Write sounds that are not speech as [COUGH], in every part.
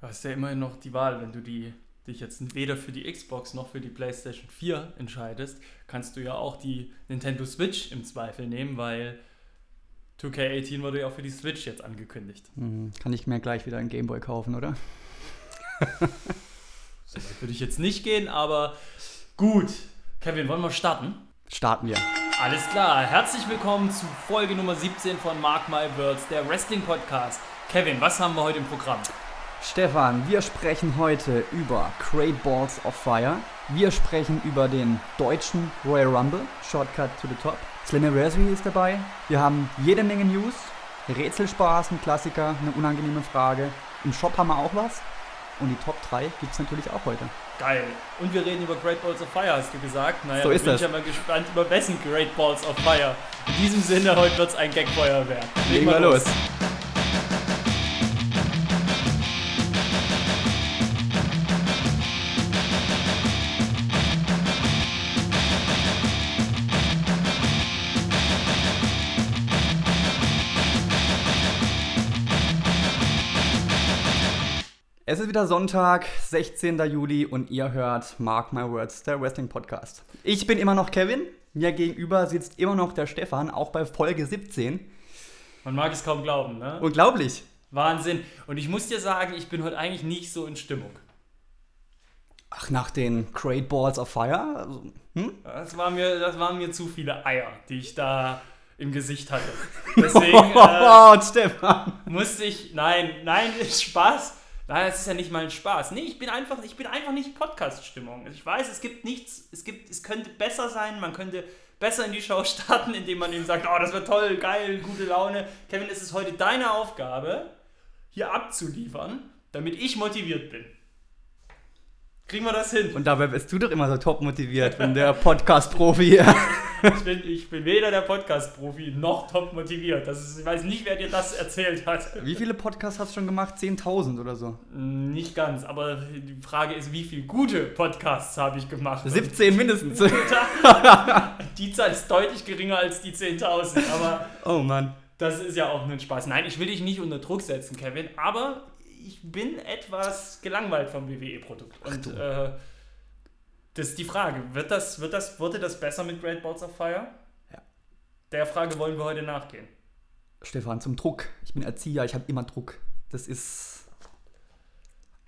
Du hast ja immerhin noch die Wahl, wenn du die, dich jetzt weder für die Xbox noch für die PlayStation 4 entscheidest, kannst du ja auch die Nintendo Switch im Zweifel nehmen, weil 2K18 wurde ja auch für die Switch jetzt angekündigt. Hm, kann ich mir gleich wieder einen Gameboy kaufen, oder? [LAUGHS] so weit würde ich jetzt nicht gehen, aber gut. Kevin, wollen wir starten? Starten wir. Alles klar, herzlich willkommen zu Folge Nummer 17 von Mark My Words, der Wrestling Podcast. Kevin, was haben wir heute im Programm? Stefan, wir sprechen heute über Great Balls of Fire. Wir sprechen über den deutschen Royal Rumble, Shortcut to the Top. Slammiversary ist dabei. Wir haben jede Menge News, Rätselspaß, ein Klassiker, eine unangenehme Frage. Im Shop haben wir auch was. Und die Top 3 gibt es natürlich auch heute. Geil. Und wir reden über Great Balls of Fire, hast du gesagt. Naja, so ist bin das. ich ja mal gespannt über wessen Great Balls of Fire. In diesem Sinne, heute wird es ein Gagfeuerwerk. Legen wir los. los. Es ist wieder Sonntag, 16. Juli und ihr hört Mark My Words, der Wrestling Podcast. Ich bin immer noch Kevin, mir gegenüber sitzt immer noch der Stefan, auch bei Folge 17. Man mag es kaum glauben, ne? Unglaublich. Wahnsinn. Und ich muss dir sagen, ich bin heute eigentlich nicht so in Stimmung. Ach, nach den Great Balls of Fire? Also, hm? das, war mir, das waren mir zu viele Eier, die ich da im Gesicht hatte. [LAUGHS] Deswegen äh, Stefan. musste ich, nein, nein, ist [LAUGHS] Spaß. Es ist ja nicht mal ein Spaß. Nee, ich bin einfach, ich bin einfach nicht Podcast-Stimmung. Ich weiß, es gibt nichts, es gibt, es könnte besser sein, man könnte besser in die Show [LAUGHS] starten, indem man ihm sagt, oh, das wird toll, geil, gute Laune. Kevin, es ist heute deine Aufgabe, hier abzuliefern, damit ich motiviert bin. Kriegen wir das hin? Und dabei bist du doch immer so top motiviert, wenn der Podcast-Profi. [LAUGHS] ich, bin, ich bin weder der Podcast-Profi noch top motiviert. Das ist, ich weiß nicht, wer dir das erzählt hat. Wie viele Podcasts hast du schon gemacht? 10.000 oder so? Nicht ganz, aber die Frage ist, wie viele gute Podcasts habe ich gemacht? 17 mindestens. [LAUGHS] die Zahl ist deutlich geringer als die 10.000, aber. Oh Mann. Das ist ja auch ein Spaß. Nein, ich will dich nicht unter Druck setzen, Kevin, aber ich bin etwas gelangweilt vom WWE-Produkt. Und äh, das ist die Frage. Wird das, wird das, wurde das besser mit Great Balls of Fire? Ja. Der Frage wollen wir heute nachgehen. Stefan, zum Druck. Ich bin Erzieher, ich habe immer Druck. Das ist.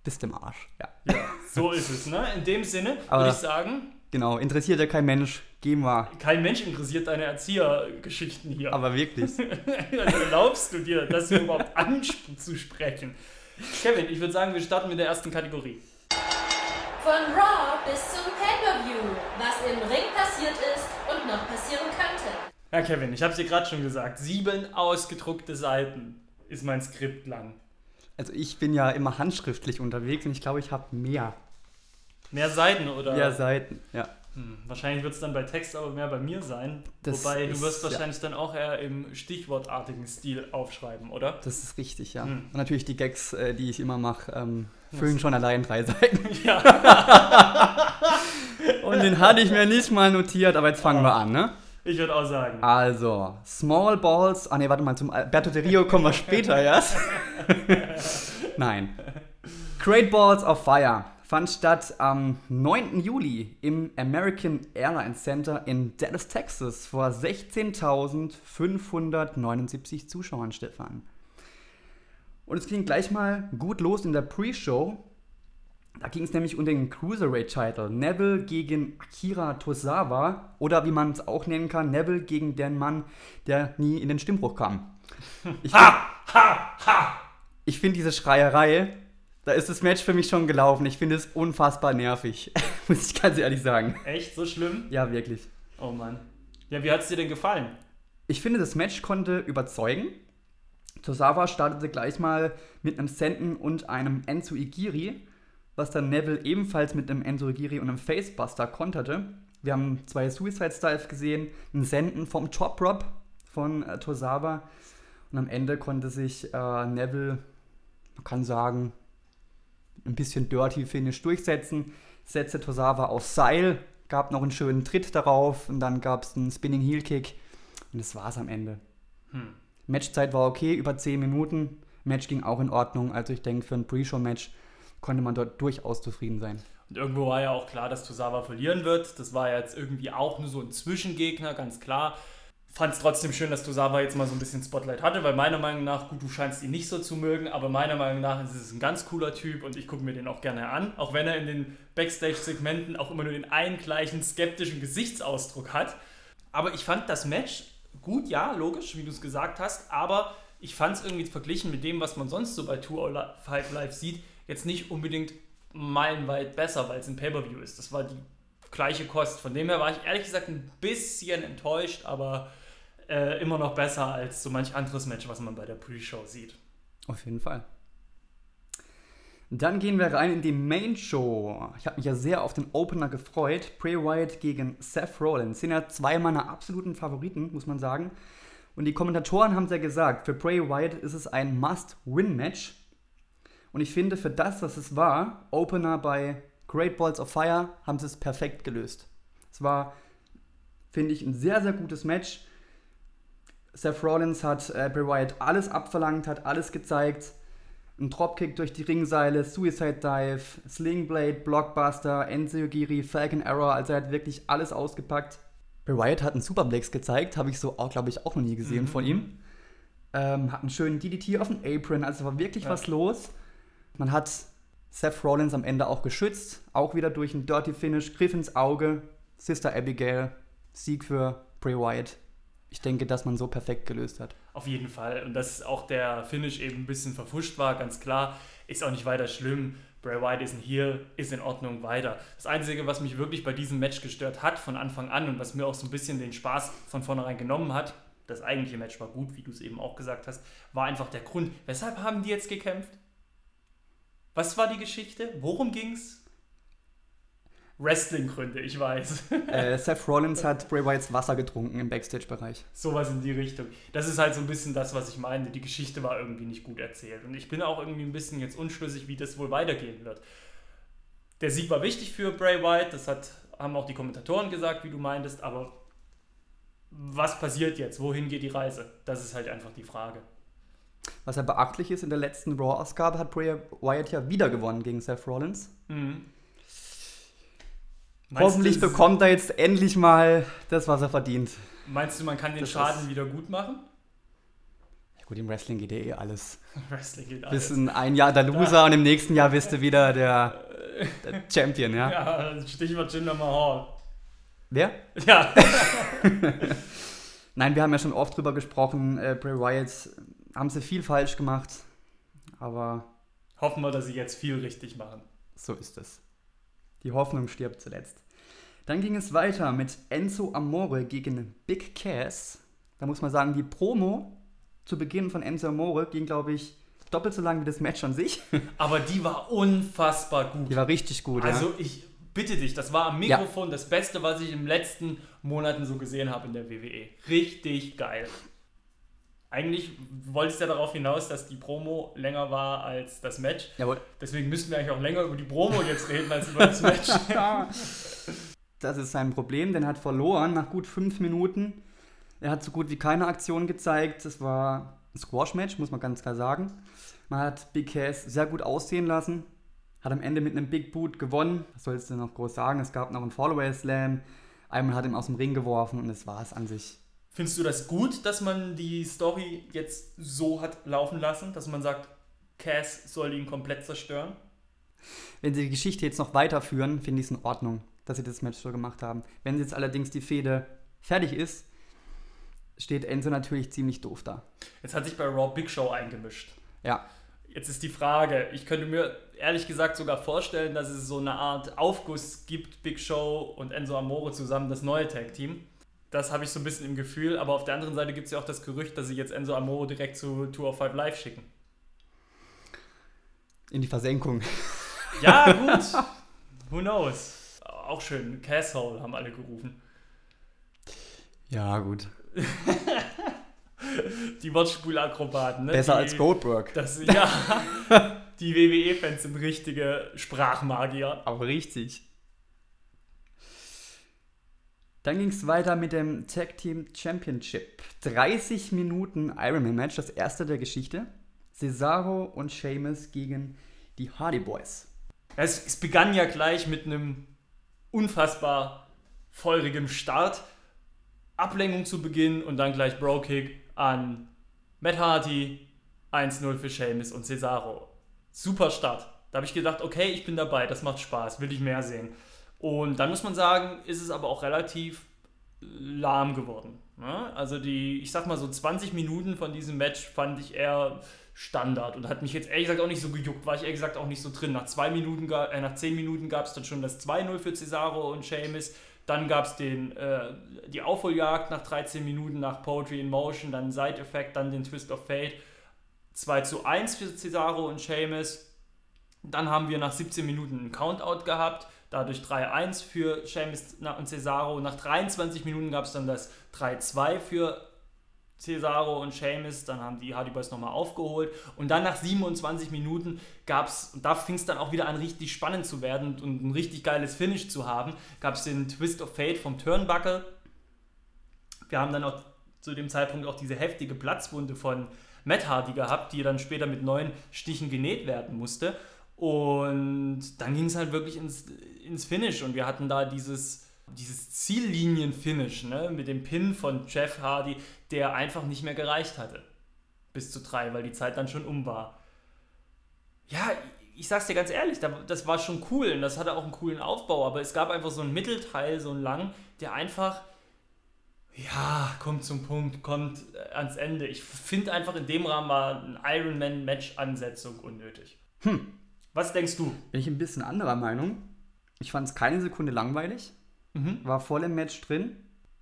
Bist im Arsch, ja. Ja, so ist es, ne? In dem Sinne würde ich sagen. Genau, interessiert ja kein Mensch. Gehen wir. Kein Mensch interessiert deine Erziehergeschichten hier. Aber wirklich. [LAUGHS] Erlaubst du dir, das überhaupt anzusprechen? Kevin, ich würde sagen, wir starten mit der ersten Kategorie. Von Raw bis zum Pay-Per-View, was im Ring passiert ist und noch passieren könnte. Ja, Kevin, ich habe es dir gerade schon gesagt. Sieben ausgedruckte Seiten ist mein Skript lang. Also ich bin ja immer handschriftlich unterwegs und ich glaube, ich habe mehr. Mehr Seiten, oder? Mehr Seiten, ja. Hm, wahrscheinlich wird es dann bei Text aber mehr bei mir sein. Das Wobei du wirst wahrscheinlich ja. dann auch eher im stichwortartigen Stil aufschreiben, oder? Das ist richtig, ja. Hm. Und natürlich die Gags, äh, die ich immer mache, ähm, füllen schon allein drei [LAUGHS] Seiten. Ja. Und den hatte ich mir nicht mal notiert, aber jetzt fangen wir an, ne? Ich würde auch sagen. Also, Small Balls. Ah, ne, warte mal, zum Alberto de Rio kommen wir später erst. [LAUGHS] Nein. Great Balls of Fire fand statt am 9. Juli im American Airlines Center in Dallas, Texas vor 16.579 Zuschauern, Stefan. Und es ging gleich mal gut los in der Pre-Show. Da ging es nämlich um den Cruiserweight-Title. Neville gegen Akira Tosawa oder wie man es auch nennen kann, Neville gegen den Mann, der nie in den Stimmbruch kam. [LAUGHS] Ich ha! Ha! Ha! Ich finde diese Schreierei da ist das Match für mich schon gelaufen. Ich finde es unfassbar nervig. [LAUGHS] Muss ich ganz ehrlich sagen. Echt? So schlimm? Ja, wirklich. Oh Mann. Ja, wie hat es dir denn gefallen? Ich finde, das Match konnte überzeugen. Tosawa startete gleich mal mit einem Senden und einem Enzo Igiri, was dann Neville ebenfalls mit einem Enzo Igiri und einem Facebuster konterte. Wir haben zwei Suicide Styles gesehen, ein Senden vom Top Rob von äh, Tosawa und am Ende konnte sich äh, Neville, man kann sagen, ein bisschen Dirty Finish durchsetzen. Setzte Tosawa auf Seil, gab noch einen schönen Tritt darauf und dann gab es einen Spinning Heel Kick und das war's am Ende. Hm. Matchzeit war okay, über 10 Minuten. Match ging auch in Ordnung. Also ich denke, für ein Pre-Show-Match konnte man dort durchaus zufrieden sein. Und irgendwo war ja auch klar, dass Tosawa verlieren wird. Das war jetzt irgendwie auch nur so ein Zwischengegner, ganz klar. Fand es trotzdem schön, dass Tosawa jetzt mal so ein bisschen Spotlight hatte, weil meiner Meinung nach, gut, du scheinst ihn nicht so zu mögen, aber meiner Meinung nach ist es ein ganz cooler Typ und ich gucke mir den auch gerne an, auch wenn er in den Backstage-Segmenten auch immer nur den einen gleichen skeptischen Gesichtsausdruck hat. Aber ich fand das Match gut, ja, logisch, wie du es gesagt hast, aber ich fand es irgendwie verglichen mit dem, was man sonst so bei 205 Live sieht, jetzt nicht unbedingt meilenweit besser, weil es ein Pay-Per-View ist. Das war die gleiche Kost. Von dem her war ich ehrlich gesagt ein bisschen enttäuscht, aber äh, immer noch besser als so manch anderes Match, was man bei der Pre-Show sieht. Auf jeden Fall. Dann gehen wir rein in die Main Show. Ich habe mich ja sehr auf den Opener gefreut. Bray Wyatt gegen Seth Rollins. Sind ja zwei meiner absoluten Favoriten, muss man sagen. Und die Kommentatoren haben es ja gesagt, für Bray Wyatt ist es ein Must-Win-Match. Und ich finde, für das, was es war, Opener bei Great Balls of Fire, haben sie es perfekt gelöst. Es war, finde ich, ein sehr, sehr gutes Match. Seth Rollins hat äh, Bray Wyatt alles abverlangt, hat alles gezeigt. Ein Dropkick durch die Ringseile, Suicide Dive, Sling Blade, Blockbuster, Enzogiri, Falcon Arrow, also er hat wirklich alles ausgepackt. Bray Wyatt hat einen Superplex gezeigt, habe ich so, glaube ich, auch noch nie gesehen mhm. von ihm. Ähm, hat einen schönen DDT auf dem Apron, also war wirklich ja. was los. Man hat Seth Rollins am Ende auch geschützt, auch wieder durch einen Dirty Finish, Griff ins Auge, Sister Abigail, Sieg für Bray Wyatt ich denke, dass man so perfekt gelöst hat. Auf jeden Fall. Und dass auch der Finish eben ein bisschen verfuscht war, ganz klar. Ist auch nicht weiter schlimm. Bray Wyatt ist ein ist in Ordnung weiter. Das Einzige, was mich wirklich bei diesem Match gestört hat von Anfang an und was mir auch so ein bisschen den Spaß von vornherein genommen hat, das eigentliche Match war gut, wie du es eben auch gesagt hast, war einfach der Grund. Weshalb haben die jetzt gekämpft? Was war die Geschichte? Worum ging es? Wrestling-Gründe, ich weiß. [LAUGHS] Äh, Seth Rollins hat Bray Wyatts Wasser getrunken im Backstage-Bereich. Sowas in die Richtung. Das ist halt so ein bisschen das, was ich meine. Die Geschichte war irgendwie nicht gut erzählt. Und ich bin auch irgendwie ein bisschen jetzt unschlüssig, wie das wohl weitergehen wird. Der Sieg war wichtig für Bray Wyatt, das hat, haben auch die Kommentatoren gesagt, wie du meintest, aber was passiert jetzt? Wohin geht die Reise? Das ist halt einfach die Frage. Was ja beachtlich ist, in der letzten Raw-Ausgabe hat Bray Wyatt ja wieder gewonnen gegen Seth Rollins. Mhm. Meinst Hoffentlich du, bekommt er jetzt endlich mal das, was er verdient. Meinst du, man kann den das Schaden wieder gut machen? Ja gut, im Wrestling geht ja eh alles. [LAUGHS] Wrestling geht alles. Bist in ein Jahr der Loser da. und im nächsten Jahr bist du wieder der, [LAUGHS] der Champion, ja? Ja, Stichwort Jinder Mahal. Wer? Ja. [LAUGHS] Nein, wir haben ja schon oft drüber gesprochen. Äh, Bray Wyatt haben sie viel falsch gemacht, aber. Hoffen wir, dass sie jetzt viel richtig machen. So ist es. Die Hoffnung stirbt zuletzt. Dann ging es weiter mit Enzo Amore gegen Big Cass. Da muss man sagen, die Promo zu Beginn von Enzo Amore ging, glaube ich, doppelt so lang wie das Match an sich. [LAUGHS] Aber die war unfassbar gut. Die war richtig gut. Also ja. ich bitte dich, das war am Mikrofon ja. das Beste, was ich in den letzten Monaten so gesehen habe in der WWE. Richtig geil. Eigentlich wollte es ja darauf hinaus, dass die Promo länger war als das Match. Jawohl. Deswegen müssten wir eigentlich auch länger über die Promo jetzt reden als über das Match. [LAUGHS] [LAUGHS] das ist sein Problem, denn er hat verloren nach gut fünf Minuten. Er hat so gut wie keine Aktion gezeigt. Es war ein Squash-Match, muss man ganz klar sagen. Man hat Big Cass sehr gut aussehen lassen. Hat am Ende mit einem Big Boot gewonnen. Was sollst du noch groß sagen? Es gab noch einen Follower-Slam. Einmal hat ihn aus dem Ring geworfen und das war es an sich. Findest du das gut, dass man die Story jetzt so hat laufen lassen, dass man sagt, Cass soll ihn komplett zerstören? Wenn sie die Geschichte jetzt noch weiterführen, finde ich es in Ordnung, dass sie das Match so gemacht haben. Wenn jetzt allerdings die Fehde fertig ist, steht Enzo natürlich ziemlich doof da. Jetzt hat sich bei Raw Big Show eingemischt. Ja. Jetzt ist die Frage, ich könnte mir ehrlich gesagt sogar vorstellen, dass es so eine Art Aufguss gibt, Big Show und Enzo Amore zusammen, das neue Tag-Team. Das habe ich so ein bisschen im Gefühl. Aber auf der anderen Seite gibt es ja auch das Gerücht, dass sie jetzt Enzo Amore direkt zu Tour of Five Live schicken. In die Versenkung. Ja, gut. [LAUGHS] Who knows? Auch schön. Casshole haben alle gerufen. Ja, gut. [LAUGHS] die Wortspielakrobaten. Ne? Besser die, als Goldberg. Das, ja, [LAUGHS] die WWE-Fans sind richtige Sprachmagier. Aber richtig. Dann ging es weiter mit dem Tag Team Championship. 30 Minuten Ironman Match, das erste der Geschichte. Cesaro und Sheamus gegen die Hardy Boys. Es, es begann ja gleich mit einem unfassbar feurigen Start. Ablenkung zu Beginn und dann gleich Bro-Kick an Matt Hardy, 1-0 für Sheamus und Cesaro. Super Start. Da habe ich gedacht, okay, ich bin dabei, das macht Spaß, will ich mehr sehen. Und dann muss man sagen, ist es aber auch relativ lahm geworden. Ne? Also die, ich sag mal so 20 Minuten von diesem Match fand ich eher Standard und hat mich jetzt ehrlich gesagt auch nicht so gejuckt, war ich ehrlich gesagt auch nicht so drin. Nach zwei Minuten, äh, nach 10 Minuten gab es dann schon das 2-0 für Cesaro und Sheamus. Dann gab es äh, die Aufholjagd nach 13 Minuten nach Poetry in Motion, dann Side-Effekt, dann den Twist of Fate. 2 zu 1 für Cesaro und Sheamus. Dann haben wir nach 17 Minuten einen Countout gehabt, dadurch 3-1 für Sheamus und Cesaro. Nach 23 Minuten gab es dann das 3-2 für Cesaro und Sheamus, dann haben die Hardy Boys nochmal aufgeholt und dann nach 27 Minuten gab es, und da fing es dann auch wieder an richtig spannend zu werden und ein richtig geiles Finish zu haben, gab es den Twist of Fate vom Turnbuckle. Wir haben dann auch zu dem Zeitpunkt auch diese heftige Platzwunde von Matt Hardy gehabt, die dann später mit neun Stichen genäht werden musste. Und dann ging es halt wirklich ins, ins Finish und wir hatten da dieses, dieses Ziellinien-Finish ne, mit dem Pin von Jeff Hardy, der einfach nicht mehr gereicht hatte. Bis zu drei, weil die Zeit dann schon um war. Ja, ich sag's dir ganz ehrlich, das war schon cool und das hatte auch einen coolen Aufbau, aber es gab einfach so einen Mittelteil, so einen lang, der einfach, ja, kommt zum Punkt, kommt äh, ans Ende. Ich finde einfach in dem Rahmen war ein Ironman-Match-Ansetzung unnötig. Hm. Was denkst du? Bin ich ein bisschen anderer Meinung. Ich fand es keine Sekunde langweilig. Mhm. War voll im Match drin.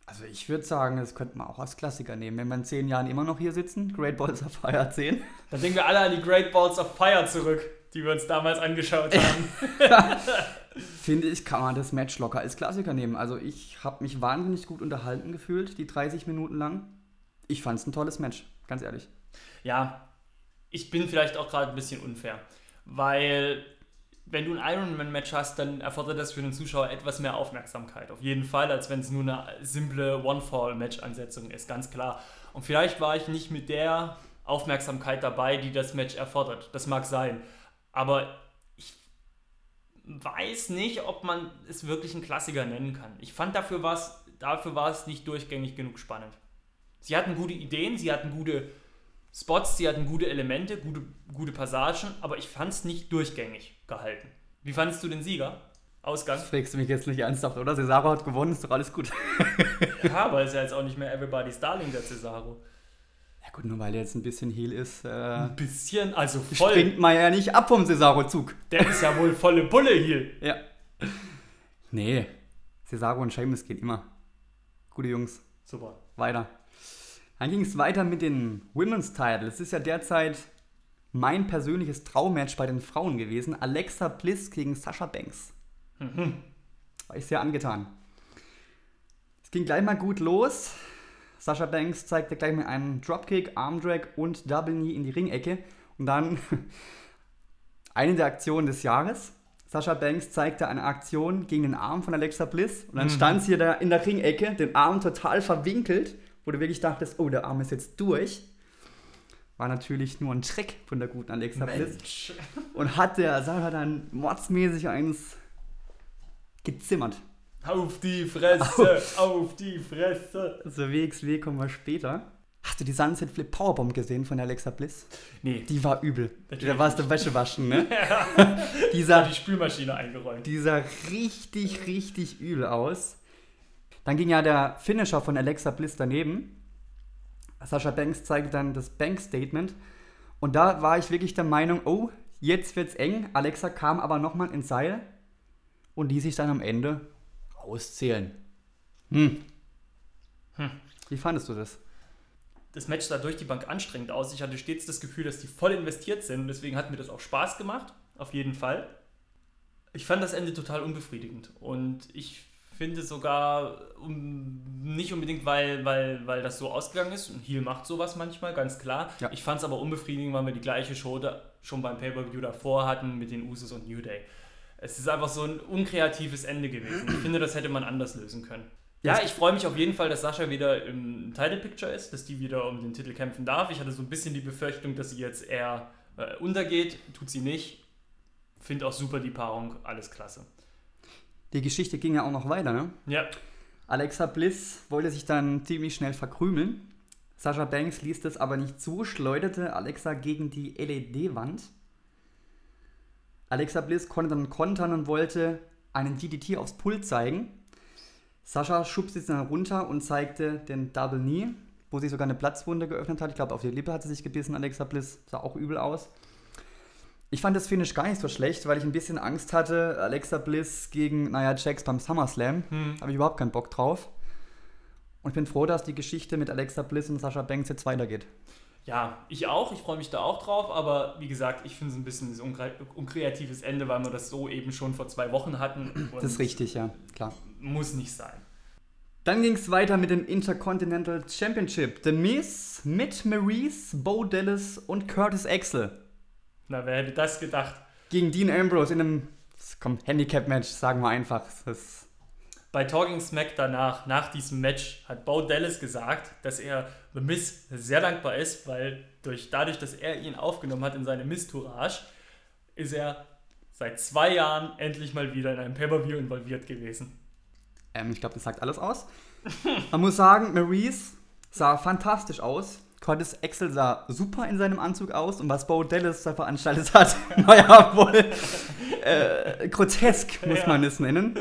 Also ich würde sagen, das könnte man auch als Klassiker nehmen. Wenn wir in zehn Jahren immer noch hier sitzen, Great Balls of Fire 10. Dann denken wir alle an die Great Balls of Fire zurück, die wir uns damals angeschaut haben. [LAUGHS] Finde ich, kann man das Match locker als Klassiker nehmen. Also ich habe mich wahnsinnig gut unterhalten gefühlt, die 30 Minuten lang. Ich fand es ein tolles Match, ganz ehrlich. Ja, ich bin vielleicht auch gerade ein bisschen unfair, weil wenn du ein Ironman-Match hast, dann erfordert das für den Zuschauer etwas mehr Aufmerksamkeit. Auf jeden Fall, als wenn es nur eine simple One-Fall-Match-Ansetzung ist, ganz klar. Und vielleicht war ich nicht mit der Aufmerksamkeit dabei, die das Match erfordert. Das mag sein. Aber ich weiß nicht, ob man es wirklich ein Klassiker nennen kann. Ich fand dafür war es, dafür war es nicht durchgängig genug spannend. Sie hatten gute Ideen, sie hatten gute Spots, sie hatten gute Elemente, gute, gute Passagen, aber ich fand es nicht durchgängig gehalten. Wie fandest du den Sieger? Ausgang? Das fragst du mich jetzt nicht ernsthaft, oder? Cesaro hat gewonnen, ist doch alles gut. [LAUGHS] ja, aber ist ja jetzt auch nicht mehr Everybody's Darling, der Cesaro. Ja gut, nur weil er jetzt ein bisschen Heal ist. Äh, ein bisschen, also voll. Springt man ja nicht ab vom Cesaro-Zug. Der ist ja wohl volle Bulle Heal. [LAUGHS] Ja. Nee, Cesaro und Sheamus gehen immer. Gute Jungs. Super. Weiter. Dann ging es weiter mit den Women's Title. Es ist ja derzeit mein persönliches Traummatch bei den Frauen gewesen. Alexa Bliss gegen Sasha Banks. Mhm. War ich sehr angetan. Es ging gleich mal gut los. Sasha Banks zeigte gleich mit einem Dropkick, Armdrag und Double Knee in die Ringecke. Und dann [LAUGHS] eine der Aktionen des Jahres. Sasha Banks zeigte eine Aktion gegen den Arm von Alexa Bliss. Und dann mhm. stand sie da in der Ringecke, den Arm total verwinkelt wo du wirklich dachtest, oh, der Arm ist jetzt durch. War natürlich nur ein Trick von der guten Alexa Bliss. Und hat der Sarah dann mordsmäßig eins gezimmert. Auf die Fresse, auf, auf die Fresse. So WXW kommen wir später. Hast du die Sunset Flip Powerbomb gesehen von Alexa Bliss? Nee. Die war übel. Da warst du Wäsche waschen, ne? [LAUGHS] ja. dieser, die Spülmaschine eingeräumt. Die sah richtig, richtig übel aus. Dann ging ja der Finisher von Alexa Bliss daneben. Sascha Banks zeigte dann das Bank-Statement. Und da war ich wirklich der Meinung, oh, jetzt wird's eng. Alexa kam aber nochmal ins Seil und ließ sich dann am Ende auszählen. Hm. Hm. Wie fandest du das? Das Match sah durch die Bank anstrengend aus. Ich hatte stets das Gefühl, dass die voll investiert sind. Und deswegen hat mir das auch Spaß gemacht. Auf jeden Fall. Ich fand das Ende total unbefriedigend. Und ich finde sogar um, nicht unbedingt, weil, weil, weil das so ausgegangen ist. Und Heal macht sowas manchmal, ganz klar. Ja. Ich fand es aber unbefriedigend, weil wir die gleiche Show da, schon beim Pay-Per-View davor hatten mit den Usos und New Day. Es ist einfach so ein unkreatives Ende gewesen. Ich finde, das hätte man anders lösen können. Ja, ich freue mich auf jeden Fall, dass Sascha wieder im Title Picture ist, dass die wieder um den Titel kämpfen darf. Ich hatte so ein bisschen die Befürchtung, dass sie jetzt eher äh, untergeht. Tut sie nicht. Finde auch super die Paarung, alles klasse. Die Geschichte ging ja auch noch weiter, ne? Ja. Alexa Bliss wollte sich dann ziemlich schnell verkrümeln. Sascha Banks ließ das aber nicht zu, schleuderte Alexa gegen die LED-Wand. Alexa Bliss konnte dann kontern und wollte einen DDT aufs Pult zeigen. Sascha schubste sie dann runter und zeigte den Double Knee, wo sie sogar eine Platzwunde geöffnet hat. Ich glaube, auf die Lippe hat sie sich gebissen. Alexa Bliss sah auch übel aus. Ich fand das Finish gar nicht so schlecht, weil ich ein bisschen Angst hatte. Alexa Bliss gegen Nia Jax beim SummerSlam. Hm. Habe ich überhaupt keinen Bock drauf. Und ich bin froh, dass die Geschichte mit Alexa Bliss und Sascha Banks jetzt weitergeht. Ja, ich auch. Ich freue mich da auch drauf. Aber wie gesagt, ich finde es ein bisschen ein unkreatives Ende, weil wir das so eben schon vor zwei Wochen hatten. das ist richtig, ja, klar. Muss nicht sein. Dann ging es weiter mit dem Intercontinental Championship. The Miz mit Maurice, Bo Dallas und Curtis Axel. Na, wer hätte das gedacht? Gegen Dean Ambrose in einem Handicap-Match, sagen wir einfach. Bei Talking Smack danach, nach diesem Match, hat Bo Dallas gesagt, dass er The Miz sehr dankbar ist, weil durch, dadurch, dass er ihn aufgenommen hat in seine Miz-Tourage, ist er seit zwei Jahren endlich mal wieder in einem Pay-Per-View involviert gewesen. Ähm, ich glaube, das sagt alles aus. Man muss sagen, Maurice sah fantastisch aus. Curtis Axel sah super in seinem Anzug aus und was Bo Dallas da veranstaltet [LAUGHS] hat, naja, wohl äh, grotesk, muss ja. man es nennen.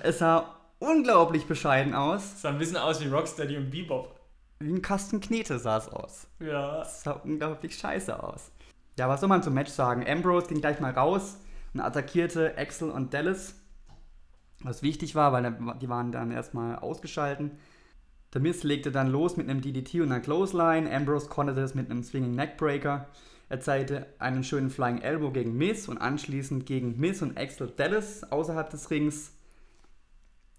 Es sah unglaublich bescheiden aus. Es sah ein bisschen aus wie Rocksteady und Bebop. Wie ein Kasten Knete sah es aus. Ja. Es sah unglaublich scheiße aus. Ja, was soll man zum Match sagen? Ambrose ging gleich mal raus und attackierte Axel und Dallas. Was wichtig war, weil die waren dann erstmal ausgeschalten. Der Miz legte dann los mit einem DDT und einer Clothesline. Ambrose konnte das mit einem Swinging Neckbreaker. Er zeigte einen schönen Flying Elbow gegen Miz und anschließend gegen Miz und Axel Dallas außerhalb des Rings.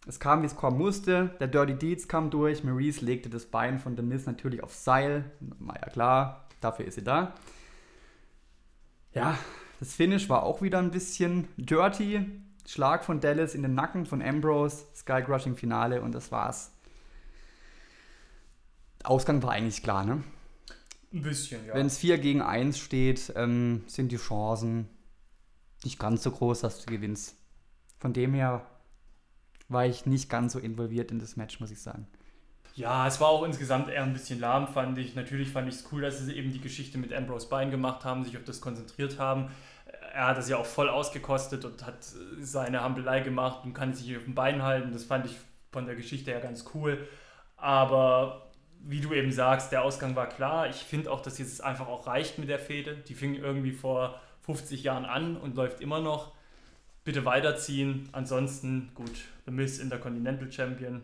Es kam, wie es kommen musste. Der Dirty Deeds kam durch. Maurice legte das Bein von The Miz natürlich auf Seil. War ja klar, dafür ist sie da. Ja, das Finish war auch wieder ein bisschen dirty. Schlag von Dallas in den Nacken von Ambrose, Sky Crushing Finale und das war's. Ausgang war eigentlich klar, ne? Ein bisschen, ja. Wenn es 4 gegen 1 steht, ähm, sind die Chancen nicht ganz so groß, dass du gewinnst. Von dem her war ich nicht ganz so involviert in das Match, muss ich sagen. Ja, es war auch insgesamt eher ein bisschen lahm, fand ich. Natürlich fand ich es cool, dass sie eben die Geschichte mit Ambrose Bein gemacht haben, sich auf das konzentriert haben. Er hat das ja auch voll ausgekostet und hat seine Hampelei gemacht und kann sich auf dem Bein halten. Das fand ich von der Geschichte her ganz cool. Aber wie du eben sagst, der Ausgang war klar. Ich finde auch, dass jetzt einfach auch reicht mit der Fehde. Die fing irgendwie vor 50 Jahren an und läuft immer noch. Bitte weiterziehen. Ansonsten, gut, The Miz Intercontinental Champion.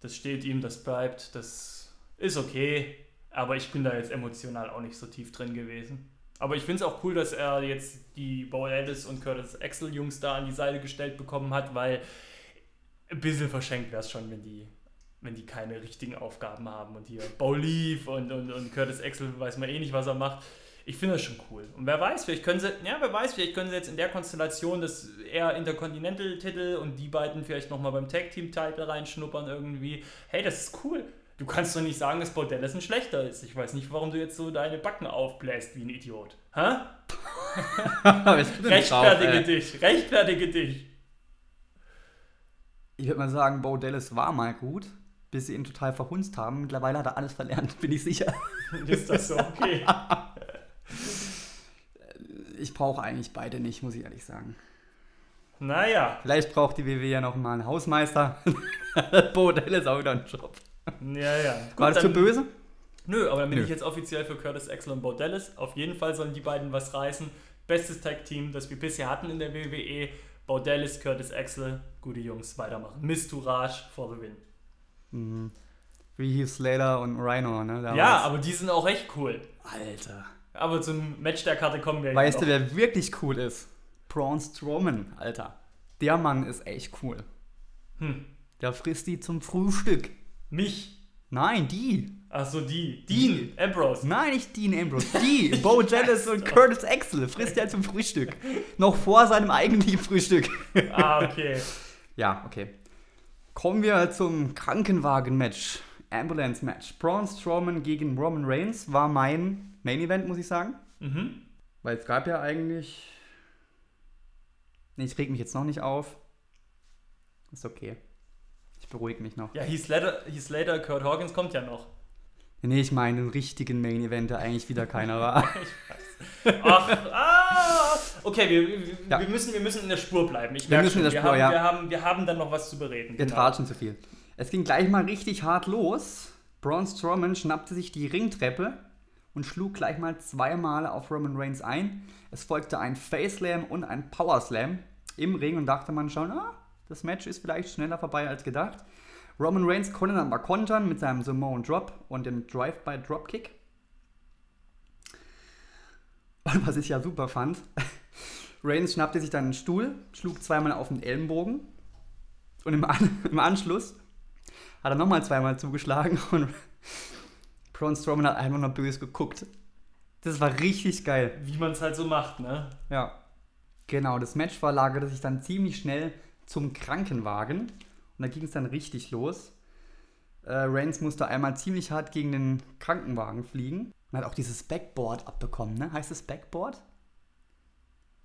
Das steht ihm, das bleibt, das ist okay. Aber ich bin da jetzt emotional auch nicht so tief drin gewesen. Aber ich finde es auch cool, dass er jetzt die Bo Ellis und Curtis Axel Jungs da an die Seite gestellt bekommen hat, weil ein bisschen verschenkt wäre es schon, wenn die wenn die keine richtigen Aufgaben haben. Und hier Bo Leaf und, und, und Curtis Axel weiß man eh nicht, was er macht. Ich finde das schon cool. Und wer weiß, vielleicht können sie, ja, wer weiß, vielleicht können sie jetzt in der Konstellation das eher Intercontinental-Titel und die beiden vielleicht nochmal beim Tag-Team-Title reinschnuppern irgendwie. Hey, das ist cool. Du kannst doch nicht sagen, dass Bo Dallas ein schlechter ist. Ich weiß nicht, warum du jetzt so deine Backen aufbläst wie ein Idiot. Hä? [LAUGHS] rechtfertige drauf, dich, rechtfertige dich. Ich würde mal sagen, Bo Dallas war mal gut bis sie ihn total verhunzt haben. Mittlerweile hat er alles verlernt, bin ich sicher. [LAUGHS] Ist das so okay? [LAUGHS] ich brauche eigentlich beide nicht, muss ich ehrlich sagen. Naja. Vielleicht braucht die WW ja noch mal einen Hausmeister. [LAUGHS] Bodell ist auch wieder ein Job. Ja, ja. Gut, War das zu böse? Nö, aber dann bin Nö. ich jetzt offiziell für Curtis Axel und Bordellis. Auf jeden Fall sollen die beiden was reißen. Bestes Tag-Team, das wir bisher hatten in der WWE. Bordellis, Curtis Axel, gute Jungs, weitermachen. Miss Tourage for the win. Mhm. Wie Heath Slater und Rhino, ne? Damals. Ja, aber die sind auch echt cool. Alter. Aber zum Match der Karte kommen wir Weißt du, wer wirklich cool ist? Braun Strowman, Alter. Der Mann ist echt cool. Hm. Der frisst die zum Frühstück. Mich? Nein, die. Ach so, die. Dean die. Ambrose. Nein, nicht Dean Ambrose. Die. Bo [LAUGHS] Jealous und Curtis Axel frisst er zum Frühstück. Noch vor seinem eigentlichen Frühstück. Ah, okay. [LAUGHS] ja, okay. Kommen wir zum Krankenwagen-Match. Ambulance-Match. Braun Strowman gegen Roman Reigns war mein Main-Event, muss ich sagen. Mhm. Weil es gab ja eigentlich. Nee, ich reg mich jetzt noch nicht auf. Ist okay. Ich beruhige mich noch. Ja, Heath Slater, Heath Slater, Kurt Hawkins kommt ja noch. Nee, ich meine einen richtigen Main-Event, der eigentlich wieder keiner war. [LAUGHS] Ach, ah, okay, wir, wir, Ja. wir, müssen, wir müssen in der Spur bleiben. Ich Wir müssen in der schon, Spur, wir ja. haben, wir, haben, wir haben dann noch was zu bereden. Wir tratschen zu viel. Es ging gleich mal richtig hart los. Braun Strowman schnappte sich die Ringtreppe und schlug gleich mal zweimal auf Roman Reigns ein. Es folgte ein Face Slam und ein Power Slam im Ring und dachte man schon, ah, das Match ist vielleicht schneller vorbei als gedacht. Roman Reigns konnte dann aber kontern mit seinem Samoan Drop und dem Drive-by Dropkick. Und was ich ja super fand, Reigns schnappte sich dann einen Stuhl, schlug zweimal auf den Ellenbogen und im, An [LAUGHS] im Anschluss hat er nochmal zweimal zugeschlagen und [LAUGHS] Braun Strowman hat einfach nur böse geguckt. Das war richtig geil. Wie man es halt so macht, ne? Ja. Genau, das Match verlagerte sich dann ziemlich schnell zum Krankenwagen. Und da ging es dann richtig los. Äh, Reigns musste einmal ziemlich hart gegen den Krankenwagen fliegen. Und hat auch dieses Backboard abbekommen, ne? Heißt es Backboard?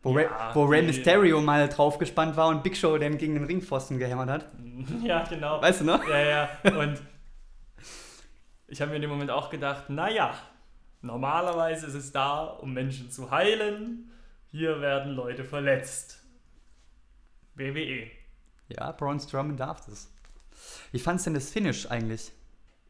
Wo, Ja, wo Rey Mysterio mal draufgespannt war und Big Show den gegen den Ringpfosten gehämmert hat. [LAUGHS] Ja, genau. Weißt du noch? Ja, ja. Und ich habe mir in dem Moment auch gedacht, naja, normalerweise ist es da, um Menschen zu heilen. Hier werden Leute verletzt. WWE. Ja, Braun Strowman darf das. Wie fandst denn das Finish eigentlich?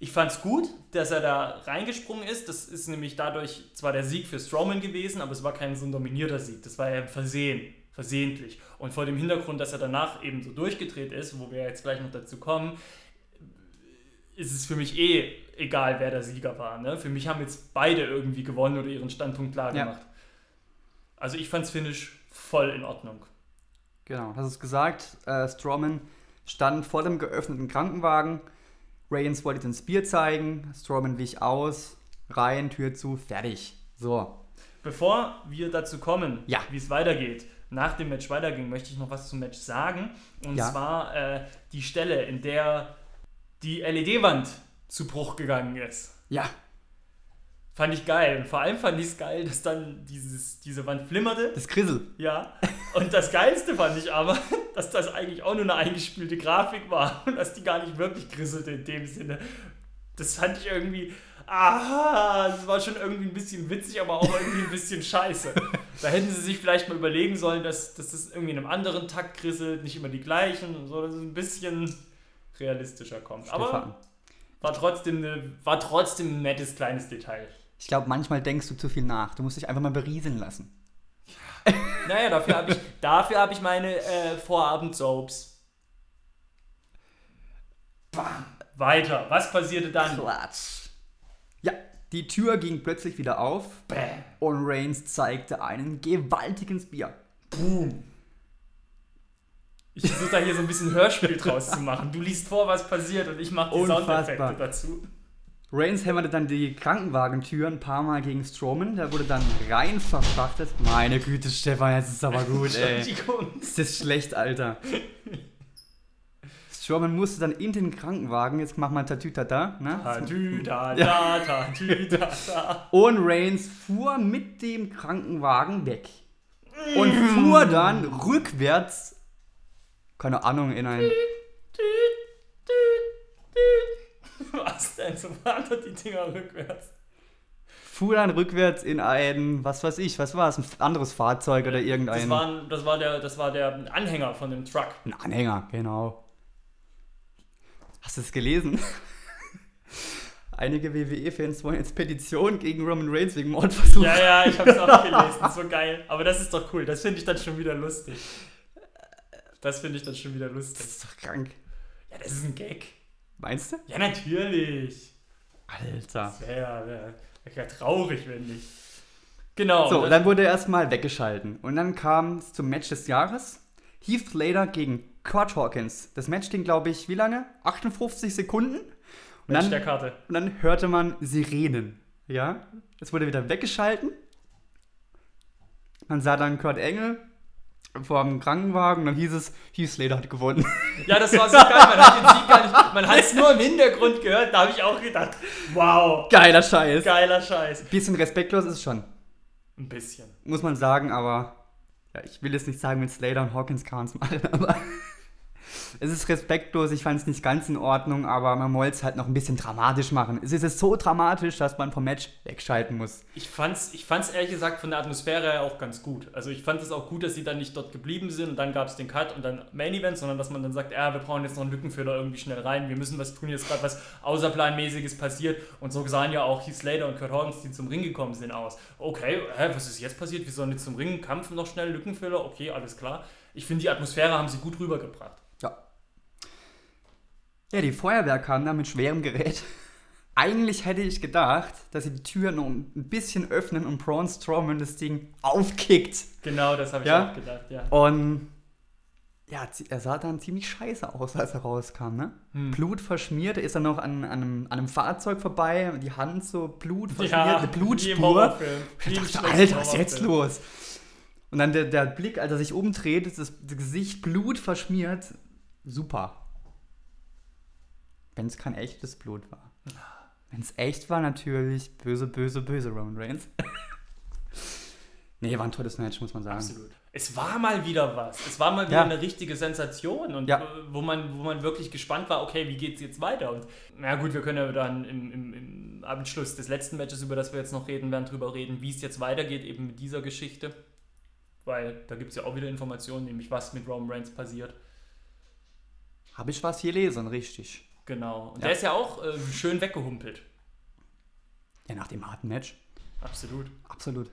Ich fand's gut, dass er da reingesprungen ist. Das ist nämlich dadurch zwar der Sieg für Strowman gewesen, aber es war kein so ein dominierter Sieg. Das war ja Versehen, versehentlich. Und vor dem Hintergrund, dass er danach eben so durchgedreht ist, wo wir jetzt gleich noch dazu kommen, ist es für mich eh egal, wer der Sieger war. Ne? Für mich haben jetzt beide irgendwie gewonnen oder ihren Standpunkt klar Ja. gemacht. Also ich fand's Finish voll in Ordnung. Genau, hast es gesagt. Äh, Strowman stand vor dem geöffneten Krankenwagen. Reigns wollte den Spear zeigen. Strowman wich aus. Rein, Tür zu, fertig. So. Bevor wir dazu kommen, Ja. wie es weitergeht, nach dem Match weiterging, möchte ich noch was zum Match sagen. Und Ja. zwar äh, die Stelle, in der die LED-Wand zu Bruch gegangen ist. Ja, Fand ich geil. Und vor allem fand ich es geil, dass dann dieses, diese Wand flimmerte. das Grissel. Ja. Und das Geilste fand ich aber, [LAUGHS] dass das eigentlich auch nur eine eingespielte Grafik war [LAUGHS] und dass die gar nicht wirklich grisselte in dem Sinne. Das fand ich irgendwie. Aha, das war schon irgendwie ein bisschen witzig, aber auch irgendwie ein bisschen scheiße. Da hätten sie sich vielleicht mal überlegen sollen, dass, dass das irgendwie in einem anderen Takt grisselt, nicht immer die gleichen und so, dass es ein bisschen realistischer kommt. Stefan. Aber war trotzdem, eine, war trotzdem ein nettes kleines Detail. Ich glaube, manchmal denkst du zu viel nach. Du musst dich einfach mal berieseln lassen. Naja, dafür habe ich, dafür hab ich meine äh, Vorabend-Soaps. Bam. Weiter. Was passierte dann? Klatsch. Ja, die Tür ging plötzlich wieder auf Bäm. und Reigns zeigte einen gewaltigen Spear. Boom. Ich versuche da hier so ein bisschen Hörspiel draus zu [LAUGHS] machen. Du liest vor, was passiert und ich mache die. Soundeffekte dazu. Reigns hämmerte dann die Krankenwagentür ein paar Mal gegen Strowman. Der wurde dann rein verfrachtet. Meine Güte, Stefan, jetzt ist aber gut, [LAUGHS] ey. Ist das schlecht, Alter. Strowman musste dann in den Krankenwagen, jetzt mach mal Tatütata, ne? Tatü, da, da, [LAUGHS] tatü, da, da. Und Reigns fuhr mit dem Krankenwagen weg. Und fuhr dann rückwärts, keine Ahnung, in ein. Was denn? So waren doch die Dinger rückwärts. Fuhr dann rückwärts in ein, was weiß ich, was war es, ein anderes Fahrzeug oder Das, irgendein. waren, das, war der, das war der Anhänger von dem Truck. Ein Anhänger, genau. Hast du es gelesen? [LAUGHS] Einige WWE-Fans wollen jetzt Petition gegen Roman Reigns wegen Mordversuch. Ja, ja, ich hab's auch [LAUGHS] gelesen. So geil. Aber das ist doch cool. Das finde ich dann schon wieder lustig. Das finde ich dann schon wieder Das lustig. ist doch krank. Ja, das ist ein Gag. Meinst du? Ja, natürlich. Alter. Wär, wär ja traurig, wenn nicht. Genau. So, und dann wurde er erstmal weggeschalten. Und dann kam es zum Match des Jahres. Heath Slater gegen Kurt Hawkins. Das Match ging, glaube ich, wie lange? 58 Sekunden. Und Match dann, der Karte. und dann hörte man Sirenen. Ja? Es wurde wieder weggeschalten. Man sah dann Kurt Engel vor dem Krankenwagen, dann hieß es, Heath Slater hat gewonnen. [LAUGHS] Ja, das war so geil, man hat den Sieg gar nicht, man hat es nur im Hintergrund gehört, da habe ich auch gedacht, wow. Geiler Scheiß. Geiler Scheiß. Bisschen respektlos ist es schon. Ein bisschen. Muss man sagen, aber ja, ich will jetzt nicht sagen, mit Slater und Hawkins es machen, aber es ist respektlos, ich fand es nicht ganz in Ordnung, aber man wollte es halt noch ein bisschen dramatisch machen. Es ist so dramatisch, dass man vom Match wegschalten muss. Ich fand's, ich fand's ehrlich gesagt von der Atmosphäre her auch ganz gut. Also ich fand es auch gut, dass sie dann nicht dort geblieben sind und dann gab es den Cut und dann Main Event, sondern dass man dann sagt, ja, wir brauchen jetzt noch einen Lückenfüller irgendwie schnell rein, wir müssen was tun, jetzt gerade was Außerplanmäßiges passiert und so sahen ja auch Heath Slater und Kurt Hawkins, die zum Ring gekommen sind, aus. Okay, hä, was ist jetzt passiert? Wir sollen jetzt zum Ring, Kampf noch schnell, Lückenfüller, okay, alles klar. Ich finde, die Atmosphäre haben sie gut rübergebracht. Ja. Ja, die Feuerwehr kam da mit schwerem Gerät. Eigentlich hätte ich gedacht, dass sie die Tür noch ein bisschen öffnen und Braun Strowman das Ding aufkickt. Genau, das habe ich Ja? auch gedacht, ja. Und ja, er sah dann ziemlich scheiße aus, als er rauskam, ne? Hm. Blut verschmiert, er ist dann noch an, an, einem, an einem Fahrzeug vorbei, die Hand so Blut verschmiert, eine Blutspur. Ich dachte, Alter, was ist jetzt los? Und dann der, der Blick, als er sich umdreht, ist das Gesicht Blut verschmiert. Super. Wenn es kein echtes Blut war. Wenn es echt war, natürlich böse, böse, böse Roman Reigns. [LAUGHS] nee, war ein tolles Match, muss man sagen. Absolut. Es war mal wieder was. Es war mal wieder Ja. eine richtige Sensation und Ja. wo, man, wo man wirklich gespannt war, okay, wie geht's jetzt weiter? Und na gut, wir können ja dann im, im, im Abschluss des letzten Matches, über das wir jetzt noch reden werden, drüber reden, wie es jetzt weitergeht, eben mit dieser Geschichte. Weil da gibt es ja auch wieder Informationen, nämlich was mit Roman Reigns passiert. Habe ich was gelesen, richtig. Genau. Und Ja. der ist ja auch äh, schön weggehumpelt. Ja, nach dem harten Match. Absolut. Absolut.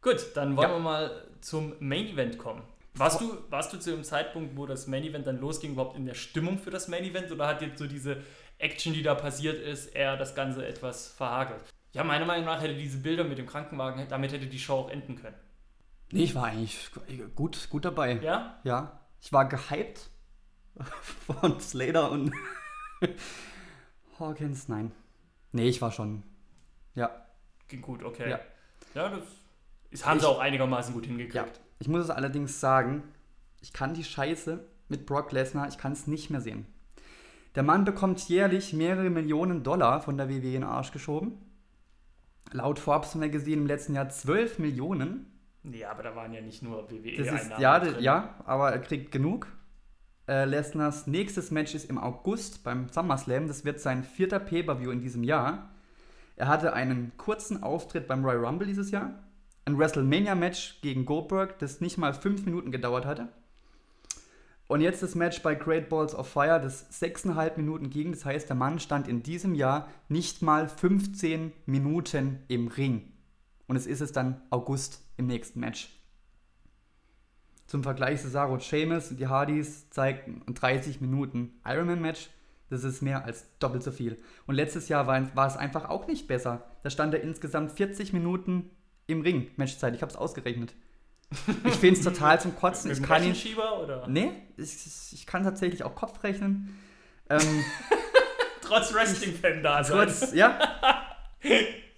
Gut, dann wollen Ja. wir mal zum Main Event kommen. Warst du, warst du zu dem Zeitpunkt, wo das Main Event dann losging, überhaupt in der Stimmung für das Main Event oder hat jetzt so diese Action, die da passiert ist, eher das Ganze etwas verhagelt? Ja, meiner Meinung nach hätte diese Bilder mit dem Krankenwagen, damit hätte die Show auch enden können. Nee, ich war eigentlich gut, gut dabei. Ja? Ja, ich war gehypt [LAUGHS] von Slater und [LAUGHS] Hawkins. Nein. Nee, ich war schon. Ja, Ging gut, okay. Ja. Ja, das ist, haben sie Ich- auch einigermaßen gut hingekriegt. ja. Ich muss es allerdings sagen, ich kann die Scheiße mit Brock Lesnar, ich kann es nicht mehr sehen. Der Mann bekommt jährlich mehrere Millionen Dollar von der WWE in den Arsch geschoben. Laut Forbes Magazine im letzten Jahr 12 Millionen. Nee, aber da waren ja nicht nur Das ist, WWE-Einnahmen ja, drin. ja, aber er kriegt genug. Äh, Lesners nächstes Match ist im August beim SummerSlam. Das wird sein vierter Pay-Per-View in diesem Jahr. Er hatte einen kurzen Auftritt beim Royal Rumble dieses Jahr. Ein WrestleMania-Match gegen Goldberg, das nicht mal fünf Minuten gedauert hatte. Und jetzt das Match bei Great Balls of Fire, das sechseinhalb Minuten ging. Das heißt, der Mann stand in diesem Jahr nicht mal 15 Minuten im Ring. Und es ist es dann August im nächsten Match. Zum Vergleich Cesaro und Sheamus, die Hardys zeigten ein 30 Minuten Ironman-Match. Das ist mehr als doppelt so viel. Und letztes Jahr war, war es einfach auch nicht besser. Da stand er insgesamt 40 Minuten im Ring, Matchzeit. Ich habe es ausgerechnet. Ich finde es total zum Kotzen. Ich kann ihn. Rechenschieber oder? Nee, ich, ich kann tatsächlich auch Kopf rechnen. Ähm, [LAUGHS] Trotz Wrestling-Fan da sein. kurz, ja. [LAUGHS]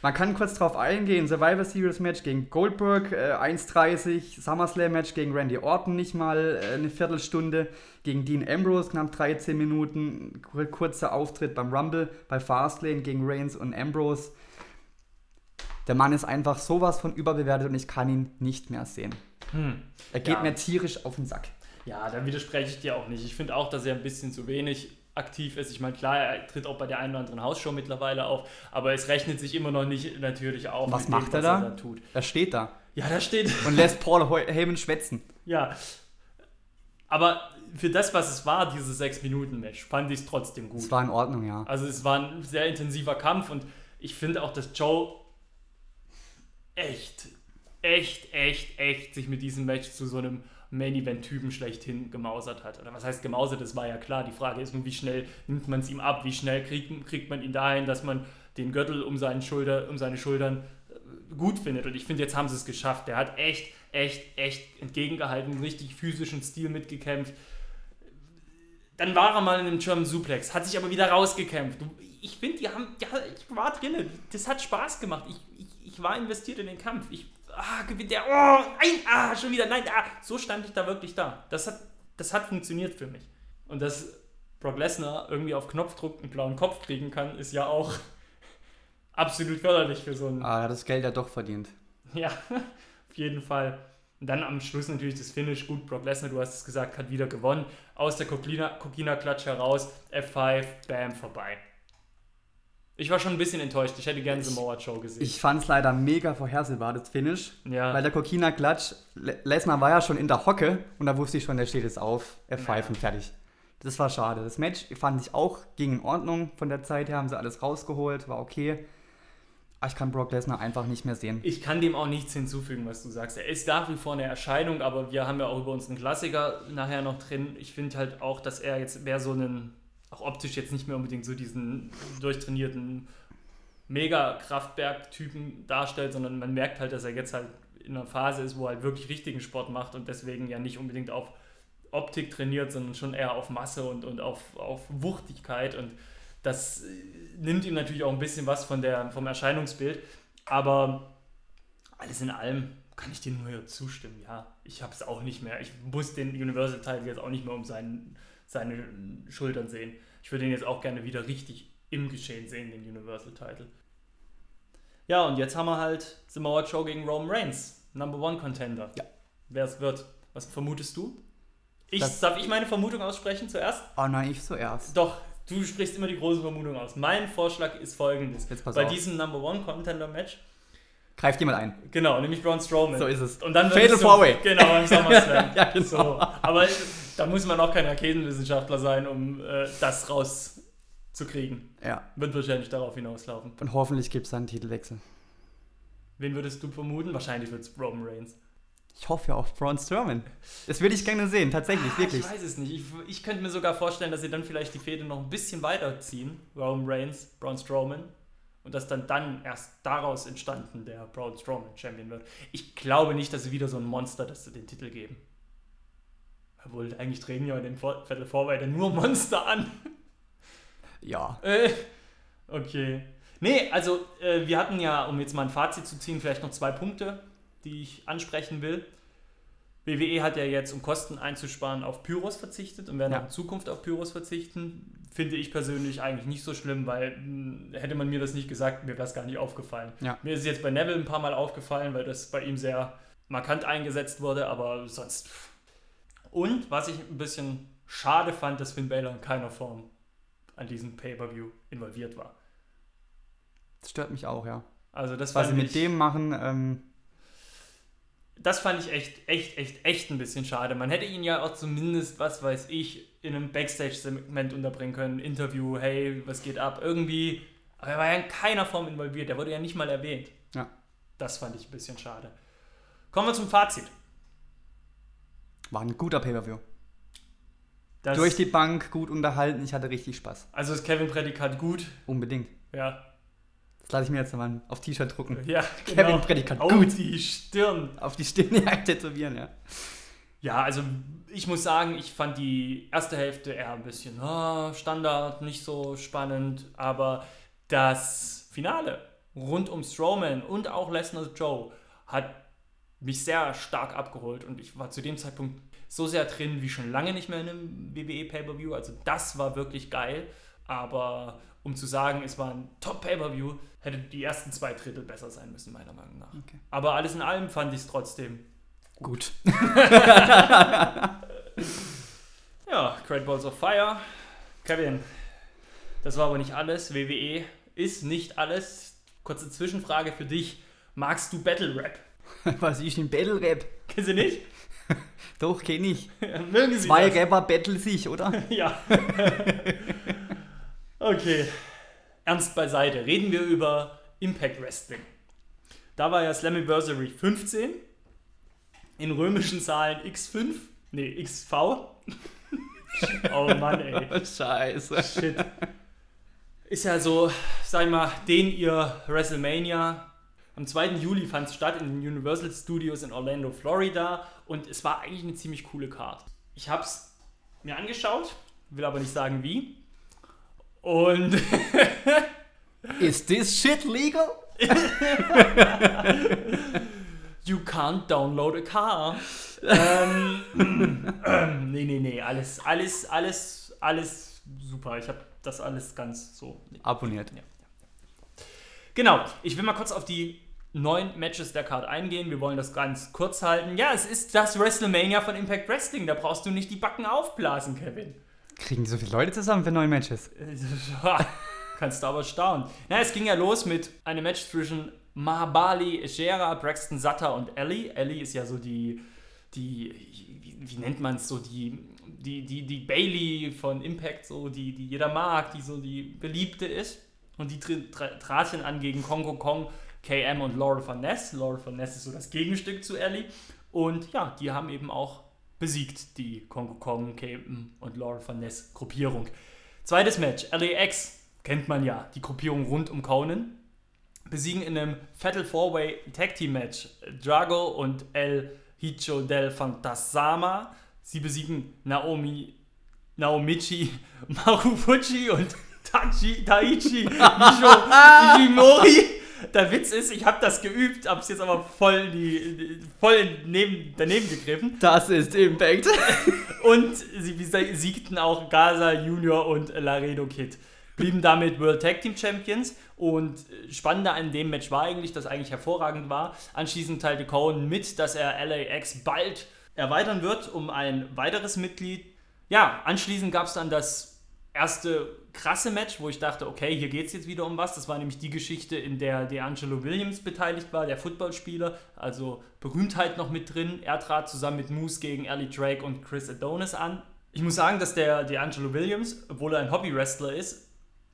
Man kann kurz drauf eingehen. Survivor Series Match gegen Goldberg, äh, 1,30. SummerSlam Match gegen Randy Orton nicht mal äh, eine Viertelstunde. Gegen Dean Ambrose knapp 13 Minuten. Kur- Kurzer Auftritt beim Rumble, bei Fastlane gegen Reigns und Ambrose. Der Mann ist einfach sowas von überbewertet und ich kann ihn nicht mehr sehen. Hm. Er geht Ja. mir tierisch auf den Sack. Ja, da widerspreche ich dir auch nicht. Ich finde auch, dass er ein bisschen zu wenig aktiv ist. Ich meine, klar, er tritt auch bei der einen oder anderen Hausshow mittlerweile auf, aber es rechnet sich immer noch nicht natürlich auf. Was macht er was da? Er da tut. Er steht da Ja, da steht. [LAUGHS] und lässt Paul Heyman schwätzen. Ja. Aber für das, was es war, dieses 6-Minuten-Match, fand ich es trotzdem gut. Es war in Ordnung, ja. Also es war ein sehr intensiver Kampf und ich finde auch, dass Joe echt, echt, echt, echt sich mit diesem Match zu so einem Main-Event-Typen schlechthin gemausert hat. Oder was heißt gemausert? Das war ja klar. Die Frage ist nur, wie schnell nimmt man es ihm ab? Wie schnell kriegt, kriegt man ihn dahin, dass man den Gürtel um, seinen Schulter, um seine Schultern äh, gut findet? Und ich finde, jetzt haben sie es geschafft. Der hat echt, echt, echt entgegengehalten, einen richtig physischen Stil mitgekämpft. Dann war er mal in einem German Suplex, hat sich aber wieder rausgekämpft. Ich finde, die haben, ja, ich war drin. Das hat Spaß gemacht. Ich, ich, ich war investiert in den Kampf. Ich ah, gewinnt der, oh, nein, ah, schon wieder, nein, ah. So stand ich da wirklich da. Das hat, das hat funktioniert für mich. Und dass Brock Lesnar irgendwie auf Knopfdruck einen blauen Kopf kriegen kann, ist ja auch [LAUGHS] absolut förderlich für so einen. Ah, das Geld ja doch verdient. [LAUGHS] Ja, [LAUGHS] auf jeden Fall. Und dann am Schluss natürlich das Finish. Gut, Brock Lesnar, du hast es gesagt, hat wieder gewonnen. Aus der Kokina-Klatsch heraus, F5, bam, vorbei. Ich war schon ein bisschen enttäuscht. Ich hätte gerne Samoa Joe gesehen. Ich fand es leider mega vorhersehbar, das Finish. Ja. Weil der Kokina Klatsch, Lesnar war ja schon in der Hocke und da wusste ich schon, der steht jetzt auf, F5 Ja. und fertig. Das war schade. Das Match fand ich auch, ging in Ordnung von der Zeit her, haben sie alles rausgeholt, war okay. Aber ich kann Brock Lesnar einfach nicht mehr sehen. Ich kann dem auch nichts hinzufügen, was du sagst. Er ist nach wie vor eine Erscheinung, aber wir haben ja auch über unseren Klassiker nachher noch drin. Ich finde halt auch, dass er jetzt mehr so einen, auch optisch jetzt nicht mehr unbedingt so diesen durchtrainierten Mega-Kraftberg-Typen darstellt, sondern man merkt halt, dass er jetzt halt in einer Phase ist, wo er halt wirklich richtigen Sport macht und deswegen ja nicht unbedingt auf Optik trainiert, sondern schon eher auf Masse und, und auf, auf Wuchtigkeit und das äh, nimmt ihm natürlich auch ein bisschen was von der, vom Erscheinungsbild, aber alles in allem kann ich dir nur zustimmen, ja. Ich habe es auch nicht mehr. Ich muss den Universal Title jetzt auch nicht mehr um seinen, seine Schultern sehen. Ich würde ihn jetzt auch gerne wieder richtig im Geschehen sehen, den Universal Title. Ja, und jetzt haben wir halt Samoa Joe gegen Roman Reigns, Number One Contender. Ja. Wer es wird. Was vermutest du? Ich, Das- darf ich meine Vermutung aussprechen zuerst? Oh nein, ich zuerst. Doch, du sprichst immer die große Vermutung aus. Mein Vorschlag ist folgendes. Jetzt pass Bei auf. diesem Number One Contender Match, Greift jemand ein. genau, nämlich Braun Strowman. So ist es. Und dann Fatal du- Four-Way. Genau, im [LAUGHS] SummerSlam. Ja, genau. So. Aber da muss man auch kein Raketenwissenschaftler sein, um äh, das rauszukriegen. Ja. Wird wahrscheinlich darauf hinauslaufen. Und hoffentlich gibt es einen Titelwechsel. Wen würdest du vermuten? Wahrscheinlich wird es Roman Reigns. Ich hoffe ja auf Braun Strowman. Das würde ich gerne sehen, tatsächlich, Ah, wirklich. Ich weiß es nicht. Ich, ich könnte mir sogar vorstellen, dass sie dann vielleicht die Fehde noch ein bisschen weiterziehen. Roman Reigns, Braun Strowman. Und dass dann, dann erst daraus entstanden der Braun Strowman Champion wird. Ich glaube nicht, dass sie wieder so ein Monster, dass sie den Titel geben. Obwohl, eigentlich treten ja in dem Vor- Fatal Four-Way dann nur Monster an. Ja. Äh, okay. Nee, also äh, wir hatten ja, um jetzt mal ein Fazit zu ziehen, vielleicht noch zwei Punkte, die ich ansprechen will. WWE hat ja jetzt, um Kosten einzusparen, auf Pyros verzichtet und werden Ja. auch in Zukunft auf Pyros verzichten. Finde ich persönlich eigentlich nicht so schlimm, weil mh, hätte man mir das nicht gesagt, mir wäre es gar nicht aufgefallen. Ja. Mir ist es jetzt bei Neville ein paar Mal aufgefallen, weil das bei ihm sehr markant eingesetzt wurde, aber sonst. Und was ich ein bisschen schade fand, dass Finn Balor in keiner Form an diesem Pay-Per-View involviert war. Das stört mich auch, ja. Also das Was sie mit ich, dem machen, ähm, das fand ich echt, echt, echt, echt ein bisschen schade. Man hätte ihn ja auch zumindest, was weiß ich, in einem Backstage-Segment unterbringen können. Interview, hey, was geht ab? Irgendwie. Aber er war ja in keiner Form involviert. Er wurde ja nicht mal erwähnt. Ja. Das fand ich ein bisschen schade. Kommen wir zum Fazit. War ein guter Pay-Per-View. Durch die Bank, gut unterhalten, ich hatte richtig Spaß. also ist Kevin Prädikat gut. Unbedingt. Ja. Das lasse ich mir jetzt mal auf T-Shirt drucken. Ja, Kevin genau. Prädikat, Auf gut. die Stirn. Auf die Stirn [LAUGHS] ja, tätowieren, ja. Ja, also ich muss sagen, ich fand die erste Hälfte eher ein bisschen ah, Standard, nicht so spannend, aber das Finale rund um Strowman und auch Lesnar Joe hat mich sehr stark abgeholt und ich war zu dem Zeitpunkt so sehr drin wie schon lange nicht mehr in einem WWE Pay-Per-View. Also das war wirklich geil, aber um zu sagen, es war ein Top Pay-Per-View, hätte die ersten zwei Drittel besser sein müssen, meiner Meinung nach. Okay. Aber alles in allem fand ich es trotzdem Gut. [LAUGHS] Ja, Great Balls of Fire. Kevin, das war aber nicht alles. WWE ist nicht alles. Kurze Zwischenfrage für dich. Magst du Battle Rap? [LAUGHS] Was ist ein Battle Rap? Kennst du nicht? [LAUGHS] Doch, kenne ich. [LAUGHS] Mögen Sie Zwei das? Rapper battle sich, oder? Ja. okay. Ernst beiseite. Reden wir über Impact Wrestling. Da war ja Slammiversary 15. In römischen Zahlen X5. Nee, XV. oh Mann, ey. Scheiße. Shit. Ist ja so, sag ich mal, den ihr WrestleMania. Am 2. Juli fand es statt in den Universal Studios in Orlando, Florida. Und es war eigentlich eine ziemlich coole Card. Ich habe es mir angeschaut, will aber nicht sagen wie. Und [LAUGHS] Is this shit legal? You can't download a car. ähm, ähm, [CLEARS THROAT] nee, nee, nee, alles, alles, alles, alles super. Ich habe das alles ganz so abonniert. Ja, ja. Genau, ich will mal kurz auf die neun Matches der Card eingehen. Wir wollen das ganz kurz halten. Ja, es ist das WrestleMania von Impact Wrestling. Da brauchst du nicht die Backen aufblasen, Kevin. Kriegen so viele Leute zusammen für neun Matches? [LAUGHS] Kannst du aber staunen. Na, es ging ja los mit einem Match zwischen Mahabali, Ejera, Braxton Sutter und Ellie. Ellie ist ja so die, die wie, wie nennt man es so, die, die, die, die Bailey von Impact, so, die, die jeder mag, die so die beliebte ist. Und die traten an gegen Kongo Kong, KM und Laurel von Ness. Laurel von Ness ist so das Gegenstück zu Ellie. Und ja, die haben eben auch besiegt, die Kongo Kong, KM und Laurel von Ness Gruppierung. Zweites Match, LAX, kennt man ja, die Gruppierung rund um Conan. Besiegen in einem Fatal Four-Way Tag Team Match Drago und El Hicho del Fantasama. Sie besiegen Naomi, Naomichi [LAUGHS] Marufuchi und Tachi, Taichi [LAUGHS] Isho, Ishimori. Der Witz ist, ich habe das geübt, habe es jetzt aber voll, die, voll neben, daneben gegriffen. Das ist Impact. [LAUGHS] und sie siegten auch Gaza Junior und Laredo Kid. Blieben damit World Tag Team Champions. Und spannender an dem Match war eigentlich, dass eigentlich hervorragend war. Anschließend teilte Cohen mit, dass er LAX bald erweitern wird um ein weiteres Mitglied. Ja, anschließend gab es dann das erste krasse Match, wo ich dachte, okay, hier geht es jetzt wieder um was. Das war nämlich die Geschichte, in der D'Angelo Williams beteiligt war, der Footballspieler, also Berühmtheit noch mit drin. Er trat zusammen mit Moose gegen Ellie Drake und Chris Adonis an. Ich muss sagen, dass der D'Angelo Williams, obwohl er ein Hobby-Wrestler ist,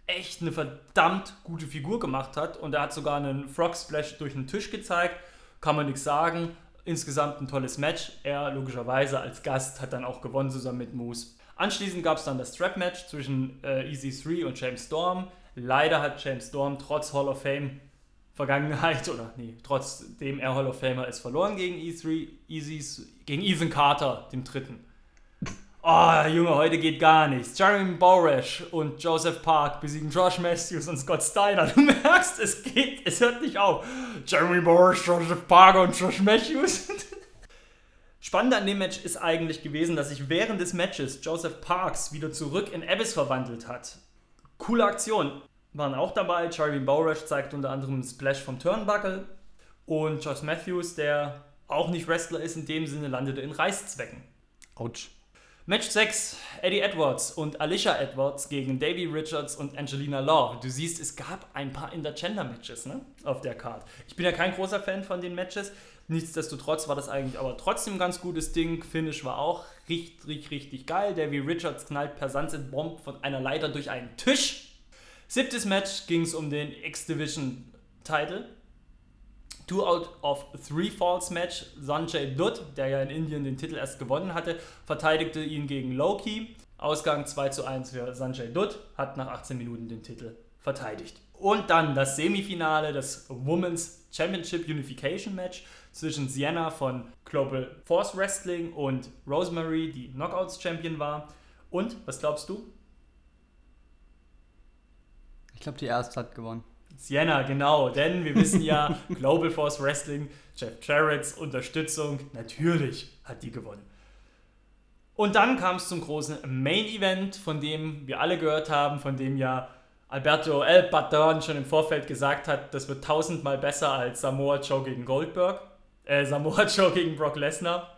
echt eine verdammt gute Figur gemacht hat und er hat sogar einen Frog Splash durch den Tisch gezeigt. Kann man nichts sagen. Insgesamt ein tolles Match. Er logischerweise als Gast hat dann auch gewonnen zusammen mit Moose. Anschließend gab es dann das Strap-Match zwischen äh, Easy 3 und James Storm. Leider hat James Storm trotz Hall of Fame Vergangenheit [LAUGHS] oder nee, trotzdem er Hall of Famer ist verloren gegen E3, Easy, gegen Ethan Carter, dem dritten. Oh, Junge, heute geht gar nichts. Jeremy Boresh und Joseph Park besiegen Josh Matthews und Scott Steiner. [LAUGHS] Du merkst, es geht, es hört nicht auf. Jeremy Boresh, Joseph Park und Josh Matthews. [LAUGHS] Spannend an dem Match ist eigentlich gewesen, dass sich während des Matches Joseph Parks wieder zurück in Abyss verwandelt hat. Coole Aktion. Waren auch dabei. Jeremy Boresh zeigt unter anderem einen Splash vom Turnbuckle. Und Josh Matthews, der auch nicht Wrestler ist in dem Sinne, landete in Reißzwecken. Autsch. Match 6, Eddie Edwards und Alicia Edwards gegen Davey Richards und Angelina Law. Du siehst, es gab ein paar Intergender-Matches ne, auf der Card. Ich bin ja kein großer Fan von den Matches. Nichtsdestotrotz war das eigentlich aber trotzdem ein ganz gutes Ding. Finish war auch richtig, richtig, geil. Davey Richards knallt per Sunset Bomb von einer Leiter durch einen Tisch. Siebtes Match ging es um den X-Division-Title. Two out of three Falls Match. Sanjay Dutt, der ja in Indien den Titel erst gewonnen hatte, verteidigte ihn gegen Loki. Ausgang 2 zu 1 für Sanjay Dutt, hat nach 18 Minuten den Titel verteidigt. Und dann das Semifinale, das Women's Championship Unification Match zwischen Sienna von Global Force Wrestling und Rosemary, die Knockouts Champion war. Und, was glaubst du? Ich glaube, die erste hat gewonnen. Sienna, genau, denn wir wissen ja, [LAUGHS] Global Force Wrestling, Jeff Jarrett's Unterstützung, natürlich hat die gewonnen. Und dann kam es zum großen Main Event, von dem wir alle gehört haben, von dem ja Alberto El Patron schon im Vorfeld gesagt hat, das wird tausendmal besser als Samoa Joe gegen Goldberg, äh, Samoa [LAUGHS] Joe gegen Brock Lesnar.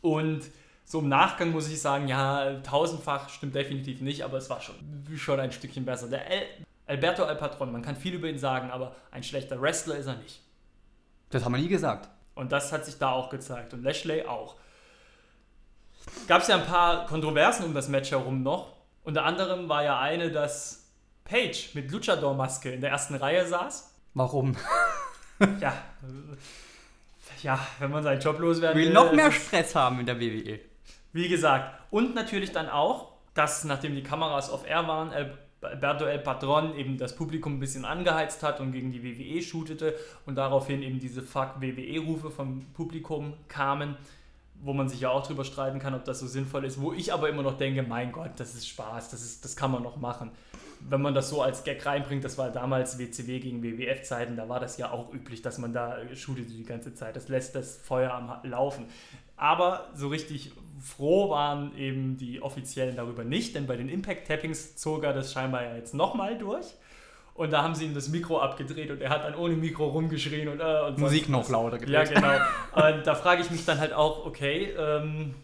Und so im Nachgang muss ich sagen, ja, tausendfach stimmt definitiv nicht, aber es war schon, schon ein Stückchen besser. Der El Alberto El Patron, man kann viel über ihn sagen, aber ein schlechter Wrestler ist er nicht. Das haben wir nie gesagt. Und das hat sich da auch gezeigt. Und Lashley auch. Gab es ja ein paar Kontroversen um das Match herum noch. Unter anderem war ja eine, dass Paige mit Luchador-Maske in der ersten Reihe saß. Warum? [LAUGHS] [LAUGHS] ja. Ja, wenn man seinen Job loswerden will. Will noch mehr Stress haben in der WWE. Wie gesagt. Und natürlich dann auch, dass nachdem die Kameras auf Air waren, Alberto El Patron eben das Publikum ein bisschen angeheizt hat und gegen die WWE shootete und daraufhin eben diese Fuck WWE-Rufe vom Publikum kamen, wo man sich ja auch drüber streiten kann, ob das so sinnvoll ist, wo ich aber immer noch denke, mein Gott, das ist Spaß, das, ist, das kann man noch machen. Wenn man das so als Gag reinbringt, das war damals WCW gegen WWF-Zeiten, da war das ja auch üblich, dass man da shootet die ganze Zeit. Das lässt das Feuer am Laufen. Aber so richtig froh waren eben die Offiziellen darüber nicht, denn bei den Impact-Tappings zog er das scheinbar ja jetzt nochmal durch. Und da haben sie ihm das Mikro abgedreht und er hat dann ohne Mikro rumgeschrien und, äh, und Musik noch lauter gedreht. Ja, genau. und da frage ich mich dann halt auch, okay, ähm,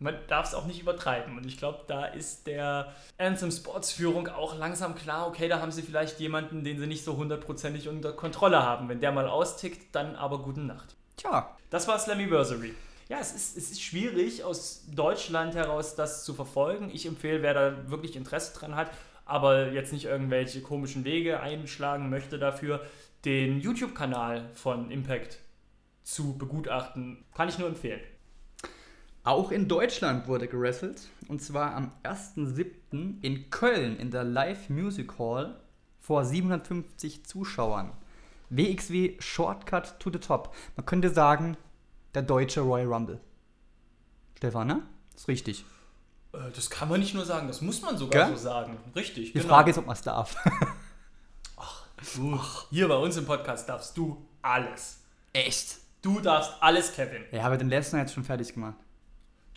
man darf es auch nicht übertreiben. Und ich glaube, da ist der Anthem Sports Führung auch langsam klar, okay, da haben sie vielleicht jemanden, den sie nicht so hundertprozentig unter Kontrolle haben. Wenn der mal austickt, dann aber gute Nacht. Tja. Das war Slammiversary. Ja, es ist, es ist schwierig, aus Deutschland heraus das zu verfolgen. Ich empfehle, wer da wirklich Interesse dran hat, aber jetzt nicht irgendwelche komischen Wege einschlagen möchte dafür, den YouTube-Kanal von Impact zu begutachten, kann ich nur empfehlen. Auch in Deutschland wurde gewrestelt und zwar am 1.7. in Köln in der Live Music Hall vor 750 Zuschauern. WXW Shortcut to the Top. Man könnte sagen, der deutsche Royal Rumble. Stefan, ne? ist richtig. Äh, das kann man nicht nur sagen, das muss man sogar Gell? so sagen. Richtig. Die genau. Frage ist, ob man es darf. [LAUGHS] Ach, du, Ach. hier bei uns im Podcast darfst du alles. Echt? Du darfst alles, Kevin. Ja, aber den Lesnar jetzt schon fertig gemacht.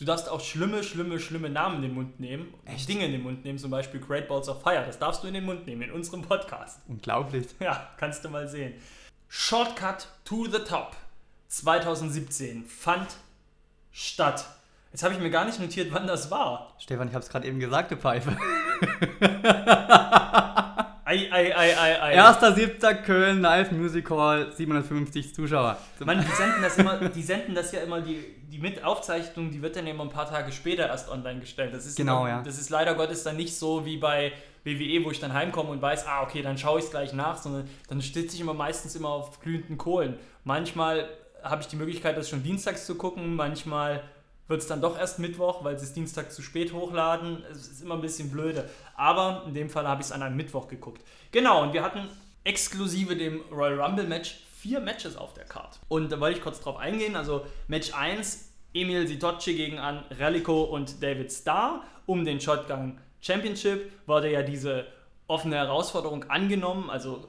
Du darfst auch schlimme, schlimme, schlimme Namen in den Mund nehmen. Echt? Dinge in den Mund nehmen, zum Beispiel Great Balls of Fire. Das darfst du in den Mund nehmen, in unserem Podcast. Unglaublich. [LAUGHS] Ja, kannst du mal sehen. Shortcut to the Top 2017 fand statt Jetzt habe ich mir gar nicht notiert, wann das war. Stefan, ich habe es gerade eben gesagt, du Pfeife. [LAUGHS] ei, ei, ei, ei, ei. Erster, siebter Köln, Live Music Hall, 750 Zuschauer. Mann, die senden das immer, die senden das ja immer, die, die Mitaufzeichnung, die wird dann immer ein paar Tage später erst online gestellt. Das ist genau, immer, ja. Das ist leider Gottes dann nicht so wie bei WWE, wo ich dann heimkomme und weiß, ah, okay, dann schaue ich es gleich nach, sondern dann sitze ich immer meistens immer auf glühenden Kohlen. Manchmal habe ich die Möglichkeit, das schon dienstags zu gucken, manchmal wird es dann doch erst Mittwoch, weil sie es Dienstag zu spät hochladen. Es ist immer ein bisschen blöde. Aber in dem Fall habe ich es an einem Mittwoch geguckt. Genau, und wir hatten exklusive dem Royal Rumble Match vier Matches auf der Karte. Und da wollte ich kurz drauf eingehen. Also Match 1, Emil Sitocci gegen an Relico und David Starr um den Shotgun Championship. Wurde ja diese offene Herausforderung angenommen. Also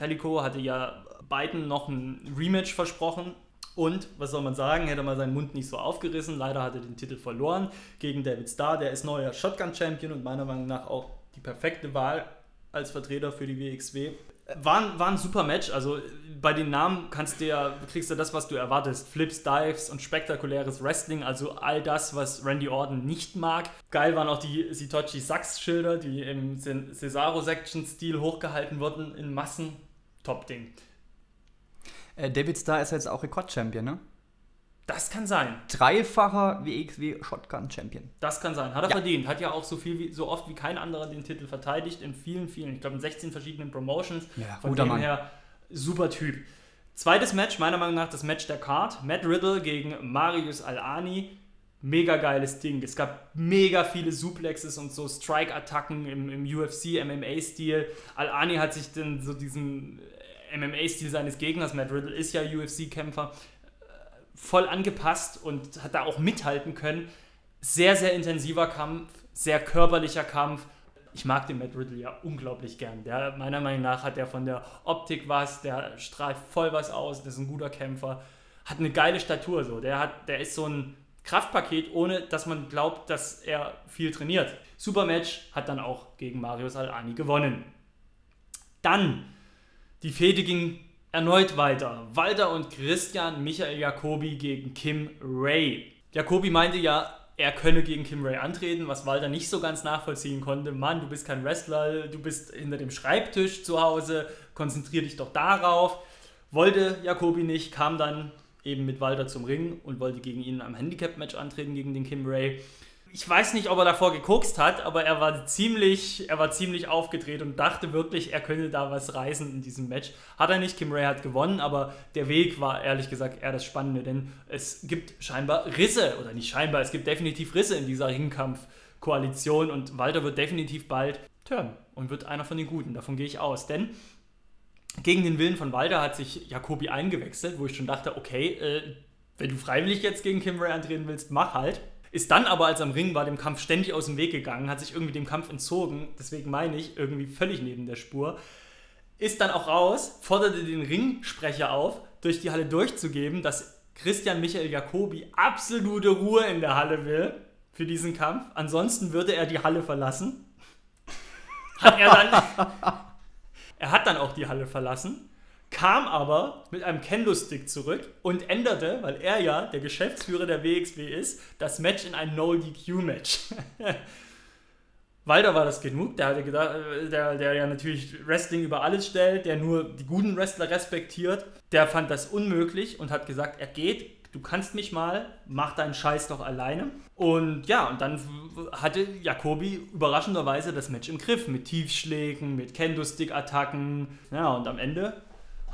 Relico hatte ja beiden noch ein Rematch versprochen und, was soll man sagen, hätte mal seinen Mund nicht so aufgerissen. Leider hat er den Titel verloren gegen David Starr. Der ist neuer Shotgun-Champion und meiner Meinung nach auch die perfekte Wahl als Vertreter für die WXW. War, war ein super Match. Also bei den Namen kannst du ja, kriegst du das, was du erwartest. Flips, Dives und spektakuläres Wrestling. Also all das, was Randy Orton nicht mag. Geil waren auch die Sitochi Sachs-Schilder, die im Cesaro-Section-Stil hochgehalten wurden in Massen. Top-Ding. Äh, David Starr ist jetzt auch Rekordchampion, ne? Das kann sein. Dreifacher WXW Shotgun Champion. Das kann sein. Hat er ja. verdient. Hat ja auch so viel wie, so oft wie kein anderer den Titel verteidigt in vielen, vielen, ich glaube in 16 verschiedenen Promotions. Ja, Von dem Mann. her super Typ. Zweites Match, meiner Meinung nach das Match der Card. Matt Riddle gegen Marius Al-Ani. Mega geiles Ding. Es gab mega viele Suplexes und so Strike-Attacken im, im UFC-MMA-Stil. Al-Ani hat sich dann so diesen MMA-Stil seines Gegners, Matt Riddle ist ja UFC-Kämpfer, voll angepasst und hat da auch mithalten können. Sehr, sehr intensiver Kampf, sehr körperlicher Kampf. Ich mag den Matt Riddle ja unglaublich gern. Der, meiner Meinung nach hat er von der Optik was, der strahlt voll was aus, der ist ein guter Kämpfer, hat eine geile Statur so. Der, hat, der ist so ein Kraftpaket, ohne dass man glaubt, dass er viel trainiert. Super Match, hat dann auch gegen Marius Al-Ani gewonnen. Dann die Fehde ging erneut weiter. Walter und Christian Michael Jacobi gegen Kim Ray. Jacobi meinte ja, er könne gegen Kim Ray antreten, was Walter nicht so ganz nachvollziehen konnte. Mann, du bist kein Wrestler, du bist hinter dem Schreibtisch zu Hause, konzentrier dich doch darauf. Wollte Jacobi nicht, kam dann eben mit Walter zum Ring und wollte gegen ihn am Handicap-Match antreten, gegen den Kim Ray ich weiß nicht, ob er davor gekokst hat, aber er war ziemlich, er war ziemlich aufgedreht und dachte wirklich, er könnte da was reißen in diesem Match. Hat er nicht, Kim Ray hat gewonnen, aber der Weg war ehrlich gesagt eher das Spannende, denn es gibt scheinbar Risse, oder nicht scheinbar, es gibt definitiv Risse in dieser Ringkampf-Koalition und Walter wird definitiv bald turn und wird einer von den Guten, davon gehe ich aus, denn gegen den Willen von Walter hat sich Jacobi eingewechselt, wo ich schon dachte, okay, äh, wenn du freiwillig jetzt gegen Kim Ray antreten willst, mach halt. Ist dann aber, als er am Ring war, dem Kampf ständig aus dem Weg gegangen, hat sich irgendwie dem Kampf entzogen, deswegen meine ich, irgendwie völlig neben der Spur. Ist dann auch raus, forderte den Ringsprecher auf, durch die Halle durchzugeben, dass Christian Michael Jacobi absolute Ruhe in der Halle will für diesen Kampf. Ansonsten würde er die Halle verlassen. [LAUGHS] Hat er dann. [LAUGHS] er hat dann auch die Halle verlassen, kam aber mit einem Kendo-Stick zurück und änderte, weil er ja der Geschäftsführer der WXW ist, das Match in ein No-DQ-Match. [LAUGHS] Walter war das genug, der hatte gedacht, äh, der, der ja natürlich Wrestling über alles stellt, der nur die guten Wrestler respektiert, der fand das unmöglich und hat gesagt, er geht, du kannst mich mal, mach deinen Scheiß doch alleine. Und ja, und dann hatte Jacobi überraschenderweise das Match im Griff mit Tiefschlägen, mit Kendo-Stick-Attacken. Ja, und am Ende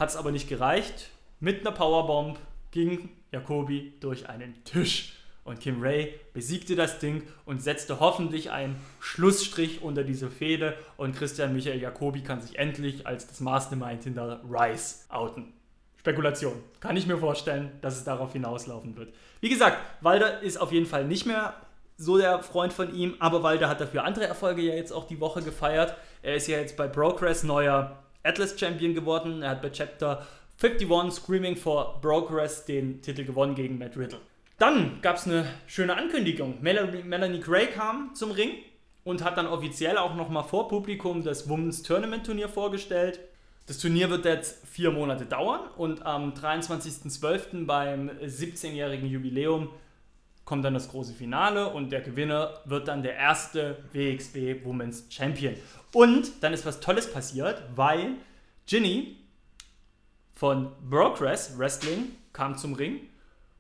hat es aber nicht gereicht. Mit einer Powerbomb ging Jacobi durch einen Tisch. Und Kim Ray besiegte das Ding und setzte hoffentlich einen Schlussstrich unter diese Fehde. Und Christian Michael Jacobi kann sich endlich als das Mastermind hinter Rice outen. Spekulation. Kann ich mir vorstellen, dass es darauf hinauslaufen wird. Wie gesagt, Walder ist auf jeden Fall nicht mehr so der Freund von ihm, aber Walder hat dafür andere Erfolge ja jetzt auch die Woche gefeiert. Er ist ja jetzt bei Progress neuer Atlas Champion geworden. Er hat bei Chapter 51 Screaming for Progress den Titel gewonnen gegen Matt Riddle. Dann gab es eine schöne Ankündigung. Melanie, Gray kam zum Ring und hat dann offiziell auch nochmal vor Publikum das Women's Tournament Turnier vorgestellt. Das Turnier wird jetzt vier Monate dauern und am 23.12. beim 17-jährigen Jubiläum kommt dann das große Finale und der Gewinner wird dann der erste WXW Women's Champion. Und dann ist was Tolles passiert, weil Ginny von Progress Wrestling kam zum Ring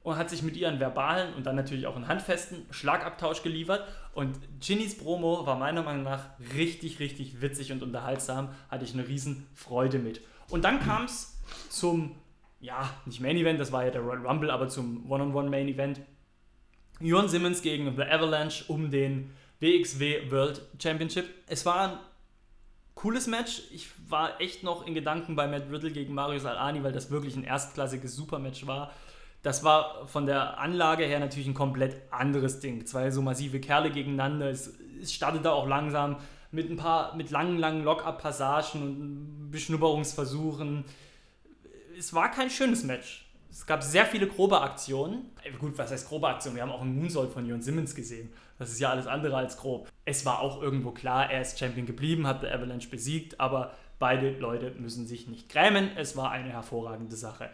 und hat sich mit ihren verbalen und dann natürlich auch einen handfesten Schlagabtausch geliefert. Und Ginnys Promo war meiner Meinung nach richtig, richtig witzig und unterhaltsam. Hatte ich eine riesen Freude mit. Und dann kam es zum, ja, nicht Main Event, das war ja der Royal Rumble, aber zum One-on-One Main Event. Jörn Simmons gegen The Avalanche um den WXW World Championship. Es war ein cooles Match. Ich war echt noch in Gedanken bei Matt Riddle gegen Marius Alani, weil das wirklich ein erstklassiges Supermatch war. Das war von der Anlage her natürlich ein komplett anderes Ding. Zwei so massive Kerle gegeneinander. Es, es startete auch langsam mit ein paar, mit langen, langen Lock-up-Passagen und Beschnupperungsversuchen. Es war kein schönes Match. Es gab sehr viele grobe Aktionen. Äh, gut, was heißt grobe Aktionen? Wir haben auch einen Moonsault von Jon Simmons gesehen. Das ist ja alles andere als grob. Es war auch irgendwo klar, er ist Champion geblieben, hat der Avalanche besiegt, aber beide Leute müssen sich nicht grämen. Es war eine hervorragende Sache.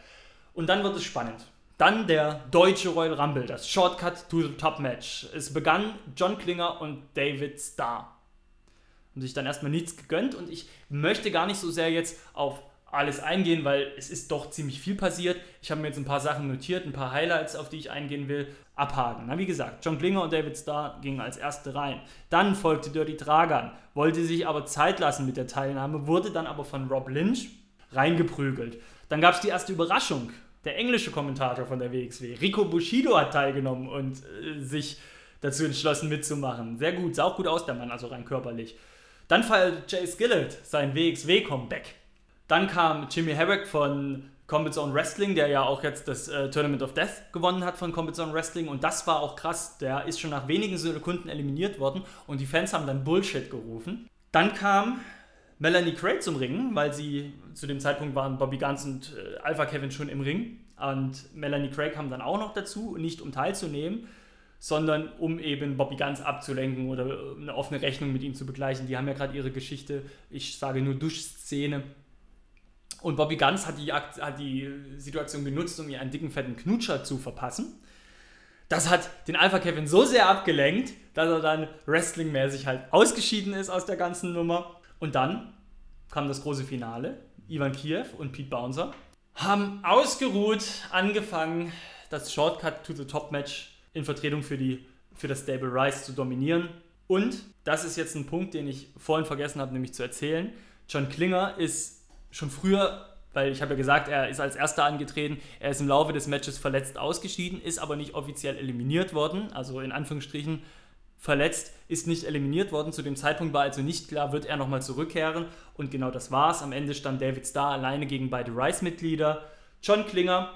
Und dann wird es spannend. Dann der deutsche Royal Rumble, das Shortcut to the Top Match. Es begann John Klinger und David Starr. Und sich dann erstmal nichts gegönnt und ich möchte gar nicht so sehr jetzt auf alles eingehen, weil es ist doch ziemlich viel passiert. Ich habe mir jetzt ein paar Sachen notiert, ein paar Highlights, auf die ich eingehen will, abhaken. Na, wie gesagt, John Klinger und David Starr gingen als Erste rein. Dann folgte Dirty Dragan, wollte sich aber Zeit lassen mit der Teilnahme, wurde dann aber von Rob Lynch reingeprügelt. Dann gab es die erste Überraschung der englische Kommentator von der WXW, Rico Bushido, hat teilgenommen und äh, sich dazu entschlossen mitzumachen. Sehr gut, sah auch gut aus, der Mann, also rein körperlich. Dann feiert Jay Skillett sein WXW-Comeback. Dann kam Jimmy Herrick von Combat Zone Wrestling, der ja auch jetzt das äh, Tournament of Death gewonnen hat von Combat Zone Wrestling. Und das war auch krass. Der ist schon nach wenigen Sekunden eliminiert worden und die Fans haben dann Bullshit gerufen. Dann kam Melanie Craig zum Ringen, weil sie zu dem Zeitpunkt waren Bobby Guns und äh, Alpha Kevin schon im Ring. Und Melanie Craig kam dann auch noch dazu, nicht um teilzunehmen, sondern um eben Bobby Guns abzulenken oder äh, eine offene Rechnung mit ihm zu begleichen. Die haben ja gerade ihre Geschichte, ich sage nur Duschszene. Und Bobby Guns hat die, hat die Situation genutzt, um ihr einen dicken, fetten Knutscher zu verpassen. Das hat den Alpha Kevin so sehr abgelenkt, dass er dann wrestlingmäßig halt ausgeschieden ist aus der ganzen Nummer. Und dann kam das große Finale. Ivan Kiev und Pete Bouncer haben ausgeruht angefangen, das Shortcut to the Top Match in Vertretung für, die, für das Stable Rise zu dominieren. Und das ist jetzt ein Punkt, den ich vorhin vergessen habe, nämlich zu erzählen. John Klinger ist schon früher, weil ich habe ja gesagt, er ist als erster angetreten, er ist im Laufe des Matches verletzt ausgeschieden, ist aber nicht offiziell eliminiert worden, also in Anführungsstrichen verletzt, ist nicht eliminiert worden. Zu dem Zeitpunkt war also nicht klar, wird er nochmal zurückkehren. Und genau das war's. Am Ende stand David Starr alleine gegen beide Rice-Mitglieder. John Klinger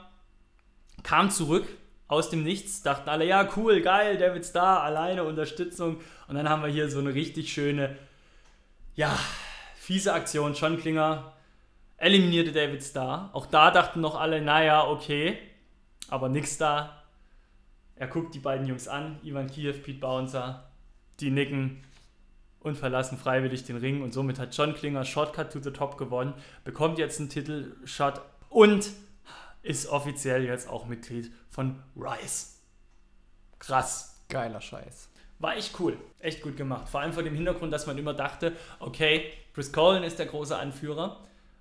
kam zurück aus dem Nichts dachten alle, ja, cool, geil, David Starr, alleine Unterstützung. Und dann haben wir hier so eine richtig schöne, ja, fiese Aktion. John Klinger eliminierte David Starr. Auch da dachten noch alle, naja, okay, aber nix da. Er guckt die beiden Jungs an, Ivan Kiev, Pete Bouncer, die nicken und verlassen freiwillig den Ring. Und somit hat John Klinger Shortcut to the Top gewonnen, bekommt jetzt einen Titelshot und ist offiziell jetzt auch Mitglied von Rise. Krass. Geiler Scheiß. War echt cool. Echt gut gemacht. Vor allem vor dem Hintergrund, dass man immer dachte, okay, Chris Colin ist der große Anführer,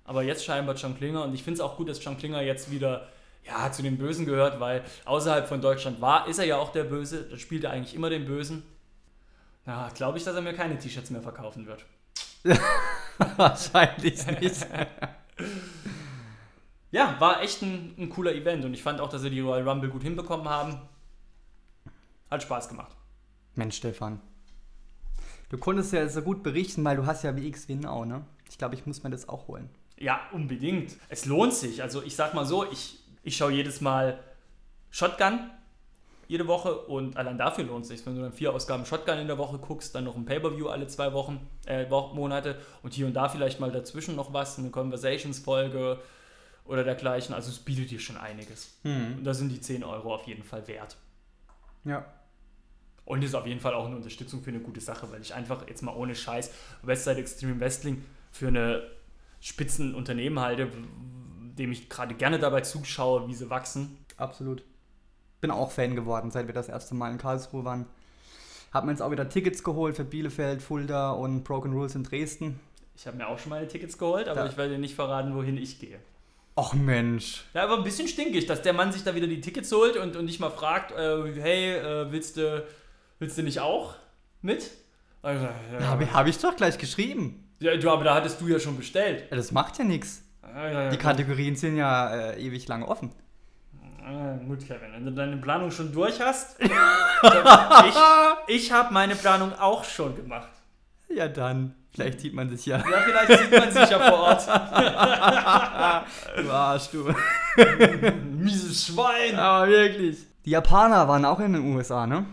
aber jetzt scheinbar John Klinger. Und ich finde es auch gut, dass John Klinger jetzt wieder ja, zu den Bösen gehört, weil außerhalb von Deutschland war, ist er ja auch der Böse. Da spielt er eigentlich immer den Bösen. Na, glaube ich, dass er mir keine T-Shirts mehr verkaufen wird. [LAUGHS] Wahrscheinlich nicht. [LAUGHS] ja, war echt ein, ein, cooler Event und ich fand auch, dass sie die Royal Rumble gut hinbekommen haben. Hat Spaß gemacht. Mensch, Stefan. Du konntest ja so gut berichten, weil du hast ja WX auch, ne? Ich glaube, ich muss mir das auch holen. Ja, unbedingt. Es lohnt sich. Also ich sag mal so, ich, ich schaue jedes Mal Shotgun jede Woche und allein dafür lohnt es sich. Wenn du dann vier Ausgaben Shotgun in der Woche guckst, dann noch ein Pay-Per-View alle zwei Wochen, äh, Monate und hier und da vielleicht mal dazwischen noch was, eine Conversations-Folge oder dergleichen. Also es bietet dir schon einiges. Mhm. Und da sind die 10 Euro auf jeden Fall wert. Ja. Und ist auf jeden Fall auch eine Unterstützung für eine gute Sache, weil ich einfach jetzt mal ohne Scheiß Westside Extreme Wrestling für eine Spitzenunternehmen halte, dem ich gerade gerne dabei zuschaue, wie sie wachsen. Absolut bin auch Fan geworden, seit wir das erste Mal in Karlsruhe waren. Hab mir jetzt auch wieder Tickets geholt für Bielefeld, Fulda und Broken Rules in Dresden. Ich habe mir auch schon meine Tickets geholt, aber da. ich werde dir nicht verraten, wohin ich gehe. Ach Mensch. Ja, aber ein bisschen stinkig, dass der Mann sich da wieder die Tickets holt und, und nicht mal fragt, äh, hey, äh, willst, du, willst du nicht auch mit? Also, ja, Habe hab ich doch gleich geschrieben. Ja, du, aber da hattest du ja schon bestellt. Ja, das macht ja nichts. Die Kategorien sind ja äh, ewig lang offen. Ah, gut, Kevin, wenn du deine Planung schon durch hast. [LAUGHS] ich ich habe meine Planung auch schon gemacht. Ja, dann. Vielleicht sieht man sich ja. Ja, vielleicht sieht man sich ja vor Ort. [LAUGHS] du Arsch, du. [LAUGHS] Mieses Schwein. Aber wirklich. Die Japaner waren auch in den USA, ne?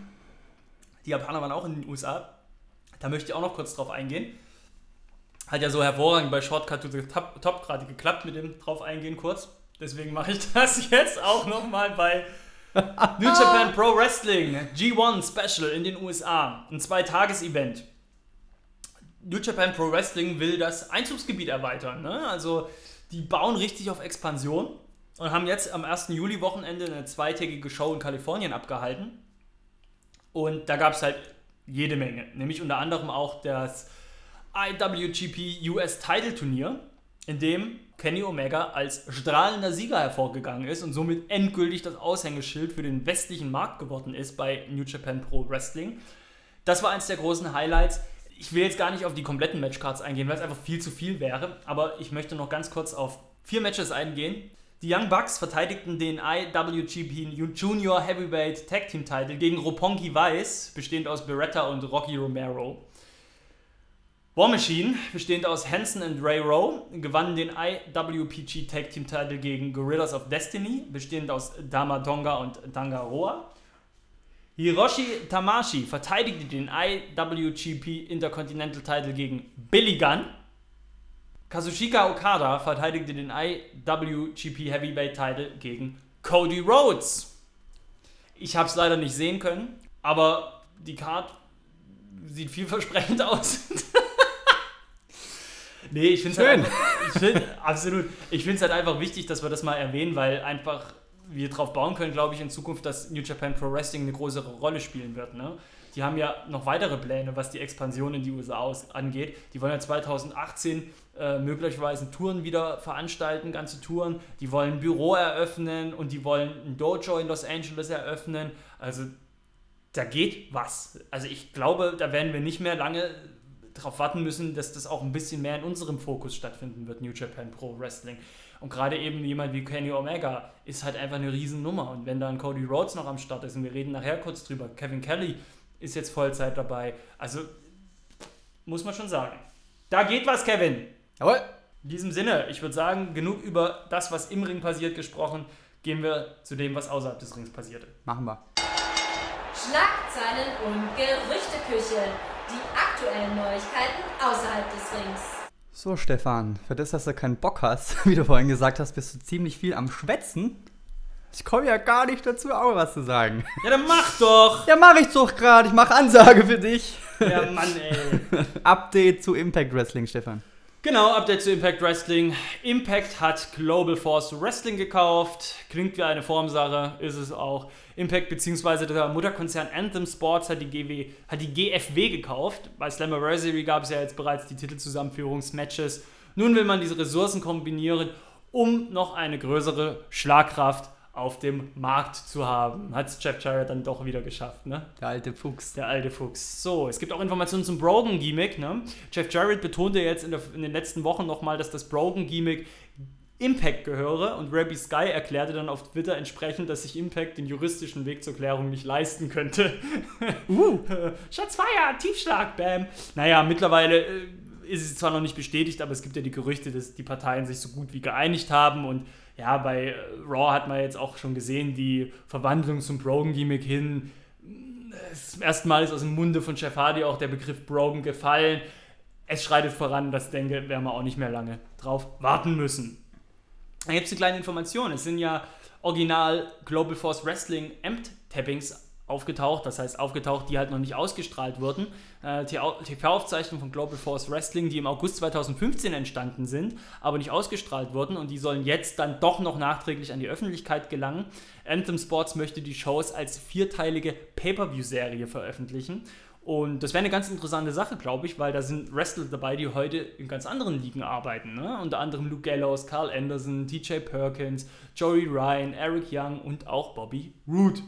Die Japaner waren auch in den USA. Da möchte ich auch noch kurz drauf eingehen. Hat ja so hervorragend bei Shortcut to the Top, Top gerade geklappt mit dem drauf eingehen kurz. Deswegen mache ich [LAUGHS] das jetzt auch nochmal bei [LAUGHS] New Japan Pro Wrestling G1 Special in den USA. Ein Zweitages-Event. New Japan Pro Wrestling will das Einzugsgebiet erweitern. Ne? Also die bauen richtig auf Expansion und haben jetzt am 1. Juli-Wochenende eine zweitägige Show in Kalifornien abgehalten. Und da gab es halt jede Menge. Nämlich unter anderem auch das IWGP US Title Turnier, in dem Kenny Omega als strahlender Sieger hervorgegangen ist und somit endgültig das Aushängeschild für den westlichen Markt geworden ist bei New Japan Pro Wrestling. Das war eins der großen Highlights. Ich will jetzt gar nicht auf die kompletten Matchcards eingehen, weil es einfach viel zu viel wäre, aber ich möchte noch ganz kurz auf vier Matches eingehen. Die Young Bucks verteidigten den IWGP Junior Heavyweight Tag Team Title gegen Roppongi Vice, bestehend aus Beretta und Rocky Romero. War Machine, bestehend aus Hanson und Ray Rowe, gewannen den IWPG Tag Team Title gegen Gorillas of Destiny, bestehend aus Dama Tonga und Tangaroa. Hiroshi Tamashi verteidigte den IWGP Intercontinental Title gegen Billy Gunn. Kazushika Okada verteidigte den IWGP Heavyweight Title gegen Cody Rhodes. Ich habe es leider nicht sehen können, aber die Card sieht vielversprechend [LAUGHS] aus. Nee, ich finde es halt, find, absolut. Ich finde es halt einfach wichtig, dass wir das mal erwähnen, weil einfach wir darauf bauen können, glaube ich, in Zukunft, dass New Japan Pro Wrestling eine größere Rolle spielen wird. Ne? Die haben ja noch weitere Pläne, was die Expansion in die USA angeht. Die wollen ja 2018 äh, möglicherweise Touren wieder veranstalten, ganze Touren. Die wollen ein Büro eröffnen und die wollen ein Dojo in Los Angeles eröffnen. Also da geht was. Also ich glaube, da werden wir nicht mehr lange darauf warten müssen, dass das auch ein bisschen mehr in unserem Fokus stattfinden wird, New Japan Pro Wrestling. Und gerade eben jemand wie Kenny Omega ist halt einfach eine Riesennummer. Und wenn dann Cody Rhodes noch am Start ist, und wir reden nachher kurz drüber, Kevin Kelly ist jetzt Vollzeit dabei. Also muss man schon sagen. Da geht was, Kevin. Jawohl. In diesem Sinne, ich würde sagen, genug über das, was im Ring passiert, gesprochen. gehen wir zu dem, was außerhalb des Rings passierte. Machen wir. Schlagzeilen und Gerüchteküche. Die aktuellen Neuigkeiten außerhalb des Rings. So, Stefan, für das, dass du keinen Bock hast, [LAUGHS] wie du vorhin gesagt hast, bist du ziemlich viel am Schwätzen. Ich komme ja gar nicht dazu, auch was zu sagen. Ja, dann mach doch! Ja, mach ich doch gerade. Ich mache Ansage für dich. Ja, Mann, ey. [LAUGHS] Update zu Impact Wrestling, Stefan. Genau, Update zu Impact Wrestling. Impact hat Global Force Wrestling gekauft. Klingt wie eine Formsache, ist es auch. Impact bzw. der Mutterkonzern Anthem Sports hat die, GW, hat die GFW gekauft. Bei Slammiversary gab es ja jetzt bereits die Titelzusammenführungsmatches. Nun will man diese Ressourcen kombinieren, um noch eine größere Schlagkraft auf dem Markt zu haben. Hat es Jeff Jarrett dann doch wieder geschafft, ne? Der alte Fuchs. Der alte Fuchs. So, es gibt auch Informationen zum Brogan-Gimmick, ne? Jeff Jarrett betonte jetzt in, der, in den letzten Wochen nochmal, dass das Brogan-Gimmick Impact gehöre und Rabbi Sky erklärte dann auf Twitter entsprechend, dass sich Impact den juristischen Weg zur Klärung nicht leisten könnte. [LAUGHS] uh. Schatzfeier, Tiefschlag, bam. Naja, mittlerweile äh, ist es zwar noch nicht bestätigt, aber es gibt ja die Gerüchte, dass die Parteien sich so gut wie geeinigt haben und ja, bei äh, Raw hat man jetzt auch schon gesehen, die Verwandlung zum Brogan-Gimmick hin. Das erste Mal ist aus dem Munde von Jeff Hardy auch der Begriff Brogan gefallen. Es schreitet voran, das denke, werden wir auch nicht mehr lange drauf warten müssen. Dann gibt es eine kleine Information. Es sind ja original Global Force Wrestling Amped-Tappings aufgetaucht, das heißt aufgetaucht, die halt noch nicht ausgestrahlt wurden. Äh, TV-Aufzeichnungen von Global Force Wrestling, die im August 2015 entstanden sind, aber nicht ausgestrahlt wurden und die sollen jetzt dann doch noch nachträglich an die Öffentlichkeit gelangen. Anthem Sports möchte die Shows als vierteilige Pay-Per-View-Serie veröffentlichen. Und das wäre eine ganz interessante Sache, glaube ich, weil da sind Wrestler dabei, die heute in ganz anderen Ligen arbeiten. Ne? Unter anderem Luke Gallows, Carl Anderson, TJ Perkins, Joey Ryan, Eric Young und auch Bobby Roode.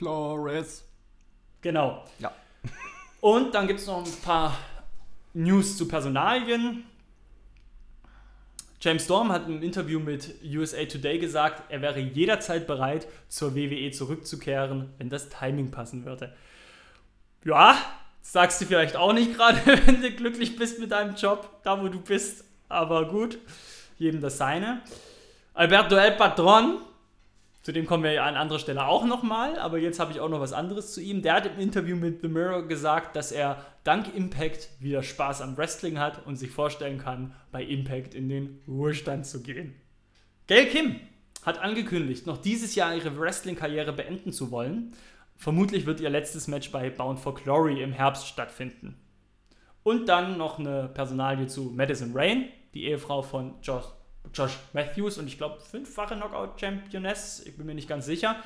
Flores. Genau. Ja. Und dann gibt es noch ein paar News zu Personalien. James Storm hat im Interview mit USA Today gesagt, er wäre jederzeit bereit, zur WWE zurückzukehren, wenn das Timing passen würde. Ja, sagst du vielleicht auch nicht gerade, [LAUGHS] wenn du glücklich bist mit deinem Job, da wo du bist, aber gut, jedem das seine. Alberto El Patron zu dem kommen wir ja an anderer Stelle auch nochmal, aber jetzt habe ich auch noch was anderes zu ihm. Der hat im Interview mit The Mirror gesagt, dass er dank Impact wieder Spaß am Wrestling hat und sich vorstellen kann, bei Impact in den Ruhestand zu gehen. Gail Kim hat angekündigt, noch dieses Jahr ihre Wrestling-Karriere beenden zu wollen. Vermutlich wird ihr letztes Match bei Bound for Glory im Herbst stattfinden. Und dann noch eine Personalie zu Madison Rain, die Ehefrau von Josh Josh Matthews und ich glaube fünffache Knockout-Championess, ich bin mir nicht ganz sicher.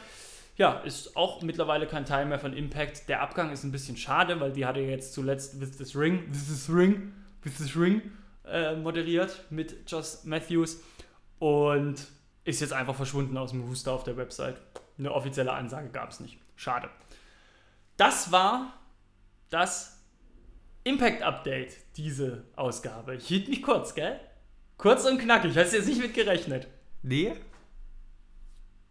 Ja, ist auch mittlerweile kein Teil mehr von Impact. Der Abgang ist ein bisschen schade, weil die hatte jetzt zuletzt With This Ring, This is Ring, With This Ring äh, moderiert mit Josh Matthews und ist jetzt einfach verschwunden aus dem Rooster auf der Website. Eine offizielle Ansage gab es nicht. Schade. Das war das Impact Update, diese Ausgabe. Ich hielt mich kurz, gell? Kurz und knackig, hast du jetzt nicht mit gerechnet? Nee.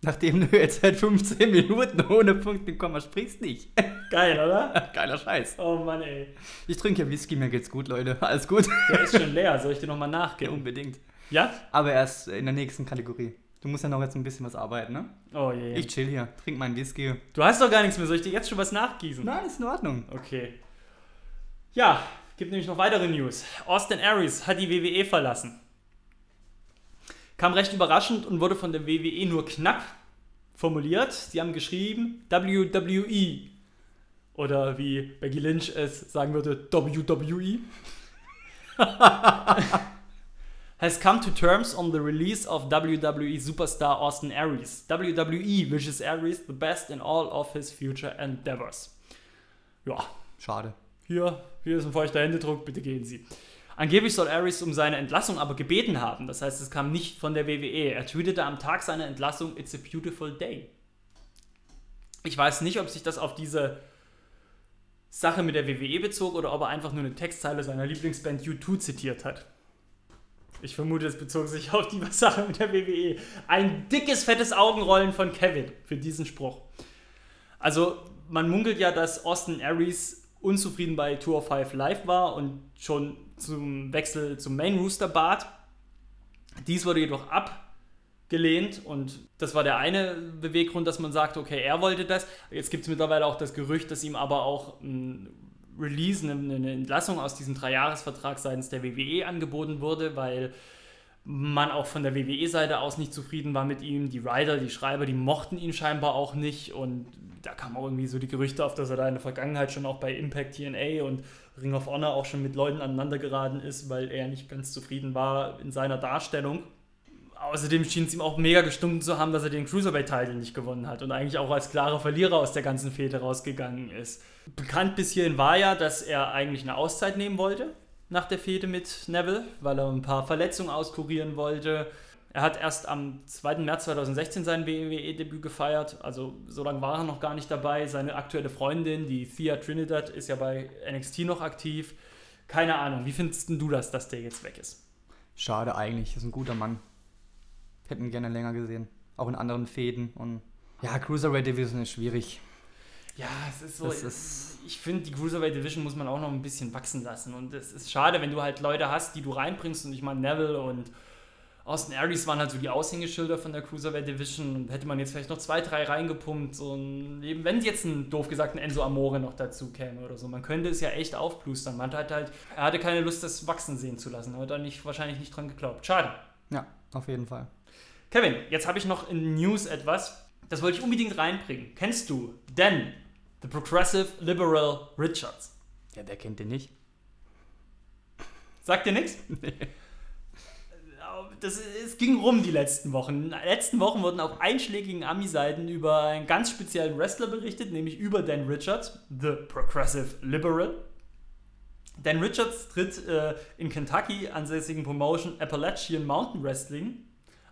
Nachdem du jetzt seit 15 Minuten ohne Punkt und Komma sprichst, nicht. Geil, oder? [LAUGHS] Geiler Scheiß. Oh Mann, ey. Ich trinke ja Whisky, mir geht's gut, Leute. Alles gut. Der ist schon leer, soll ich dir nochmal nachgeben? Ja, unbedingt. Ja? Aber erst in der nächsten Kategorie. Du musst ja noch jetzt ein bisschen was arbeiten, ne? Oh je. Yeah. Ich chill hier, trink meinen Whisky. Du hast doch gar nichts mehr, soll ich dir jetzt schon was nachgießen? Nein, ist in Ordnung. Okay. Ja, gibt nämlich noch weitere News. Austin Aries hat die WWE verlassen. Kam recht überraschend und wurde von der WWE nur knapp formuliert. Sie haben geschrieben WWE. Oder wie Becky Lynch es sagen würde, WWE. [LAUGHS] has come to terms on the release of WWE superstar Austin Aries. WWE wishes Aries the best in all of his future endeavors. Ja. Schade. Hier, hier ist ein feuchter Händedruck, bitte gehen Sie. Angeblich soll Aries um seine Entlassung aber gebeten haben. Das heißt, es kam nicht von der WWE. Er tweetete am Tag seiner Entlassung, It's a beautiful day. Ich weiß nicht, ob sich das auf diese Sache mit der WWE bezog oder ob er einfach nur eine Textzeile seiner Lieblingsband U2 zitiert hat. Ich vermute, es bezog sich auf die [LAUGHS] Sache mit der WWE. Ein dickes, fettes Augenrollen von Kevin für diesen Spruch. Also, man munkelt ja, dass Austin Aries unzufrieden bei Tour of Five Live war und schon zum Wechsel zum Main Rooster bat. Dies wurde jedoch gelehnt und das war der eine Beweggrund, dass man sagt, okay, er wollte das. Jetzt gibt es mittlerweile auch das Gerücht, dass ihm aber auch ein Release, eine Entlassung aus diesem Dreijahresvertrag seitens der WWE angeboten wurde, weil man auch von der WWE-Seite aus nicht zufrieden war mit ihm. Die Writer, die Schreiber, die mochten ihn scheinbar auch nicht und da kamen auch irgendwie so die Gerüchte auf, dass er da in der Vergangenheit schon auch bei Impact TNA und Ring of Honor auch schon mit Leuten aneinander geraten ist, weil er nicht ganz zufrieden war in seiner Darstellung. Außerdem schien es ihm auch mega gestunken zu haben, dass er den Cruiserweight-Title nicht gewonnen hat und eigentlich auch als klarer Verlierer aus der ganzen Fehde rausgegangen ist. Bekannt bis hierhin war ja, dass er eigentlich eine Auszeit nehmen wollte nach der Fehde mit Neville, weil er ein paar Verletzungen auskurieren wollte. Er hat erst am 2. März 2016 sein WWE-Debüt gefeiert, also so lange war er noch gar nicht dabei. Seine aktuelle Freundin, die Thea Trinidad, ist ja bei NXT noch aktiv. Keine Ahnung, wie findest du das, dass der jetzt weg ist? Schade eigentlich, ist ein guter Mann. Hätten gerne länger gesehen. Auch in anderen Fäden. Und ja, Cruiserweight Division ist schwierig. Ja, es ist so. Ist ich finde, die Cruiserweight Division muss man auch noch ein bisschen wachsen lassen. Und es ist schade, wenn du halt Leute hast, die du reinbringst. Und ich meine, Neville und Austin Aries waren halt so die Aushängeschilder von der Cruiserweight Division. Und hätte man jetzt vielleicht noch zwei, drei reingepumpt. Ein, eben, wenn jetzt ein, doof gesagt, ein Enzo Amore noch dazu käme oder so. Man könnte es ja echt aufplustern. Man hat halt, er hatte keine Lust, das wachsen sehen zu lassen. Er hat da nicht, wahrscheinlich nicht dran geglaubt. Schade. Ja, auf jeden Fall. Kevin, jetzt habe ich noch in News etwas, das wollte ich unbedingt reinbringen. Kennst du Dan, the Progressive Liberal Richards? Ja, der kennt den nicht. Sagt dir nichts? [LAUGHS] Nee. Das, es ging rum die letzten Wochen. In den letzten Wochen wurden auf einschlägigen Ami-Seiten über einen ganz speziellen Wrestler berichtet, nämlich über Dan Richards, the Progressive Liberal. Dan Richards tritt äh, in Kentucky ansässigen Promotion Appalachian Mountain Wrestling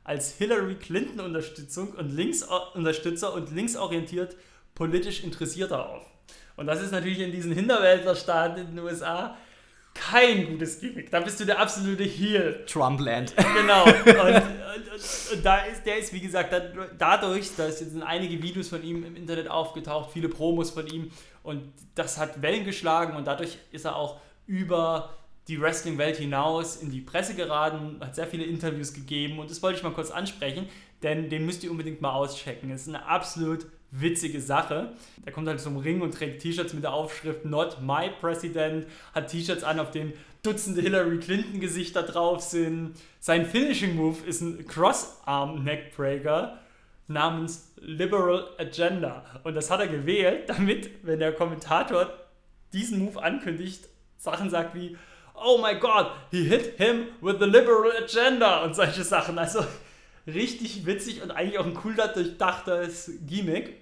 als Hillary Clinton Unterstützung und Links Unterstützer und linksorientiert politisch Interessierter auf. Und das ist natürlich in diesen Hinterwäldlerstaaten in den USA kein gutes Gimmick. Da bist du der absolute Heel. Trumpland. Genau. [LAUGHS] Und, und, und, und, da ist, der ist, wie gesagt, dadurch, da sind einige Videos von ihm im Internet aufgetaucht, viele Promos von ihm und das hat Wellen geschlagen und dadurch ist er auch über die Wrestling-Welt hinaus in die Presse geraten, hat sehr viele Interviews gegeben und das wollte ich mal kurz ansprechen, denn den müsst ihr unbedingt mal auschecken. Es ist eine absolut witzige Sache. Der kommt halt zum Ring und trägt T-Shirts mit der Aufschrift Not My President, hat T-Shirts an, auf denen Dutzende Hillary Clinton Gesichter drauf sind. Sein Finishing Move ist ein Cross-Arm Neckbreaker namens Liberal Agenda und das hat er gewählt, damit, wenn der Kommentator diesen Move ankündigt, Sachen sagt wie oh my god, he hit him with the liberal agenda und solche Sachen. Also richtig witzig und eigentlich auch ein cooler, durchdachtes Gimmick.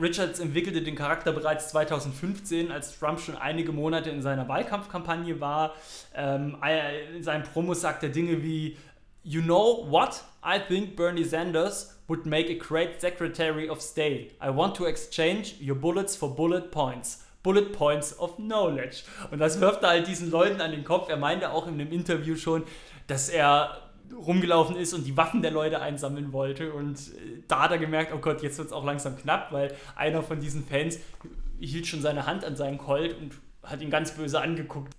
Richards entwickelte den Charakter bereits 2015, als Trump schon einige Monate in seiner Wahlkampfkampagne war. Ähm, in seinen Promos sagt er Dinge wie You know what? I think Bernie Sanders would make a great Secretary of State. I want to exchange your bullets for bullet points. Bullet Points of Knowledge. Und das wirft er halt diesen Leuten an den Kopf. Er meinte auch in einem Interview schon, dass er rumgelaufen ist und die Waffen der Leute einsammeln wollte. Und äh, da hat er gemerkt, oh Gott, jetzt wird es auch langsam knapp, weil einer von diesen Fans hielt schon seine Hand an seinen Colt und hat ihn ganz böse angeguckt.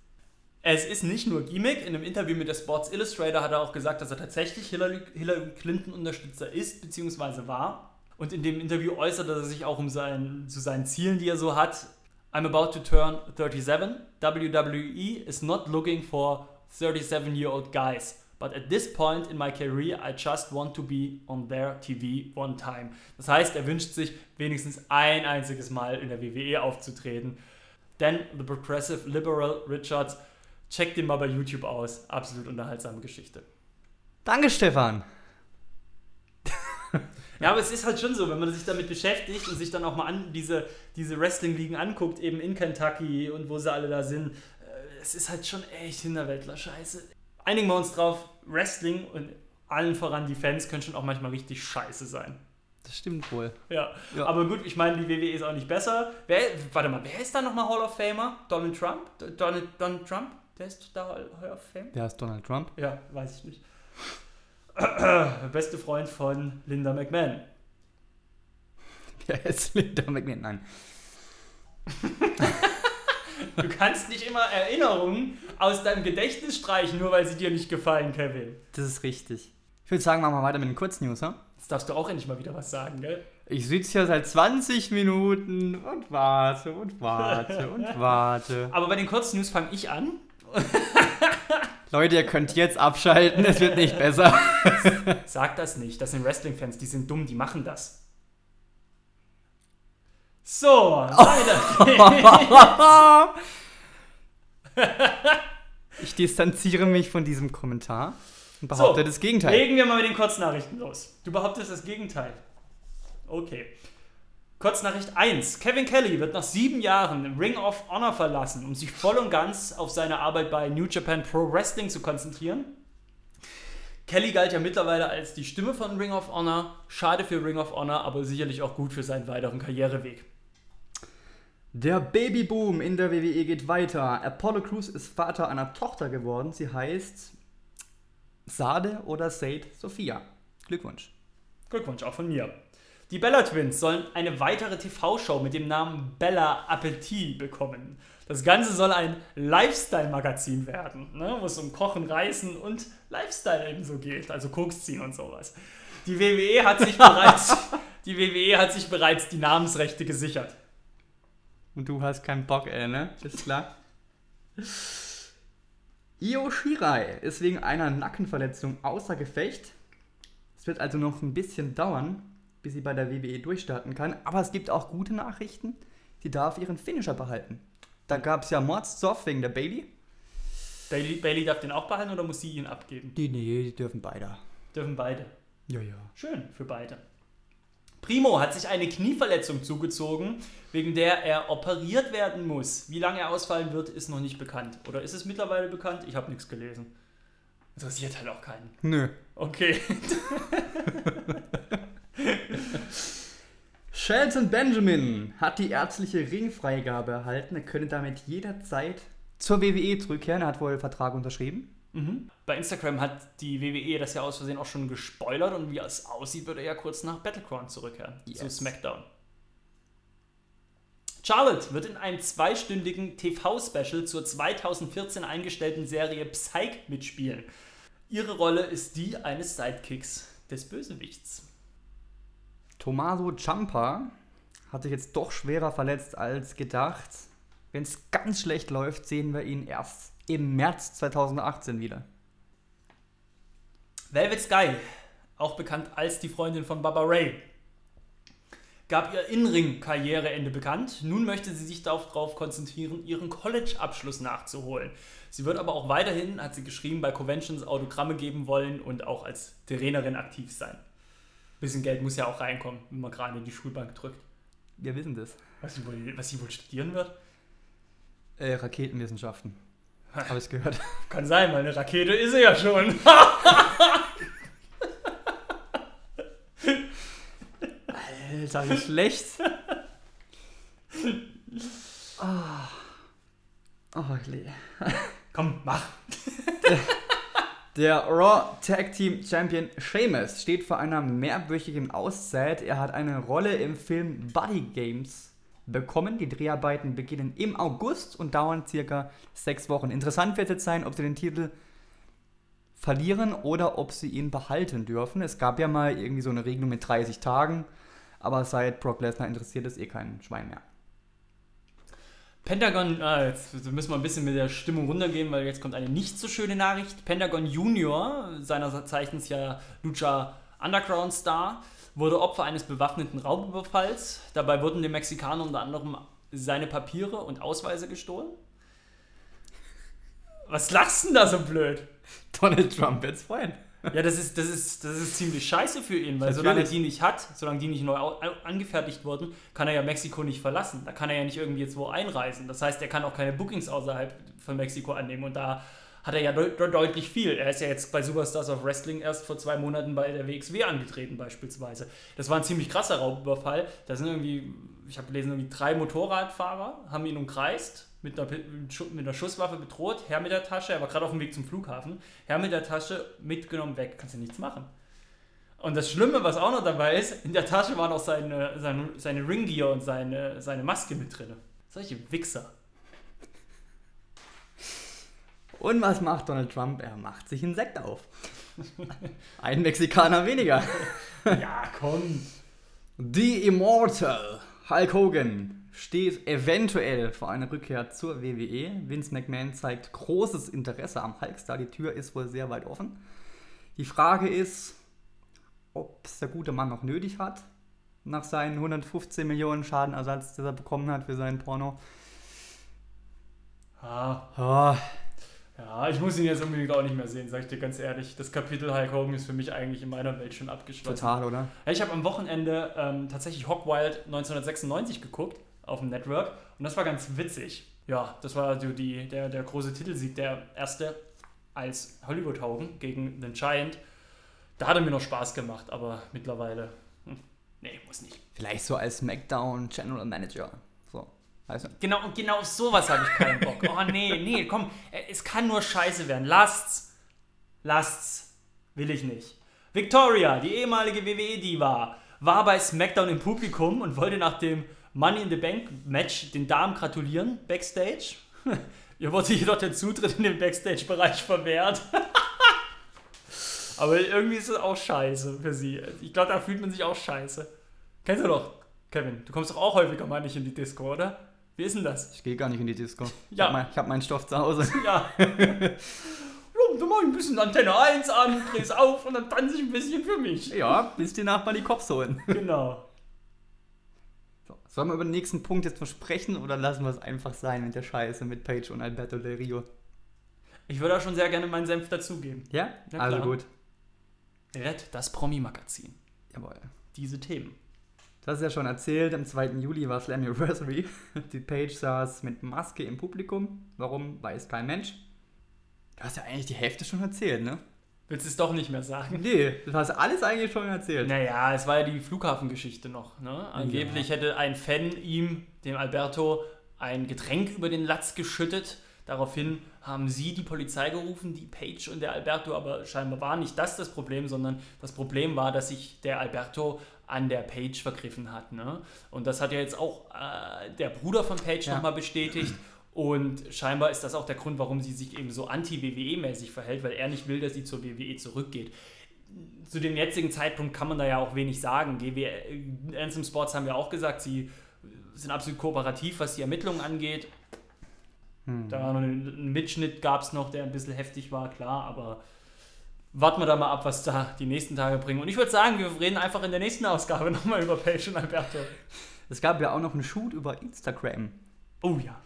Es ist nicht nur Gimmick. In einem Interview mit der Sports Illustrator hat er auch gesagt, dass er tatsächlich Hillary, Hillary Clinton Unterstützer ist bzw. war. Und in dem Interview äußert er sich auch um sein, zu seinen Zielen, die er so hat. I'm about to turn 37. WWE is not looking for 37 year old guys. But at this point in my career, I just want to be on their TV one time. Das heißt, er wünscht sich wenigstens ein einziges Mal in der WWE aufzutreten. Denn The Progressive Liberal Richards, checkt den mal bei YouTube aus. Absolut unterhaltsame Geschichte. Danke, Stefan. Ja, aber es ist halt schon so, wenn man sich damit beschäftigt und sich dann auch mal an diese, diese Wrestling-Ligen anguckt, eben in Kentucky und wo sie alle da sind, äh, es ist halt schon echt Hinterwäldler-Scheiße. Einigen wir uns drauf, Wrestling und allen voran die Fans können schon auch manchmal richtig scheiße sein. Das stimmt wohl. Ja. ja. Aber gut, ich meine, die WWE ist auch nicht besser. Wer, warte mal, wer ist da nochmal Hall of Famer? Donald Trump? Donald, Donald Trump? Der ist da Hall of Fame? Der ist Donald Trump? Ja, weiß ich nicht. [CLEARS THROAT] beste Freund von Linda McMahon. [LAUGHS] Wer ist Linda McMahon? Nein. [LAUGHS] du kannst nicht immer Erinnerungen aus deinem Gedächtnis streichen, nur weil sie dir nicht gefallen, Kevin. Das ist richtig. Ich würde sagen, machen wir weiter mit den Kurznews, ha? Jetzt darfst du auch endlich mal wieder was sagen, gell? Ich sitze hier seit 20 Minuten und warte und warte [LAUGHS] und warte. Aber bei den Kurznews fange ich an. [LAUGHS] Leute, ihr könnt jetzt abschalten, es wird nicht besser. Sag das nicht, das sind Wrestling-Fans, die sind dumm, die machen das. So, weiter [LAUGHS] Ich distanziere mich von diesem Kommentar und behaupte So, das Gegenteil. Legen wir mal mit den Kurznachrichten los. Du behauptest das Gegenteil. Okay. Kurznachricht 1. Kevin Kelly wird nach sieben Jahren Ring of Honor verlassen, um sich voll und ganz auf seine Arbeit bei New Japan Pro Wrestling zu konzentrieren. Kelly galt ja mittlerweile als die Stimme von Ring of Honor. Schade für Ring of Honor, aber sicherlich auch gut für seinen weiteren Karriereweg. Der Babyboom in der WWE geht weiter. Apollo Crews ist Vater einer Tochter geworden. Sie heißt Sade oder Said Sophia. Glückwunsch. Glückwunsch auch von mir. Die Bella Twins sollen eine weitere TV-Show mit dem Namen Bella Appetit bekommen. Das Ganze soll ein Lifestyle-Magazin werden, ne, wo es um Kochen, Reisen und Lifestyle ebenso geht, also Koks ziehen und sowas. Die WWE hat sich [LAUGHS] bereits, die WWE hat sich bereits die Namensrechte gesichert. Und du hast keinen Bock, ey, ne? Ist klar. Io Shirai ist wegen einer Nackenverletzung außer Gefecht. Es wird also noch ein bisschen dauern, bis sie bei der WWE durchstarten kann. Aber es gibt auch gute Nachrichten. Sie darf ihren Finisher behalten. Da gab es ja Mordzoff wegen der Bailey. Bailey, Bailey darf den auch behalten oder muss sie ihn abgeben? Die, nee, die dürfen beide. Dürfen beide. Ja, ja. Schön für beide. Primo hat sich eine Knieverletzung zugezogen, wegen der er operiert werden muss. Wie lange er ausfallen wird, ist noch nicht bekannt. Oder ist es mittlerweile bekannt? Ich habe nichts gelesen. Interessiert halt auch keinen. Nö. Okay. [LAUGHS] Shelton Benjamin hat die ärztliche Ringfreigabe erhalten. Er könne damit jederzeit zur WWE zurückkehren. Er hat wohl einen Vertrag unterschrieben. Mhm. Bei Instagram hat die WWE das ja aus Versehen auch schon gespoilert und wie es aussieht, wird er ja kurz nach Battleground zurückkehren. Zu Yes. SmackDown. Charlotte wird in einem zweistündigen TV-Special zur 2014 eingestellten Serie Psych mitspielen. Ihre Rolle ist die eines Sidekicks des Bösewichts. Tommaso Ciampa hat sich jetzt doch schwerer verletzt als gedacht. Wenn es ganz schlecht läuft, sehen wir ihn erst im März 2018 wieder. Velvet Sky, auch bekannt als die Freundin von Baba Ray, gab ihr In-Ring-Karriereende bekannt. Nun möchte sie sich darauf konzentrieren, ihren College-Abschluss nachzuholen. Sie wird aber auch weiterhin, hat sie geschrieben, bei Conventions Autogramme geben wollen und auch als Trainerin aktiv sein. Bisschen Geld muss ja auch reinkommen, wenn man gerade in die Schulbank drückt. Wir wissen das. Was sie wohl, was sie wohl studieren wird? Äh, Raketenwissenschaften. Habe ich gehört. Kann sein, weil eine Rakete ist sie ja schon. [LAUGHS] Wie schlecht. Ah. Oh, nee. Komm, mach. Der Raw Tag Team Champion Sheamus steht vor einer mehrwöchigen Auszeit. Er hat eine Rolle im Film Buddy Games bekommen. Die Dreharbeiten beginnen im August und dauern circa sechs Wochen. Interessant wird jetzt sein, ob sie den Titel verlieren oder ob sie ihn behalten dürfen. Es gab ja mal irgendwie so eine Regelung mit 30 Tagen, aber seit Brock Lesnar interessiert es eh kein Schwein mehr. Pentagon, ah, jetzt müssen wir ein bisschen mit der Stimmung runtergehen, weil jetzt kommt eine nicht so schöne Nachricht. Pentagon Junior, seiner Zeichens ja Lucha Underground Star, wurde Opfer eines bewaffneten Raubüberfalls. Dabei wurden dem Mexikaner unter anderem seine Papiere und Ausweise gestohlen. Was lachst denn da so blöd? Donald Trump wird's freuen. Ja, das ist, das ist, das ist ziemlich scheiße für ihn, weil solange er Natürlich. die nicht hat, solange die nicht neu angefertigt wurden, kann er ja Mexiko nicht verlassen. Da kann er ja nicht irgendwie jetzt wo einreisen. Das heißt, er kann auch keine Bookings außerhalb von Mexiko annehmen und da hat er ja deut deut- deutlich viel. Er ist ja jetzt bei Superstars of Wrestling erst vor zwei Monaten bei der WXW angetreten beispielsweise. Das war ein ziemlich krasser Raubüberfall. Da sind irgendwie, ich habe gelesen, irgendwie drei Motorradfahrer haben ihn umkreist, mit einer, mit einer Schusswaffe bedroht, her mit der Tasche, er war gerade auf dem Weg zum Flughafen, her mit der Tasche, mitgenommen, weg, kannst du nichts machen. Und das Schlimme, was auch noch dabei ist, in der Tasche war noch seine, seine, seine Ringgear und seine, seine Maske mit drin. Solche Wichser. Und was macht Donald Trump? Er macht sich einen Sekt auf. [LAUGHS] Ein Mexikaner weniger. ja, komm. The Immortal Hulk Hogan steht eventuell vor einer Rückkehr zur WWE. Vince McMahon zeigt großes Interesse am Hulkstar. Die Tür ist wohl sehr weit offen. Die Frage ist, ob es der gute Mann noch nötig hat, nach seinen 115 Millionen Schadenersatz, den er bekommen hat für seinen Porno. Ah. Oh, Ja, ich muss ihn jetzt unbedingt auch nicht mehr sehen, sag ich dir ganz ehrlich. Das Kapitel Hulk Hogan ist für mich eigentlich in meiner Welt schon abgeschlossen. total, oder? Ich habe am Wochenende ähm, tatsächlich Hogwild 1996 geguckt auf dem Network und das war ganz witzig. Ja, das war so die, der, der große Titelsieg, der erste als Hollywood Hogan gegen den Giant. Da hat er mir noch Spaß gemacht, aber mittlerweile, hm, nee, muss nicht. Vielleicht so als SmackDown General Manager. So. Also, Genau, und genau auf sowas habe ich keinen Bock. Oh nee, nee, komm, äh, es kann nur scheiße werden. Lasst's. Lasst's. Will ich nicht. Victoria, die ehemalige WWE-Diva, war bei SmackDown im Publikum und wollte nach dem Money in the Bank Match den Damen gratulieren, Backstage. [LAUGHS] Ihr wurde jedoch der Zutritt in den Backstage-Bereich verwehrt. [LAUGHS] Aber irgendwie ist es auch scheiße für sie. Ich glaube, da fühlt man sich auch scheiße. Kennst du doch, Kevin. Du kommst doch auch häufiger mal nicht in die Disco, oder? Wie ist denn das? ich gehe gar nicht in die Disco. [LAUGHS] Ich Ja. habe mein, ich hab meinen Stoff zu Hause. Ja. ja, dann mach ich ein bisschen Antenne 1 an, dreh's auf und dann tanze ich ein bisschen für mich. Ja, bis die Nachbarn die Cops holen. Genau. So, sollen wir über den nächsten Punkt jetzt noch sprechen oder lassen wir es einfach sein mit der Scheiße mit Paige und Alberto Del Rio? Ich würde auch schon sehr gerne meinen Senf dazugeben. Ja? Ja, also gut. Red das Promi-Magazin. Jawohl. Diese Themen. Das ist ja schon erzählt, am 2. Juli war Slammiversary. Die Paige saß mit Maske im Publikum. Warum, weiß kein Mensch. Du hast ja eigentlich die Hälfte schon erzählt, ne? Willst du es doch nicht mehr sagen? Nee, du hast alles eigentlich schon erzählt. Naja, es war ja die Flughafengeschichte noch. Ne? Angeblich hätte ein Fan ihm, dem Alberto, ein Getränk über den Latz geschüttet. Daraufhin haben sie die Polizei gerufen, die Paige und der Alberto, aber scheinbar war nicht das das Problem, sondern das Problem war, dass sich der Alberto an der Paige vergriffen hat. Ne? Und das hat ja jetzt auch äh, der Bruder von Paige Ja. nochmal bestätigt. Und scheinbar ist das auch der Grund, warum sie sich eben so anti-WWE-mäßig verhält, weil er nicht will, dass sie zur WWE zurückgeht zu dem jetzigen Zeitpunkt kann man da ja auch wenig sagen. GW, Anthem Sports haben ja auch gesagt, sie sind absolut kooperativ, was die Ermittlungen angeht. Hm. Da war noch ein Mitschnitt gab es noch, der ein bisschen heftig war, klar, aber warten wir da mal ab, was da die nächsten Tage bringen. Und ich würde sagen, wir reden einfach in der nächsten Ausgabe [LAUGHS] nochmal über Paige und Alberto. Es gab ja auch noch einen Shoot über Instagram, Oh ja.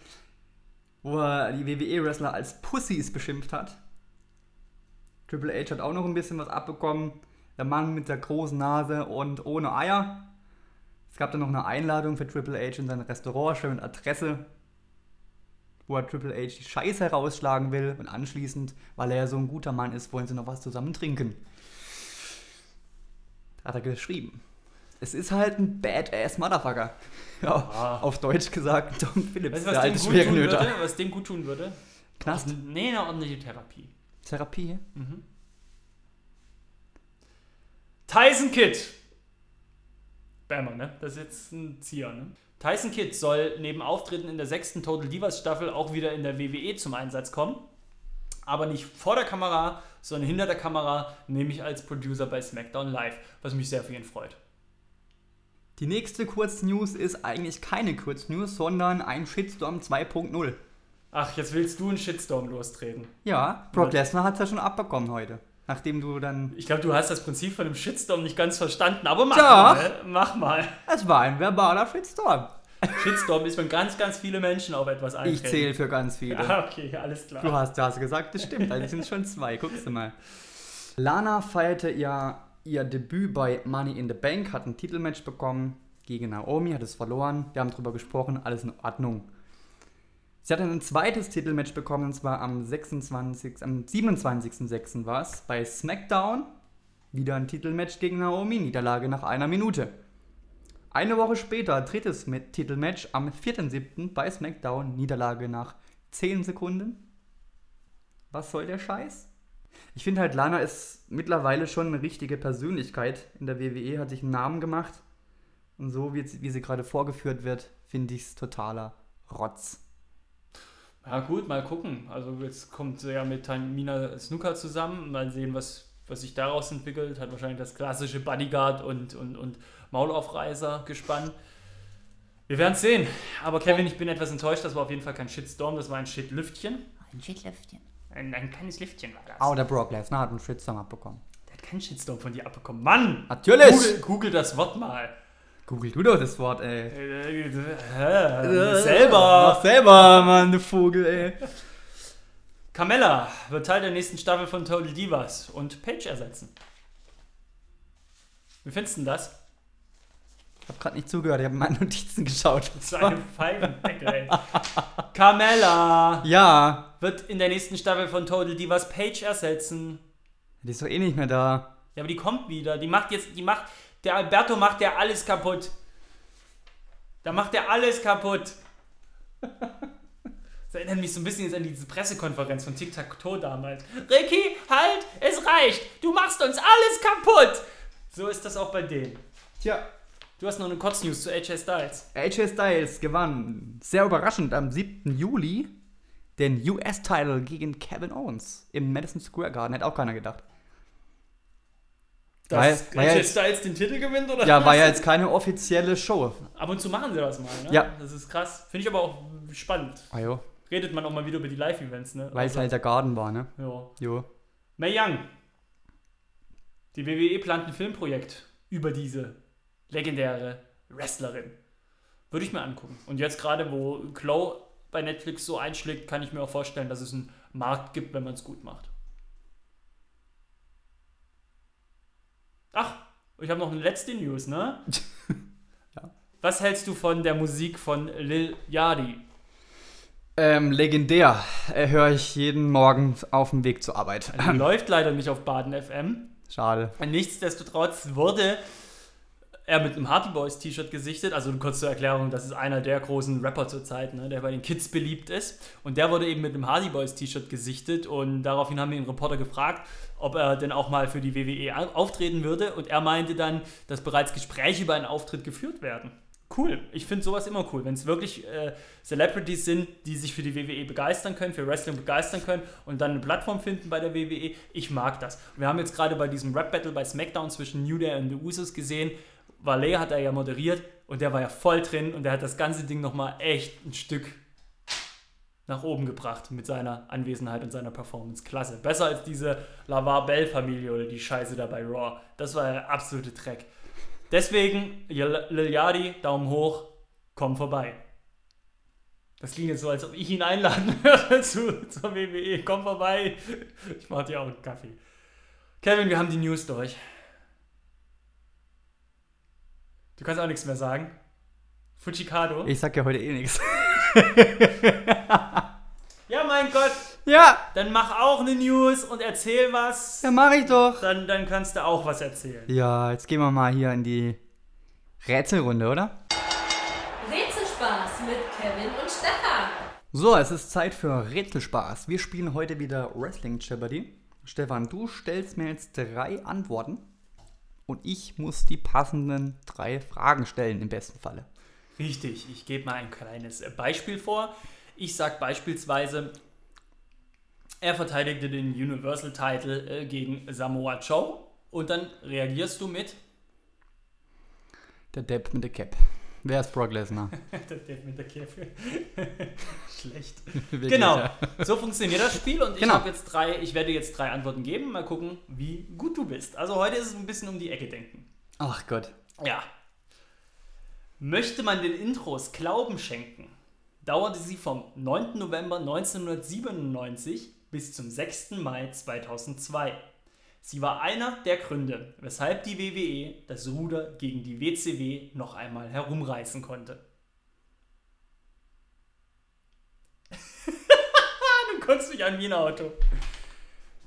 Wo er die WWE-Wrestler als Pussys beschimpft hat. Triple H hat auch noch ein bisschen was abbekommen. Der Mann mit der großen Nase und ohne Eier. Es gab dann noch eine Einladung für Triple H in sein Restaurant, schön mit Adresse, wo er Triple H die Scheiße herausschlagen will. Und anschließend, weil er ja so ein guter Mann ist, wollen sie noch was zusammen trinken. Hat er geschrieben. Es ist halt ein Badass Motherfucker. Ja, Ah. auf Deutsch gesagt, Tom Phillips, Weißt der was dem, alte gut tun Schwerenöter. würde, was dem gut tun würde? Knast. Nee, eine ordentliche Therapie. Therapie. Mhm. Tyson Kidd. Bammer, ne? Das ist jetzt ein Zieher, ne? Tyson Kidd soll neben Auftritten in der sechsten Total Divas Staffel auch wieder in der WWE zum Einsatz kommen. Aber nicht vor der Kamera, sondern hinter der Kamera, nämlich als Producer bei SmackDown Live, was mich sehr für ihn freut. Die nächste Kurznews ist eigentlich keine Kurznews, sondern ein Shitstorm 2.0. Ach, jetzt willst du einen Shitstorm lostreten. Ja, Brock Ja. Lesnar hat es ja schon abbekommen heute. Nachdem du dann. Ich glaube, du hast das Prinzip von einem Shitstorm nicht ganz verstanden, aber mach Doch. mal. Mach mal. Es war ein verbaler Shitstorm. Shitstorm ist, wenn ganz, ganz viele Menschen auf etwas eintreten. Ich zähle für ganz viele. Ah, okay, alles klar. Du hast das gesagt, das stimmt. Also sind schon zwei. Guckst du mal. [LAUGHS] Lana feierte ja ihr Debüt bei Money in the Bank, hat ein Titelmatch bekommen gegen Naomi, hat es verloren. Wir haben drüber gesprochen, alles in Ordnung. Sie hat dann ein zweites Titelmatch bekommen, und zwar am 26., am 27.06. war es, bei SmackDown. Wieder ein Titelmatch gegen Naomi, Niederlage nach einer Minute. Eine Woche später, drittes Titelmatch am 4.07. bei SmackDown, Niederlage nach 10 Sekunden. Was soll der Scheiß? Ich finde halt, Lana ist mittlerweile schon eine richtige Persönlichkeit in der WWE, hat sich einen Namen gemacht. Und so, wie, wie sie gerade vorgeführt wird, finde ich es totaler Rotz. Ja gut, mal gucken. Also jetzt kommt sie ja mit Tamina Snooker zusammen. Mal sehen, was was sich daraus entwickelt, hat wahrscheinlich das klassische Bodyguard und, und, und Maulaufreißer gespannt. Wir werden es sehen. Aber Kevin, ich bin etwas enttäuscht. Das war auf jeden Fall kein Shitstorm, das war ein Shitlüftchen. Ein Shitlüftchen. Ein, ein kleines Lüftchen war das. Oh, der Brock Lesnar hat einen Shitstorm abbekommen. Der hat keinen Shitstorm von dir abbekommen. Mann! Natürlich! Google, Google das Wort mal. Google du doch das Wort, ey. Äh, äh, selber. Mach selber, Mann, du Vogel, ey. Carmella wird Teil der nächsten Staffel von Total Divas und Paige ersetzen. Wie findest du denn das? Ich hab grad nicht zugehört, ich habe meine Notizen geschaut. Das war eine Pfeifendeckel, [LAUGHS] ey. Carmella Ja, wird in der nächsten Staffel von Total Divas Paige ersetzen. die ist doch eh nicht mehr da. Ja, aber die kommt wieder. Die macht jetzt, die macht, der Alberto macht ja alles kaputt. Da macht er alles kaputt. Das erinnert mich so ein bisschen jetzt an diese Pressekonferenz von Tic Tac Toe damals. Ricky, halt, es reicht. Du machst uns alles kaputt. So ist das auch bei denen. Tja, Du hast noch eine Kurznews zu AJ Styles. AJ Styles gewann sehr überraschend am 7. Juli den US-Title gegen Kevin Owens im Madison Square Garden. Hätte auch keiner gedacht. Dass Weil- weil AJ ja- Styles den Titel gewinnt oder Ja, war ja jetzt keine offizielle Show. Ab und zu machen sie das mal, ne? Ja. Das ist krass. Finde ich aber auch spannend. Ah jo, Redet man auch mal wieder über die Live-Events, ne? weil es halt der Garden war, ne? Ja. Jo. Mae Young. Die WWE plant ein Filmprojekt über diese legendäre Wrestlerin. Würde ich mir angucken. Und jetzt gerade, wo Chloe bei Netflix so einschlägt, kann ich mir auch vorstellen, dass es einen Markt gibt, wenn man es gut macht. Ach, ich habe noch eine letzte News, ne? [LAUGHS] Ja. Was hältst du von der Musik von Lil Yachty? Ähm, legendär. Höre ich jeden Morgen auf dem Weg zur Arbeit. Also, [LAUGHS] läuft leider nicht auf Baden FM. Schade. Nichtsdestotrotz wurde er mit einem Hardy Boys T-Shirt gesichtet. Also kurz zur Erklärung, das ist einer der großen Rapper zurzeit, ne, der bei den Kids beliebt ist. Und der wurde eben mit einem Hardy Boys T-Shirt gesichtet. Und daraufhin haben wir den Reporter gefragt, ob er denn auch mal für die WWE au- auftreten würde. Und er meinte dann, dass bereits Gespräche über einen Auftritt geführt werden. Cool. Ich finde sowas immer cool, wenn es wirklich äh, Celebrities sind, die sich für die WWE begeistern können, für Wrestling begeistern können und dann eine Plattform finden bei der WWE. Ich mag das. Wir haben jetzt gerade bei diesem Rap-Battle bei SmackDown zwischen New Day und The Usos gesehen, Valet hat er ja moderiert und der war ja voll drin und der hat das ganze Ding nochmal echt ein Stück nach oben gebracht mit seiner Anwesenheit und seiner Performance. Klasse. Besser als diese Lavar Bell-Familie oder die Scheiße da bei Raw. Das war der absolute Dreck. Deswegen, Lil Lil Yachty, Daumen hoch, komm vorbei. Das klingt jetzt so, als ob ich ihn einladen [LAUGHS] würde zu, zur WWE. Komm vorbei. Ich mach dir auch einen Kaffee. Kevin, wir haben die News durch. Du kannst auch nichts mehr sagen. Fujikado. Ich sag ja heute eh nichts. [LAUGHS] Ja, mein Gott. Ja, Dann mach auch eine News und erzähl was. ja, mach ich doch. Dann, dann kannst du auch was erzählen. Ja, jetzt gehen wir mal hier in die Rätselrunde, oder? Rätselspaß mit Kevin und Stefan. So, es ist Zeit für Rätselspaß. Wir spielen heute wieder Wrestling Jeopardy. Stefan, du stellst mir jetzt drei Antworten und ich muss die passenden drei Fragen stellen, im besten Falle. Richtig, ich gebe mal ein kleines äh, Beispiel vor. Ich sage beispielsweise, er verteidigte den Universal Title äh, gegen Samoa Joe und dann reagierst du mit Der Depp mit der Cap. Wer ist Brock Lesnar? [LAUGHS] Der mit der Käfe. [LAUGHS] Schlecht. [LAUGHS] Wirklich, Genau, ja. so funktioniert das Spiel und ich Genau. habe jetzt drei, ich werde jetzt drei Antworten geben, mal gucken, wie gut du bist. Also heute ist es ein bisschen um die Ecke denken. Ach Gott. Ja. Möchte man den Intros Glauben schenken, dauerte sie vom 9. November 1997 bis zum 6. Mai 2002. Sie war einer der Gründe, weshalb die WWE das Ruder gegen die WCW noch einmal herumreißen konnte. [LAUGHS] du guckst mich an wie ein Auto.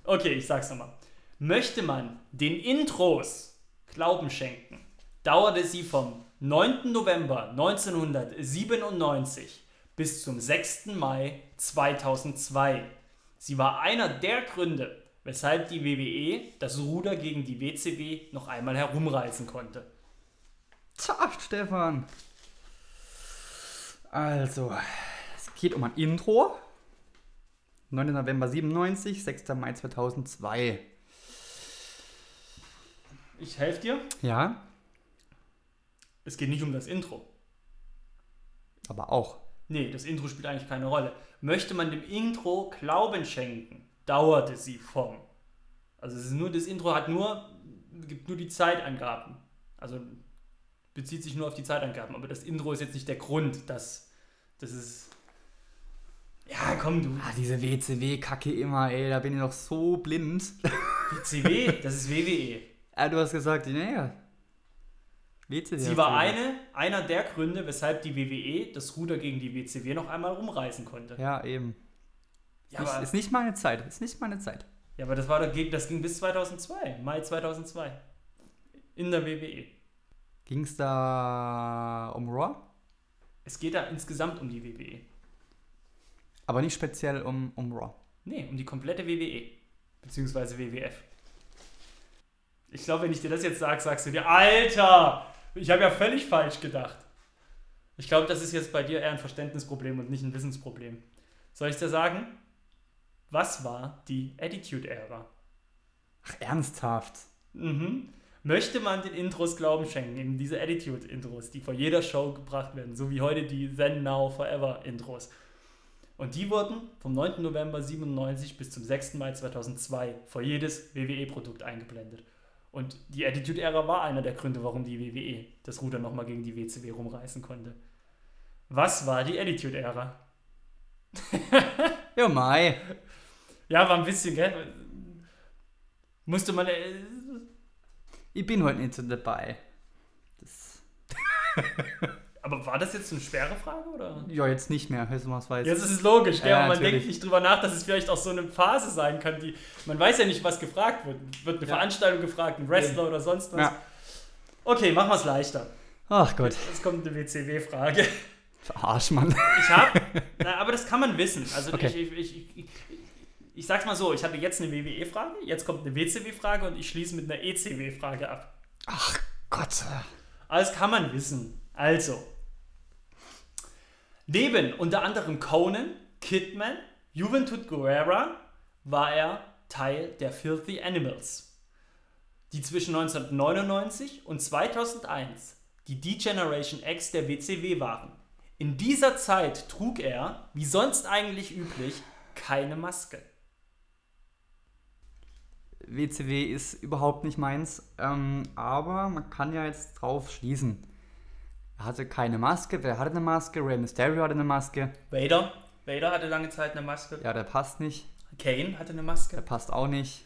Okay, ich sag's nochmal. Möchte man den Intros Glauben schenken, dauerte sie vom 9. November 1997 bis zum 6. Mai 2002. Sie war einer der Gründe, weshalb die WWE das Ruder gegen die WCW noch einmal herumreißen konnte. Tja, Stefan. Also, es geht um ein Intro. 9. November 97, 6. Mai 2002. Ich helfe dir. Ja, Es geht nicht um das Intro. aber auch. Nee, das Intro spielt eigentlich keine Rolle. Möchte man dem Intro Glauben schenken, dauerte sie vom. Also es ist nur, das Intro hat nur, gibt nur die Zeitangaben. Also bezieht sich nur auf die Zeitangaben. Aber das Intro ist jetzt nicht der Grund, dass das ist. Ja, komm, du. Ah, diese WCW-Kacke immer, ey, da bin ich noch so blind. WCW, das ist WWE. ah, du hast gesagt, naja. WCW. Sie war eine, einer der Gründe, weshalb die WWE das Ruder gegen die WCW noch einmal rumreißen konnte. Ja, eben. Ja, ist, aber, ist nicht meine Zeit. Ist nicht meine Zeit. ja, aber das, war, doch- das ging bis 2002, Mai 2002. In der WWE. Ging es da um Raw? Es geht da insgesamt um die WWE. Aber nicht speziell um, um Raw. Nee, um die komplette WWE. Beziehungsweise WWF. Ich glaube, wenn ich dir das jetzt sage, sagst du dir, Alter, ich habe ja völlig falsch gedacht. Ich glaube, das ist jetzt bei dir eher ein Verständnisproblem und nicht ein Wissensproblem. Soll ich dir sagen? Was war die Attitude-Ära? Ach, ernsthaft? Mhm. Möchte man den Intros Glauben schenken, eben diese Attitude-Intros, die vor jeder Show gebracht werden, so wie heute die Then Now Forever-Intros. Und die wurden vom 9. November 97 bis zum 6. Mai 2002 vor jedes WWE-Produkt eingeblendet. Und die Attitude-Ära war einer der Gründe, warum die WWE das Ruder nochmal gegen die WCW rumreißen konnte. Was war die Attitude-Ära? Ja, Mai. Ja, war ein bisschen, gell? Musste man. Äh, Ich bin heute nicht so dabei. Das, [LAUGHS] aber war das jetzt eine schwere Frage, oder? ja, jetzt nicht mehr, was weiß. Jetzt ist es logisch, gell? Ja, man denkt nicht drüber nach, dass es vielleicht auch so eine Phase sein kann, die. Man weiß ja nicht, was gefragt wird. Wird eine Ja. Veranstaltung gefragt, ein Wrestler oder sonst was? Ja. Okay, machen wir es leichter. Ach Gott, Jetzt kommt eine WCW-Frage. verarsch, Mann. Ich habe. [LAUGHS] na, aber das kann man wissen. Also Okay. ich, ich, ich, ich, sag's mal so, ich hatte jetzt eine WWE-Frage, jetzt kommt eine WCW-Frage und ich schließe mit einer ECW-Frage ab. Ach Gott. Aber das kann man wissen. Also. Neben unter anderem Conan, Kidman, Juventud Guerrera war er Teil der Filthy Animals, die zwischen 1999 und 2001 die D-Generation X der WCW waren. In dieser Zeit trug er, wie sonst eigentlich üblich, keine Maske. WCW ist überhaupt nicht meins, ähm, aber man kann ja jetzt drauf schließen. Er hatte keine Maske, wer hatte eine Maske? Rey Mysterio hatte eine Maske. Vader, Vader hatte lange Zeit eine Maske. Ja, der passt nicht. Kane hatte eine Der Maske. passt auch nicht.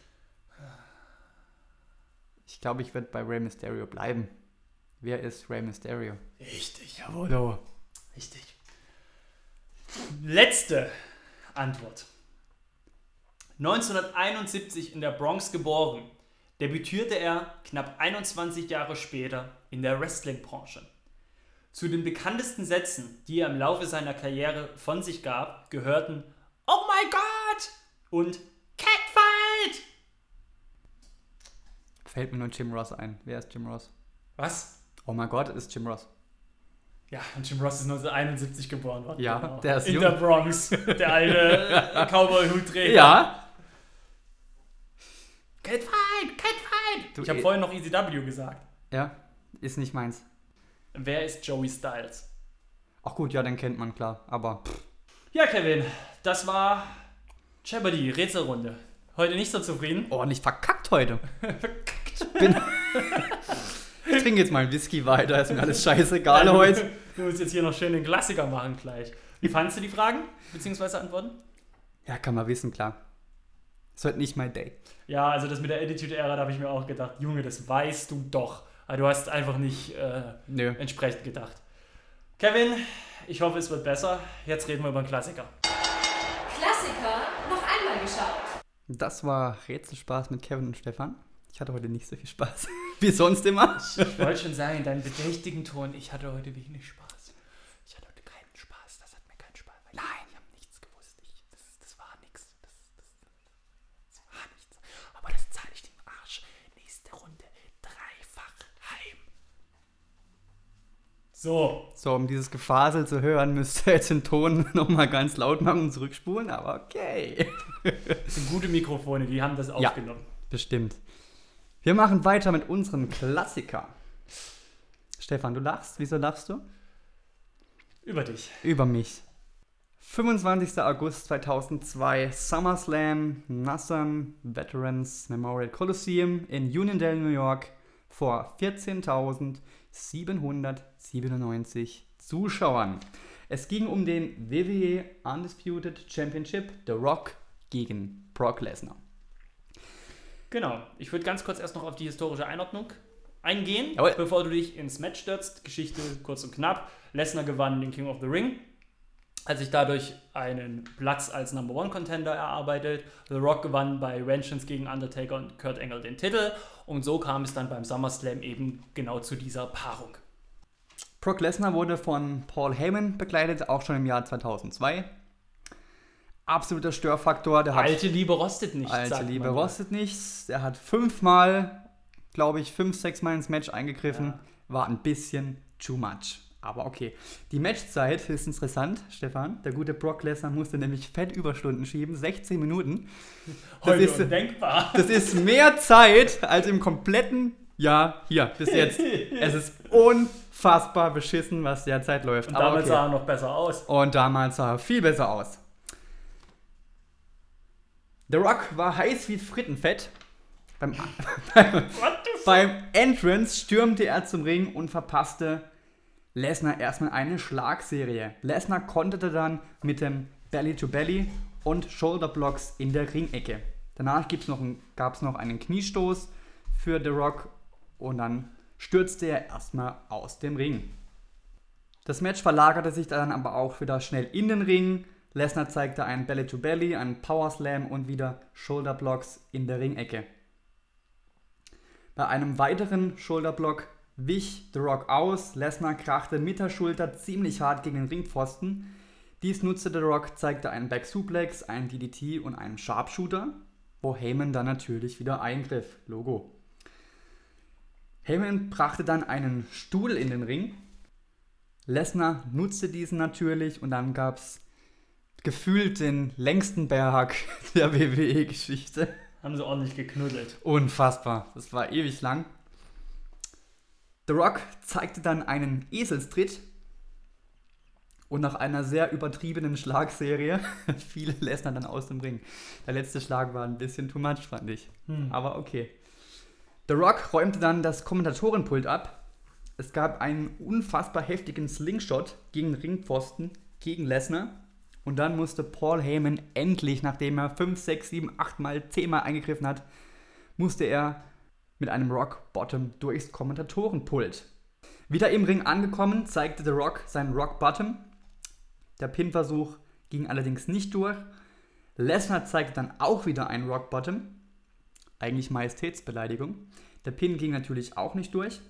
Ich glaube, ich werde bei Rey Mysterio bleiben. Wer ist Rey Mysterio? Richtig. Jawollo. Richtig. Letzte Antwort. 1971 in der Bronx geboren, debütierte er knapp 21 Jahre später in der Wrestling-Branche. Zu den bekanntesten Sätzen, die er im Laufe seiner Karriere von sich gab, gehörten Oh my God und Catfight! Fällt mir nur Jim Ross ein. Wer ist Jim Ross? Was? Oh mein Gott, ist Jim Ross. Ja, und Jim Ross ist 1971 geboren worden. Ja, der ist In jung. der Bronx, der alte [LAUGHS] Cowboy-Hutträger. Ja? Catfight, Catfight! Du, ich habe eh- vorhin noch ECW gesagt. Ja, ist nicht meins. Wer ist Joey Styles? Ach gut, ja, den kennt man klar. Aber pff, Ja, Kevin, das war Jeopardy, Rätselrunde. Heute nicht so zufrieden. ordentlich verkackt heute. [LAUGHS] Bin ich trinke jetzt mal einen Whisky weiter, ist mir alles scheißegal heute. [LAUGHS] Du musst jetzt hier noch schön den Klassiker machen gleich. Wie fandest du die Fragen, beziehungsweise Antworten? Ja, kann man wissen, klar. Ist heute nicht mein Day. Ja, also das mit der Attitude-Ära, da habe ich mir auch gedacht, Junge, das weißt du doch. Aber du hast einfach nicht äh, Nö. entsprechend gedacht. Kevin, ich hoffe, es wird besser. Jetzt reden wir über einen Klassiker. Klassiker noch einmal geschaut. Das war Rätselspaß mit Kevin und Stefan. Ich hatte heute nicht so viel Spaß. [LAUGHS] Wie sonst immer. Ich wollte schon sagen, deinen bedächtigen Ton, ich hatte heute wenig Spaß. Ich hatte heute keinen Spaß, das hat mir keinen Spaß. Weil Nein, ich habe nichts gewusst. Ich, das, das war nichts. Das, das, das war nichts. Aber das zahle ich dem Arsch. Nächste Runde dreifach heim. So, So, um dieses Gefasel zu hören, müsst ihr jetzt den Ton [LAUGHS] nochmal ganz laut machen und zurückspulen, aber okay. das sind gute Mikrofone, die haben das Ja. aufgenommen. Bestimmt. Wir machen weiter mit unserem Klassiker. Stefan, du lachst. Wieso lachst du? Über dich. Über mich. 25. August 2002, SummerSlam, Nassan Veterans Memorial Coliseum in Uniondale, New York, vor 14.797 Zuschauern. Es ging um den WWE Undisputed Championship, The Rock gegen Brock Lesnar. Genau. Ich würde ganz kurz erst noch auf die historische Einordnung eingehen, Jawohl. bevor du dich ins Match stürzt. Geschichte kurz und knapp. Lesnar gewann den King of the Ring, hat sich dadurch einen Platz als Number One Contender erarbeitet. The Rock gewann bei Vengeance gegen Undertaker und Kurt Angle den Titel und so kam es dann beim SummerSlam eben genau zu dieser Paarung. Brock Lesnar wurde von Paul Heyman begleitet, auch schon im Jahr 2002. Absoluter Störfaktor. Der hat Alte Liebe rostet nicht. Alte Liebe rostet nichts. Er hat fünfmal, glaube ich, fünf, sechs Mal ins Match eingegriffen. Ja. War ein bisschen too much. Aber okay. Die Matchzeit ist interessant, Stefan. Der gute Brock Lesnar musste nämlich fett Überstunden schieben. 16 Minuten. Das Heute ist, undenkbar. das ist mehr Zeit als im kompletten Jahr hier bis jetzt. Es ist unfassbar beschissen, was derzeit läuft. Und Aber okay. sah er noch besser aus. Und damals sah er viel besser aus. The Rock war heiß wie Frittenfett. Beim, f [LAUGHS] beim Entrance stürmte er zum Ring und verpasste Lesnar erstmal eine Schlagserie. Lesnar konterte dann mit dem Belly-to-Belly und Shoulderblocks in der Ringecke. Danach gab es noch einen Kniestoß für The Rock und dann stürzte er erstmal aus dem Ring. Das Match verlagerte sich dann aber auch wieder schnell in den Ring. Lesnar zeigte einen Belly-to-Belly, einen Power Slam und wieder Shoulderblocks in der Ringecke. Bei einem weiteren Shoulderblock wich The Rock aus. Lesnar krachte mit der Schulter ziemlich hart gegen den Ringpfosten. Dies nutzte The Rock, zeigte einen Back Suplex, einen DDT und einen Sharpshooter, wo Heyman dann natürlich wieder eingriff. Logo. Heyman brachte dann einen Stuhl in den Ring. Lesnar nutzte diesen natürlich und dann gab es gefühlt den längsten Berg [LAUGHS] der WWE-Geschichte. Haben sie ordentlich geknuddelt. Unfassbar. Das war ewig lang. The Rock zeigte dann einen Eselstritt und nach einer sehr übertriebenen Schlagserie [LAUGHS] fiel Lesnar dann aus dem Ring. Der letzte Schlag war ein bisschen too much, fand ich. Hm. Aber okay. The Rock räumte dann das Kommentatorenpult ab. Es gab einen unfassbar heftigen Slingshot gegen den Ringpfosten gegen Lesnar. Und dann musste Paul Heyman endlich, nachdem er 5, 6, 7, 8 Mal, 10 Mal eingegriffen hat, musste er mit einem Rock Bottom durchs Kommentatorenpult. Wieder im Ring angekommen, zeigte The Rock seinen Rock Bottom. Der Pin-Versuch ging allerdings nicht durch. Lesnar zeigte dann auch wieder einen Rock Bottom. Eigentlich Majestätsbeleidigung. Der Pin ging natürlich auch nicht durch.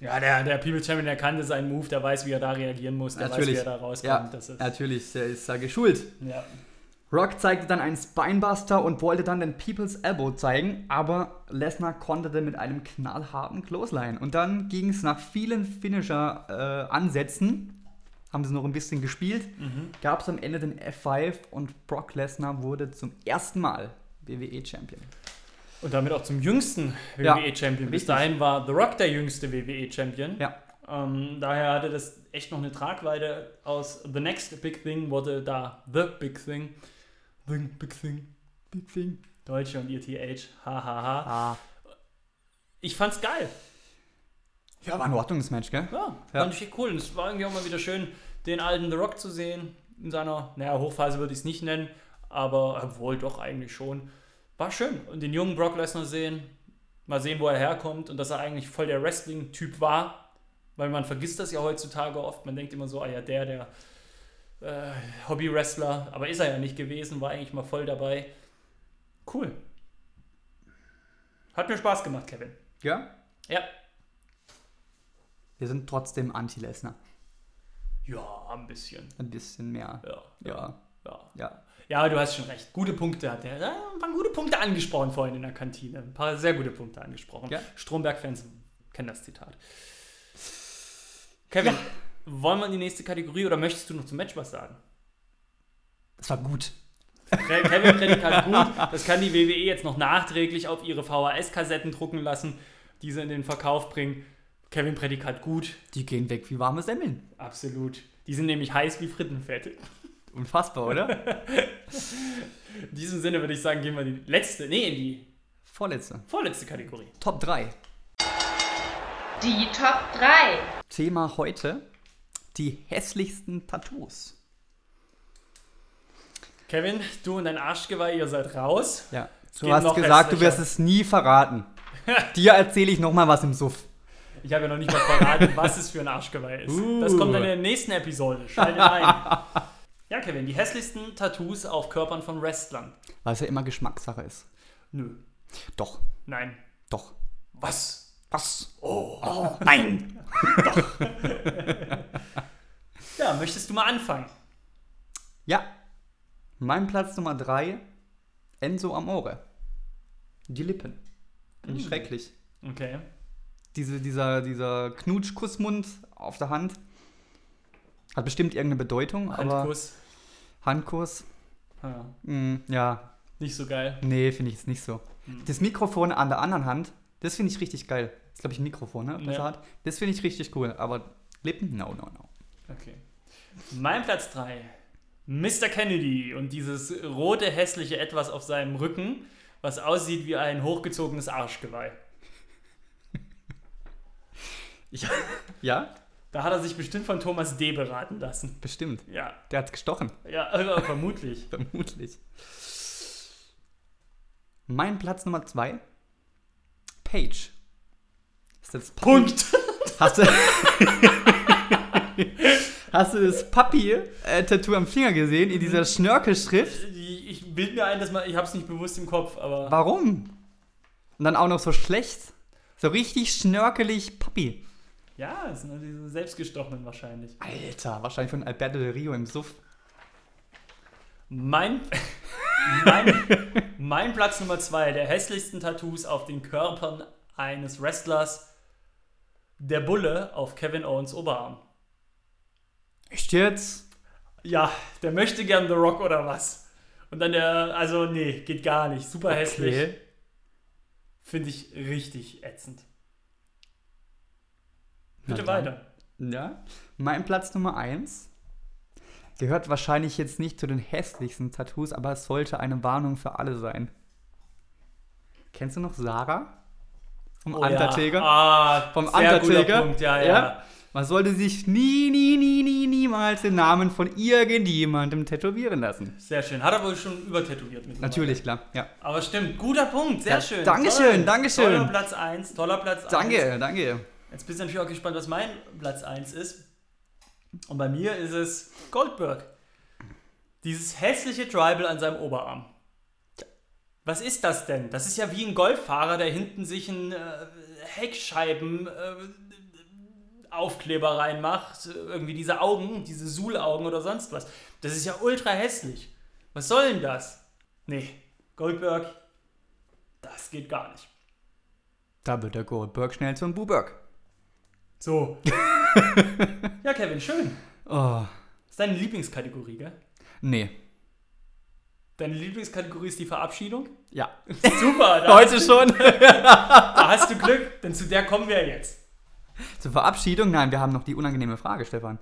Ja, der, der People Champion, der kannte seinen Move, der weiß, wie er da reagieren muss, der weiß, wie er da rauskommt. Ja, das ist, natürlich, der ist da geschult. ja. Rock zeigte dann einen Spinebuster und wollte dann den People's Elbow zeigen, aber Lesnar konterte mit einem knallharten Clothesline. Und dann ging es nach vielen Finisher-Ansätzen, haben sie noch ein bisschen gespielt, Mhm. gab es am Ende den F5 und Brock Lesnar wurde zum ersten Mal WWE-Champion. Und damit auch zum jüngsten Ja, WWE-Champion. Bis richtig. dahin war The Rock der jüngste WWE-Champion. Ja. Ähm, daher hatte das echt noch eine Tragweite. Aus The Next Big Thing wurde da The Big Thing. The Big Thing. Big Thing. Deutsche und ihr TH. Hahaha. Ah. Ich fand's geil. Ja, war ein Ordnungsmatch, gell? Ja, Ja. fand ich cool. Und es war irgendwie auch mal wieder schön, den alten The Rock zu sehen. In seiner, naja, Hochphase würde ich es nicht nennen, aber obwohl doch eigentlich schon. War schön. Und den jungen Brock Lesnar sehen, mal sehen, wo er herkommt und dass er eigentlich voll der Wrestling-Typ war. Weil man vergisst das ja heutzutage oft. Man denkt immer so, ah ja, der, der äh, Hobby-Wrestler. Aber ist er ja nicht gewesen, war eigentlich mal voll dabei. Cool. Hat mir Spaß gemacht, Kevin. Ja? Ja. Wir sind trotzdem Anti-Lesnar. Ja, ein bisschen. Ein bisschen mehr. Ja. Ja. Ja. Ja. Ja, du hast schon recht. Gute Punkte hat er. Ja, ein paar gute Punkte angesprochen vorhin in der Kantine. Ein paar sehr gute Punkte angesprochen. Ja. Stromberg-Fans kennen das Zitat. Kevin, wollen wir in die nächste Kategorie oder möchtest du noch zum Match was sagen? Das war gut. Kevin Prädikat gut. Das kann die WWE jetzt noch nachträglich auf ihre VHS-Kassetten drucken lassen, die sie in den Verkauf bringen. Kevin Prädikat gut. Die gehen weg wie warme Semmeln. Absolut. Die sind nämlich heiß wie Frittenfett. Unfassbar, oder? in diesem Sinne würde ich sagen, gehen wir in die letzte, nee, in die Vorletzte. vorletzte Kategorie. Top 3. Die Top 3. Thema heute: die hässlichsten Tattoos. Kevin, du und dein Arschgeweih, ihr seid raus. Ja. Du geht hast gesagt, du wirst es nie verraten. [LAUGHS] Dir erzähle ich nochmal was im Suff. Ich habe ja noch nicht mal verraten, was es für ein Arschgeweih ist. Uh. Das kommt dann in der nächsten Episode. Schaltet ein. [LAUGHS] Ja, Kevin, die hässlichsten Tattoos auf Körpern von Wrestlern. Weil es ja immer Geschmackssache ist. Nö. Doch, Nein. doch. Was? Was? Oh, nein! [LAUGHS] Ja, möchtest du mal anfangen? Ja. Mein Platz Nummer 3, Enzo Amore. Die Lippen. Finde ich Mm. schrecklich. Okay. Diese, dieser, dieser Knutschkussmund auf der Hand. Hat bestimmt irgendeine Bedeutung, aber Handkuss. Handkuss, Ja, mh, ja, nicht so geil. nee, finde ich jetzt nicht so. Hm. Das Mikrofon an der anderen Hand, das finde ich richtig geil. Das ist, glaube ich, ein Mikrofon, ne? Das, Ja. hat. das finde ich richtig cool, aber Lippen, no, no, no. Okay. Mein Platz 3. Mr. Kennedy und dieses rote, hässliche Etwas auf seinem Rücken, was aussieht wie ein hochgezogenes Arschgeweih. [LAUGHS] Ja? Da hat er sich bestimmt von Thomas D. beraten lassen. Bestimmt. Ja, Der hat's gestochen. ja, äh, vermutlich. [LAUGHS] Vermutlich. Mein Platz Nummer 2, Page. Ist das Papi- Punkt. Hast du, [LAUGHS] hast du das Papi-Tattoo am Finger gesehen in dieser Schnörkelschrift? Ich ich bild mir ein, dass man, ich hab's nicht bewusst im Kopf, aber Warum? Und dann auch noch so schlecht. So richtig schnörkelig Papi. ja, es sind diese selbstgestochenen wahrscheinlich. Alter, wahrscheinlich von Alberto de Rio im Suff. Mein, mein, [LAUGHS] mein Platz Nummer 2 der hässlichsten Tattoos auf den Körpern eines Wrestlers, der Bulle auf Kevin Owens Oberarm. Echt jetzt? Ja, der möchte gern The Rock oder was. Und dann der, also nee, geht gar nicht. Super hässlich. Finde ich richtig ätzend. Bitte weiter. Ja. Mein Platz Nummer 1 gehört wahrscheinlich jetzt nicht zu den hässlichsten Tattoos, aber es sollte eine Warnung für alle sein. Kennst du noch Sarah? Vom Oh Undertaker? Ja. Ah, Vom sehr guter Undertaker? Punkt, ja, ja. Ja. Man sollte sich nie, nie, nie, nie, niemals den Namen von irgendjemandem tätowieren lassen. Sehr schön. Hat er wohl schon übertätowiert mittlerweile. Natürlich, klar. Ja. Aber stimmt, guter Punkt, sehr Ja, schön. Dankeschön, Toll. Dankeschön. Toller Platz 1, toller Platz 1. Danke, danke. Jetzt bist du natürlich auch gespannt, was mein Platz 1 ist. Und bei mir ist es Goldberg. Dieses hässliche Tribal an seinem Oberarm. Was ist das denn? Das ist ja wie ein Golffahrer, der hinten sich einen äh, Heckscheiben äh, Aufkleber reinmacht. Irgendwie diese Augen, diese Suhlaugen oder sonst was. Das ist ja ultra hässlich. Was soll denn das? Nee, Goldberg, das geht gar nicht. Da wird der Goldberg schnell zum Buberg. So. [LAUGHS] [LAUGHS] ja, Kevin, schön. Oh, Das ist deine Lieblingskategorie, gell? nee. Deine Lieblingskategorie ist die Verabschiedung? Ja. [LAUGHS] Super, Heute schon. [LAUGHS] da hast du Glück, denn zu der kommen wir jetzt. Zur Verabschiedung? Nein, wir haben noch die unangenehme Frage, Stefan.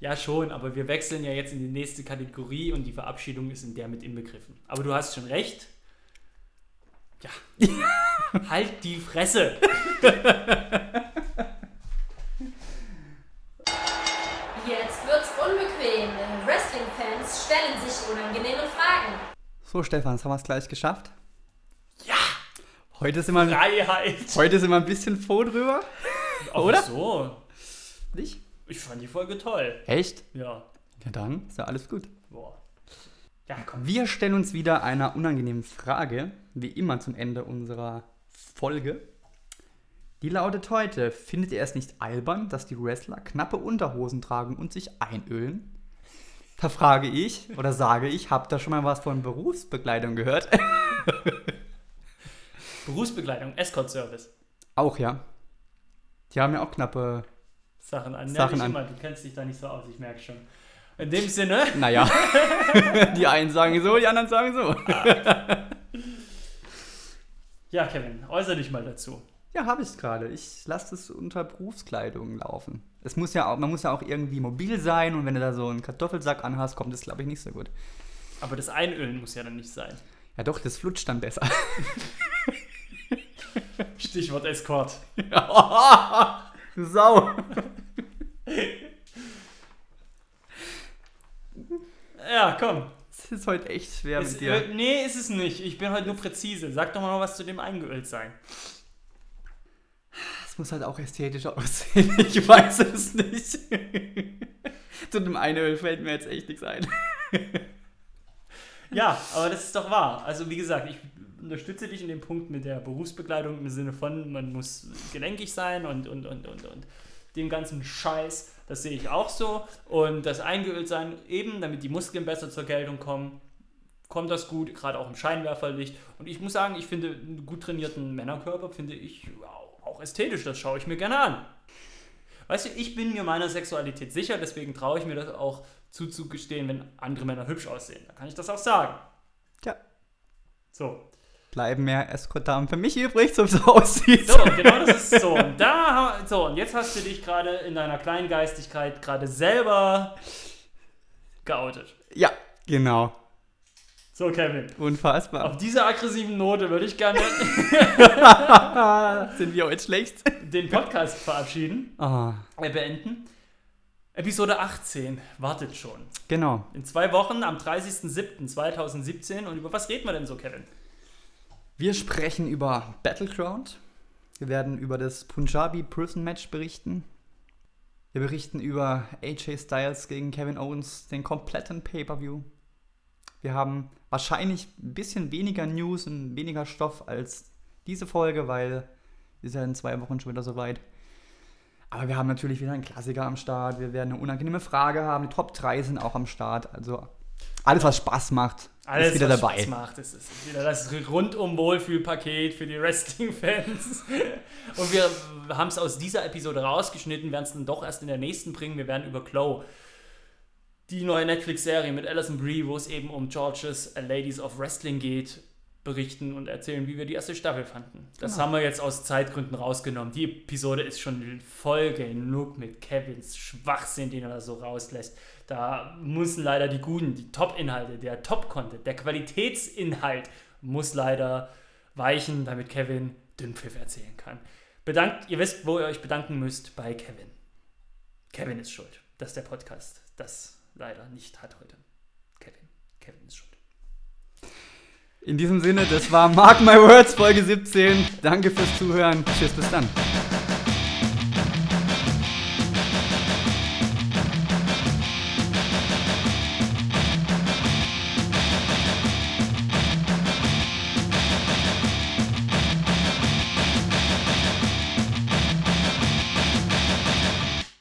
Ja, schon, aber wir wechseln ja jetzt in die nächste Kategorie und die Verabschiedung ist in der mit inbegriffen. Aber du hast schon recht. Ja. halt die Fresse. Stellen sich unangenehme Fragen. So, Stefan, jetzt haben wir es gleich geschafft. Ja. Heute sind wir, Freiheit. heute sind wir ein bisschen froh drüber. Oder? Ach so. Nicht? Ich fand die Folge toll. Echt? Ja. Ja, dann ist ja alles gut. Boah. Ja, komm. Wir stellen uns wieder einer unangenehmen Frage, wie immer zum Ende unserer Folge. Die lautet heute: Findet ihr es nicht albern, dass die Wrestler knappe Unterhosen tragen und sich einölen? Da frage ich oder sage ich, habt ihr schon mal was von Berufsbekleidung gehört? [LAUGHS] Berufsbekleidung, Escort-Service. auch ja. Die haben ja auch knappe. Sachen an. Sachen ja, an. immer. Du kennst dich da nicht so aus, ich merke schon. In dem Sinne. [LAUGHS] Naja. [LAUGHS] die einen sagen so, die anderen sagen so. Ja, Kevin, äußere dich mal dazu. Ja, habe ich gerade. Ich lasse es unter Berufskleidung laufen. Es muss ja auch, man muss ja auch irgendwie mobil sein und wenn du da so einen Kartoffelsack anhast, kommt das, glaube ich, nicht so gut. Aber das Einölen muss ja dann nicht sein. Ja doch, das flutscht dann besser. [LAUGHS] Stichwort Escort. du [LAUGHS] Sau. Ja, komm. Es ist heute echt schwer Es, mit dir. äh, nee, ist es nicht. Ich bin heute nur präzise. Sag doch mal noch was zu dem eingeölt sein. Es muss halt auch ästhetisch aussehen. [LAUGHS] Ich weiß es nicht. Zu dem Einöl fällt mir jetzt echt nichts ein. Ja, aber das ist doch wahr. Also wie gesagt, ich unterstütze dich in dem Punkt mit der Berufsbekleidung im Sinne von, man muss gelenkig sein und, und, und, und, und dem ganzen Scheiß. Das sehe ich auch so. Und das eingeölt sein, eben damit die Muskeln besser zur Geltung kommen, kommt das gut, gerade auch im Scheinwerferlicht. Und ich muss sagen, ich finde einen gut trainierten Männerkörper, finde ich auch- ästhetisch. Das schaue ich mir gerne an. Weißt du, ich bin mir meiner Sexualität sicher, deswegen traue ich mir das auch zuzugestehen, wenn andere Männer hübsch aussehen. Da kann ich das auch sagen. Tja, So. bleiben mehr Escort-Damen für mich übrig, [LAUGHS] so wie es aussieht. So, genau das ist so. Und da, so, und jetzt hast du dich gerade in deiner Kleingeistigkeit gerade selber geoutet. Ja, genau. So, Kevin. Unfassbar. Auf dieser aggressiven Note würde ich gerne [LAUGHS] Sind wir heute schlecht? den Podcast verabschieden, äh, beenden. Episode 18 wartet schon. genau. In zwei Wochen am 30.07.2017. Und über was reden wir denn so, Kevin? Wir sprechen über Battleground. Wir werden über das Punjabi Prison Match berichten. Wir berichten über AJ Styles gegen Kevin Owens, den kompletten Pay-Per-View. Wir haben wahrscheinlich ein bisschen weniger News und weniger Stoff als diese Folge, weil ist ja in zwei Wochen schon wieder soweit. Aber wir haben natürlich wieder einen Klassiker am Start. Wir werden eine unangenehme Frage haben. Die Top 3 sind auch am Start. Also alles, was Spaß macht, Alles, ist wieder was dabei. Spaß macht. Es ist wieder das rundum Wohlfühlpaket für die Wrestling-Fans. Und wir haben es aus dieser Episode rausgeschnitten, werden es dann doch erst in der nächsten bringen. Wir werden über Chloe, die neue Netflix-Serie mit Alison Brie, wo es eben um Georges Ladies of Wrestling geht, berichten und erzählen, wie wir die erste Staffel fanden. Das Genau. haben wir jetzt aus Zeitgründen rausgenommen. Die Episode ist schon voll genug mit Kevins Schwachsinn, den er da so rauslässt. Da müssen leider die guten, die Top-Inhalte, der Top-Content, der Qualitätsinhalt muss leider weichen, damit Kevin Dünnpfiff erzählen kann. Bedankt, ihr wisst, wo ihr euch bedanken müsst bei Kevin. Kevin ist schuld, dass der Podcast das leider nicht hat heute. Kevin, Kevin ist schuld. In diesem Sinne, das war Mark My Words Folge 17. Danke fürs Zuhören. Tschüss, bis dann.